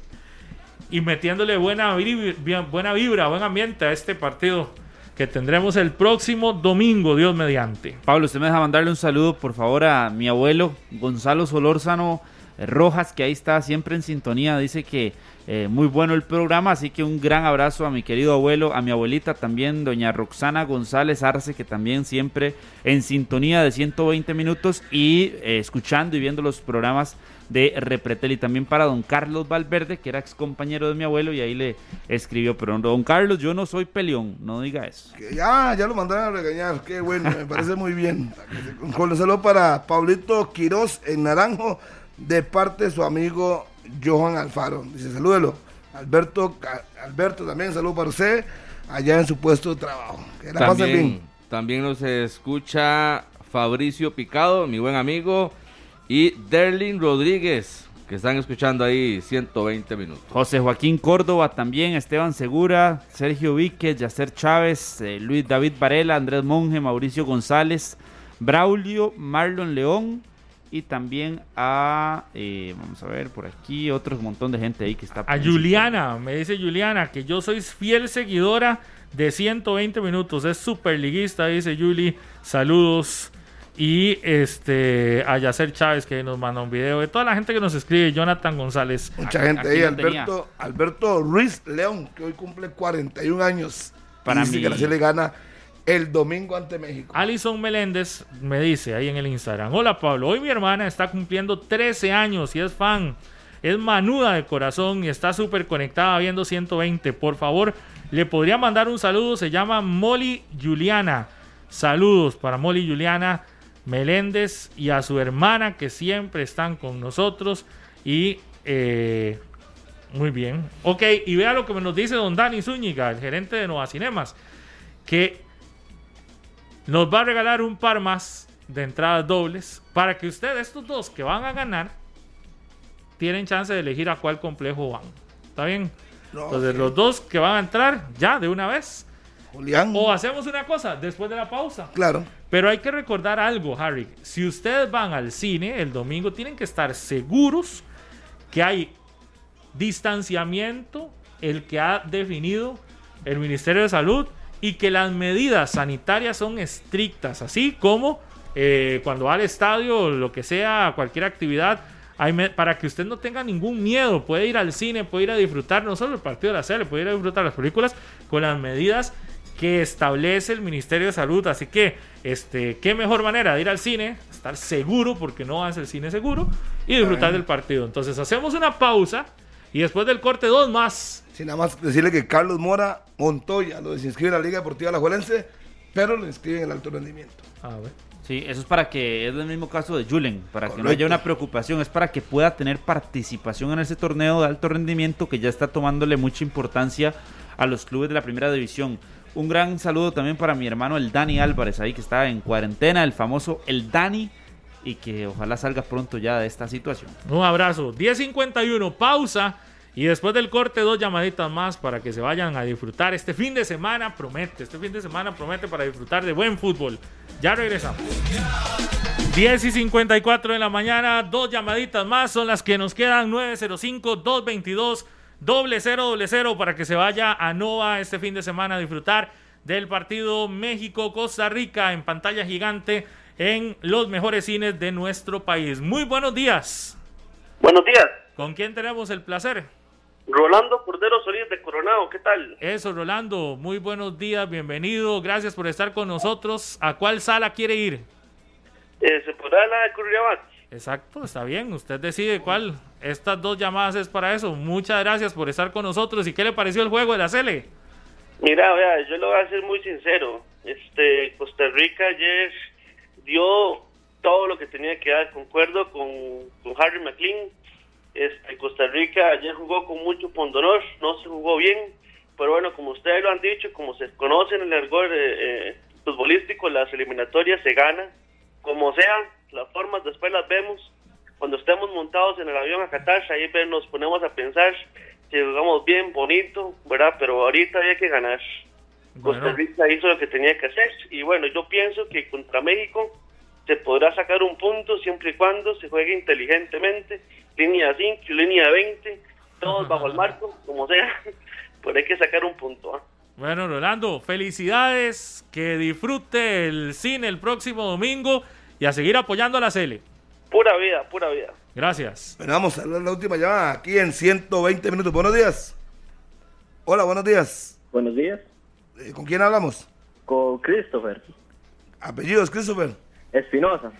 metiéndole buena vibra, buena vibra, buen ambiente a este partido que tendremos el próximo domingo, Dios mediante. Pablo, usted me deja mandarle un saludo, por favor, a mi abuelo Gonzalo Solórzano eh, Rojas, que ahí está siempre en sintonía. Dice que eh, muy bueno el programa, así que un gran abrazo a mi querido abuelo, a mi abuelita también, doña Roxana González Arce, que también siempre en sintonía de 120 minutos y eh, escuchando y viendo los programas de Repretel y también para don Carlos Valverde, que era ex compañero de mi abuelo y ahí le escribió, pero don Carlos, yo no soy peleón, no diga eso. Que ya, ya lo mandaron a regañar. Qué bueno, me parece muy bien. Con el saludo para Pablito Quiroz en Naranjo, de parte de su amigo Johan Alfaro. Dice, salúdelo. Alberto, Alberto también, saludo para usted, allá en su puesto de trabajo. Que la pase También, bien. también nos escucha Fabricio Picado, mi buen amigo, y Derlin Rodríguez, que están escuchando ahí 120 minutos. José Joaquín Córdoba también, Esteban Segura, Sergio Víquez, Yacer Chávez, eh, Luis David Varela, Andrés Monge, Mauricio González, Braulio, Marlon León y también a, eh, vamos a ver por aquí, otro montón de gente ahí que está. A Juliana, me dice Juliana, que yo soy fiel seguidora de 120 minutos. Es superliguista, dice Juli. Saludos. Y este, a Yacer Chávez que nos manda un video. De toda la gente que nos escribe, Jonathan González. Mucha gente ahí. Alberto, Alberto Ruiz León, que hoy cumple 41 años. Para mí- que le gana el domingo ante México. Alison Meléndez me dice ahí en el Instagram: Hola Pablo, hoy mi hermana está cumpliendo 13 años y es fan. Es manuda de corazón y está súper conectada viendo 120. Por favor, le podría mandar un saludo. Se llama Molly Juliana. Saludos para Molly Juliana Meléndez y a su hermana que siempre están con nosotros. Y eh, muy bien. Ok, y vea lo que nos dice don Dani Zúñiga, el gerente de Nova Cinemas. Que nos va a regalar un par más de entradas dobles para que ustedes, estos dos que van a ganar, tienen chance de elegir a cuál complejo van. ¿Está bien? Entonces, los dos que van a entrar ya de una vez. Julián, O hacemos una cosa después de la pausa. claro. Pero hay que recordar algo, Harry. Si ustedes van al cine el domingo, tienen que estar seguros que hay distanciamiento, el que ha definido el Ministerio de Salud, y que las medidas sanitarias son estrictas, así como eh, cuando va al estadio o lo que sea, cualquier actividad, hay para que usted no tenga ningún miedo, puede ir al cine, puede ir a disfrutar no solo el partido de la serie, puede ir a disfrutar las películas con las medidas que establece el Ministerio de Salud. Así que, este, qué mejor manera de ir al cine, estar seguro, porque no es el cine seguro, y disfrutar del partido. Entonces, hacemos una pausa y después del corte, dos más. Sin nada más decirle que Carlos Mora Montoya lo desinscribe en la Liga Deportiva Alajuelense, pero lo inscribe en el alto rendimiento. A ver. Sí, eso es para que, es el mismo caso de Julen, para que no haya una preocupación, es para que pueda tener participación en ese torneo de alto rendimiento que ya está tomándole mucha importancia a los clubes de la primera división. Un gran saludo también para mi hermano el Dani Álvarez, ahí que está en cuarentena, el famoso el Dani, y que ojalá salga pronto ya de esta situación. Un abrazo. 10.51, pausa. Y después del corte, dos llamaditas más para que se vayan a disfrutar. Este fin de semana promete, este fin de semana promete para disfrutar de buen fútbol. Ya regresamos. 10 y 54 de la mañana, dos llamaditas más son las que nos quedan. 905-222-0000 para que se vaya a Nova este fin de semana a disfrutar del partido México-Costa Rica en pantalla gigante en los mejores cines de nuestro país. Muy buenos días. Buenos días. ¿Con quién tenemos el placer? Rolando Cordero Solís de Coronado, ¿qué tal? Eso, Rolando. Muy buenos días, bienvenido. Gracias por estar con nosotros. ¿A cuál sala quiere ir? Eh, ¿Se podrá la de Curriabat? Exacto, está bien. Usted decide cuál. Estas dos llamadas es para eso. Muchas gracias por estar con nosotros. ¿Y qué le pareció el juego de la Cele? Mira, vea, yo lo voy a ser muy sincero. Este, Costa Rica ayer dio todo lo que tenía que dar. Concuerdo con, con Harry McLean. Este, Costa Rica ayer jugó con mucho pondonor, no se jugó bien. Pero bueno, como ustedes lo han dicho, como se conoce en el argot eh, eh, futbolístico, las eliminatorias se ganan. Como sea, las formas después las vemos. Cuando estemos montados en el avión a Qatar, ahí nos ponemos a pensar si jugamos bien, bonito, ¿verdad? Pero ahorita había que ganar. Costa Bueno, Rica hizo lo que tenía que hacer. Y bueno, yo pienso que contra México se podrá sacar un punto siempre y cuando se juegue inteligentemente. Línea 5, línea 20, todos bajo el marco, como sea. Pero hay que sacar un punto. ¿ah? bueno, Rolando, felicidades. Que disfrute el cine el próximo domingo y a seguir apoyando a la Cele. Pura vida, pura vida. Gracias. Bueno, vamos a hablar la última llamada aquí en 120 minutos. Buenos días. Hola, buenos días. Buenos días. Eh, ¿Con quién hablamos? Con Christopher Apellidos, Christopher. Espinosa.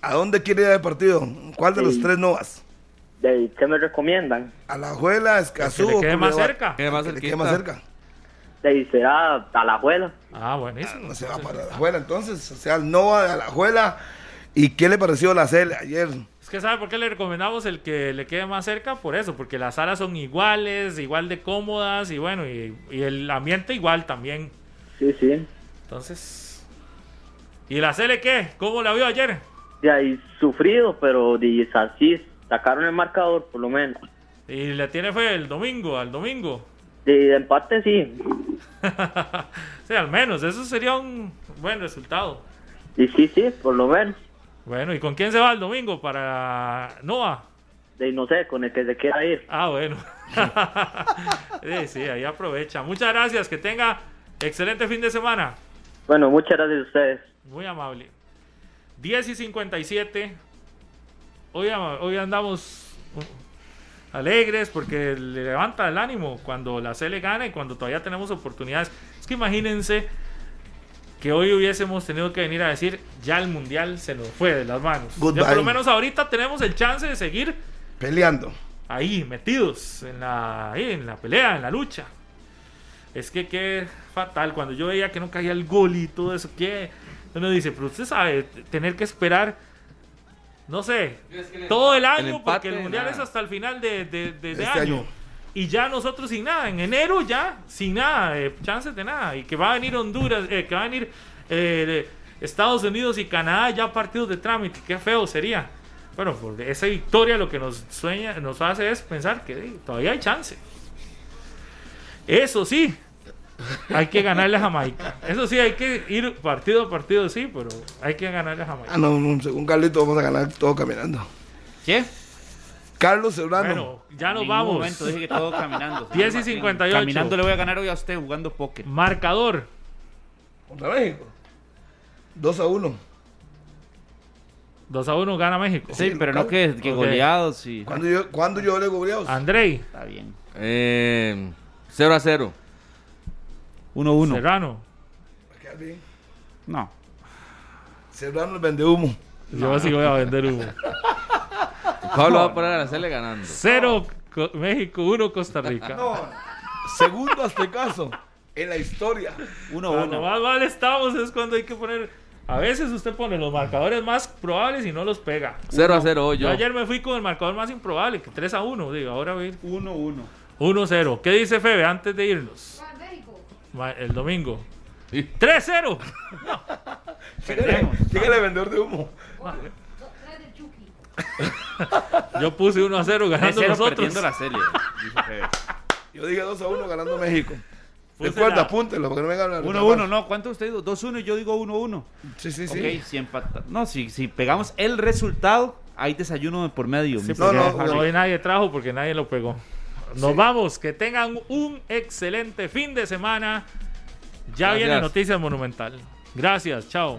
¿A dónde quiere ir al partido? ¿Cuál de los tres no vas? ¿De qué me recomiendan? ¿A la Juela, Escazú Que quede más cerca. Más Que quede cerquita. más cerca. De será a la abuela. Ah, buenísimo. No se va para la Juela entonces. O sea, el Nova a la Juela. ¿Y qué le pareció la CL ayer? Es que ¿sabe por qué le recomendamos el que le quede más cerca? Por eso, porque las salas son iguales, igual de cómodas y bueno, y, y el ambiente igual también. Sí, sí. Entonces... ¿Y la Cele qué? ¿Cómo la vio ayer? De ahí sufrido, pero de así sacaron el marcador, por lo menos. Y le tiene fe el domingo, al domingo. De, de empate sí. sí, al menos, eso sería un buen resultado. Y sí, sí, por lo menos. Bueno, ¿y con quién se va el domingo para Noah? De no sé, con el que se quiera ir. Ah, bueno. sí, sí, ahí aprovecha. Muchas gracias, que tenga excelente fin de semana. Bueno, muchas gracias a ustedes. Muy amable. 10 y 57. Hoy, hoy andamos uh, alegres porque le levanta el ánimo cuando la C le gana y cuando todavía tenemos oportunidades. Es que imagínense que hoy hubiésemos tenido que venir a decir ya el mundial se nos fue de las manos. Ya por lo menos ahorita tenemos el chance de seguir Peleando. ahí metidos en la, ahí, en la pelea, en la lucha. Es que qué fatal cuando yo veía que no caía el gol y todo eso, que uno dice, pero usted sabe, tener que esperar, no sé, todo el año, empate, porque el mundial es hasta el final de, de- de- de Este año. año. Y ya nosotros sin nada, en enero ya, sin nada, eh, chances de nada. Y que va a venir Honduras, eh, que va a venir eh, Estados Unidos y Canadá ya partidos de trámite, qué feo sería. Bueno, por esa victoria lo que nos sueña, nos hace es pensar que eh, todavía hay chance. Eso sí, hay que ganarle a Jamaica. Eso sí, hay que ir partido a partido, sí, pero hay que ganarle a Jamaica. Ah, no, no, según Carlito vamos a ganar todo caminando. ¿Qué? Carlos Serrano. Bueno, ya nos ningún vamos. momento dije que todo caminando. 10 y 58. Caminando le voy a ganar hoy a usted jugando póker. Marcador. Contra México. 2 a 1. 2 a 1 gana México. Sí, pero no que, goleados y... ¿Cuándo yo, ¿cuándo yo le goleados? Andrei. Está bien. Eh, 0 a 0. 1-1. Serrano. Queda bien. No. Serrano vende humo. Yo sí voy a vender humo. Pablo va a poner a la Cele ganando. 0 México, 1 Costa Rica. No. Segundo aztecaso en la historia. Cuando 1-1. más mal estamos es cuando hay que poner. A veces usted pone los marcadores más probables y no los pega. 0 a 0 hoy Yo ayer me fui con el marcador más improbable, que 3 a 1. Digo, ahora voy a ir 1-1. 1-0. ¿Qué dice Febe antes de irnos? El domingo. 3-0. Dígale vendedor de humo. Yo puse 1 a 0 ganando 3-0 nosotros. perdiendo la serie. Yo dije 2 a 1 ganando México. Recuerda, la- apúntelo, porque no me ganan. 1-1, no. ¿Cuánto usted dijo? 2-1 y yo digo 1-1. Sí, sí, sí. Ok, si empata. No, si, si pegamos el resultado, hay desayuno de por medio. Sí, porque no, Harry. hoy nadie trajo porque nadie lo pegó. Nos vamos, que tengan un excelente fin de semana. Ya Gracias. viene Noticias Monumental. Gracias, chao.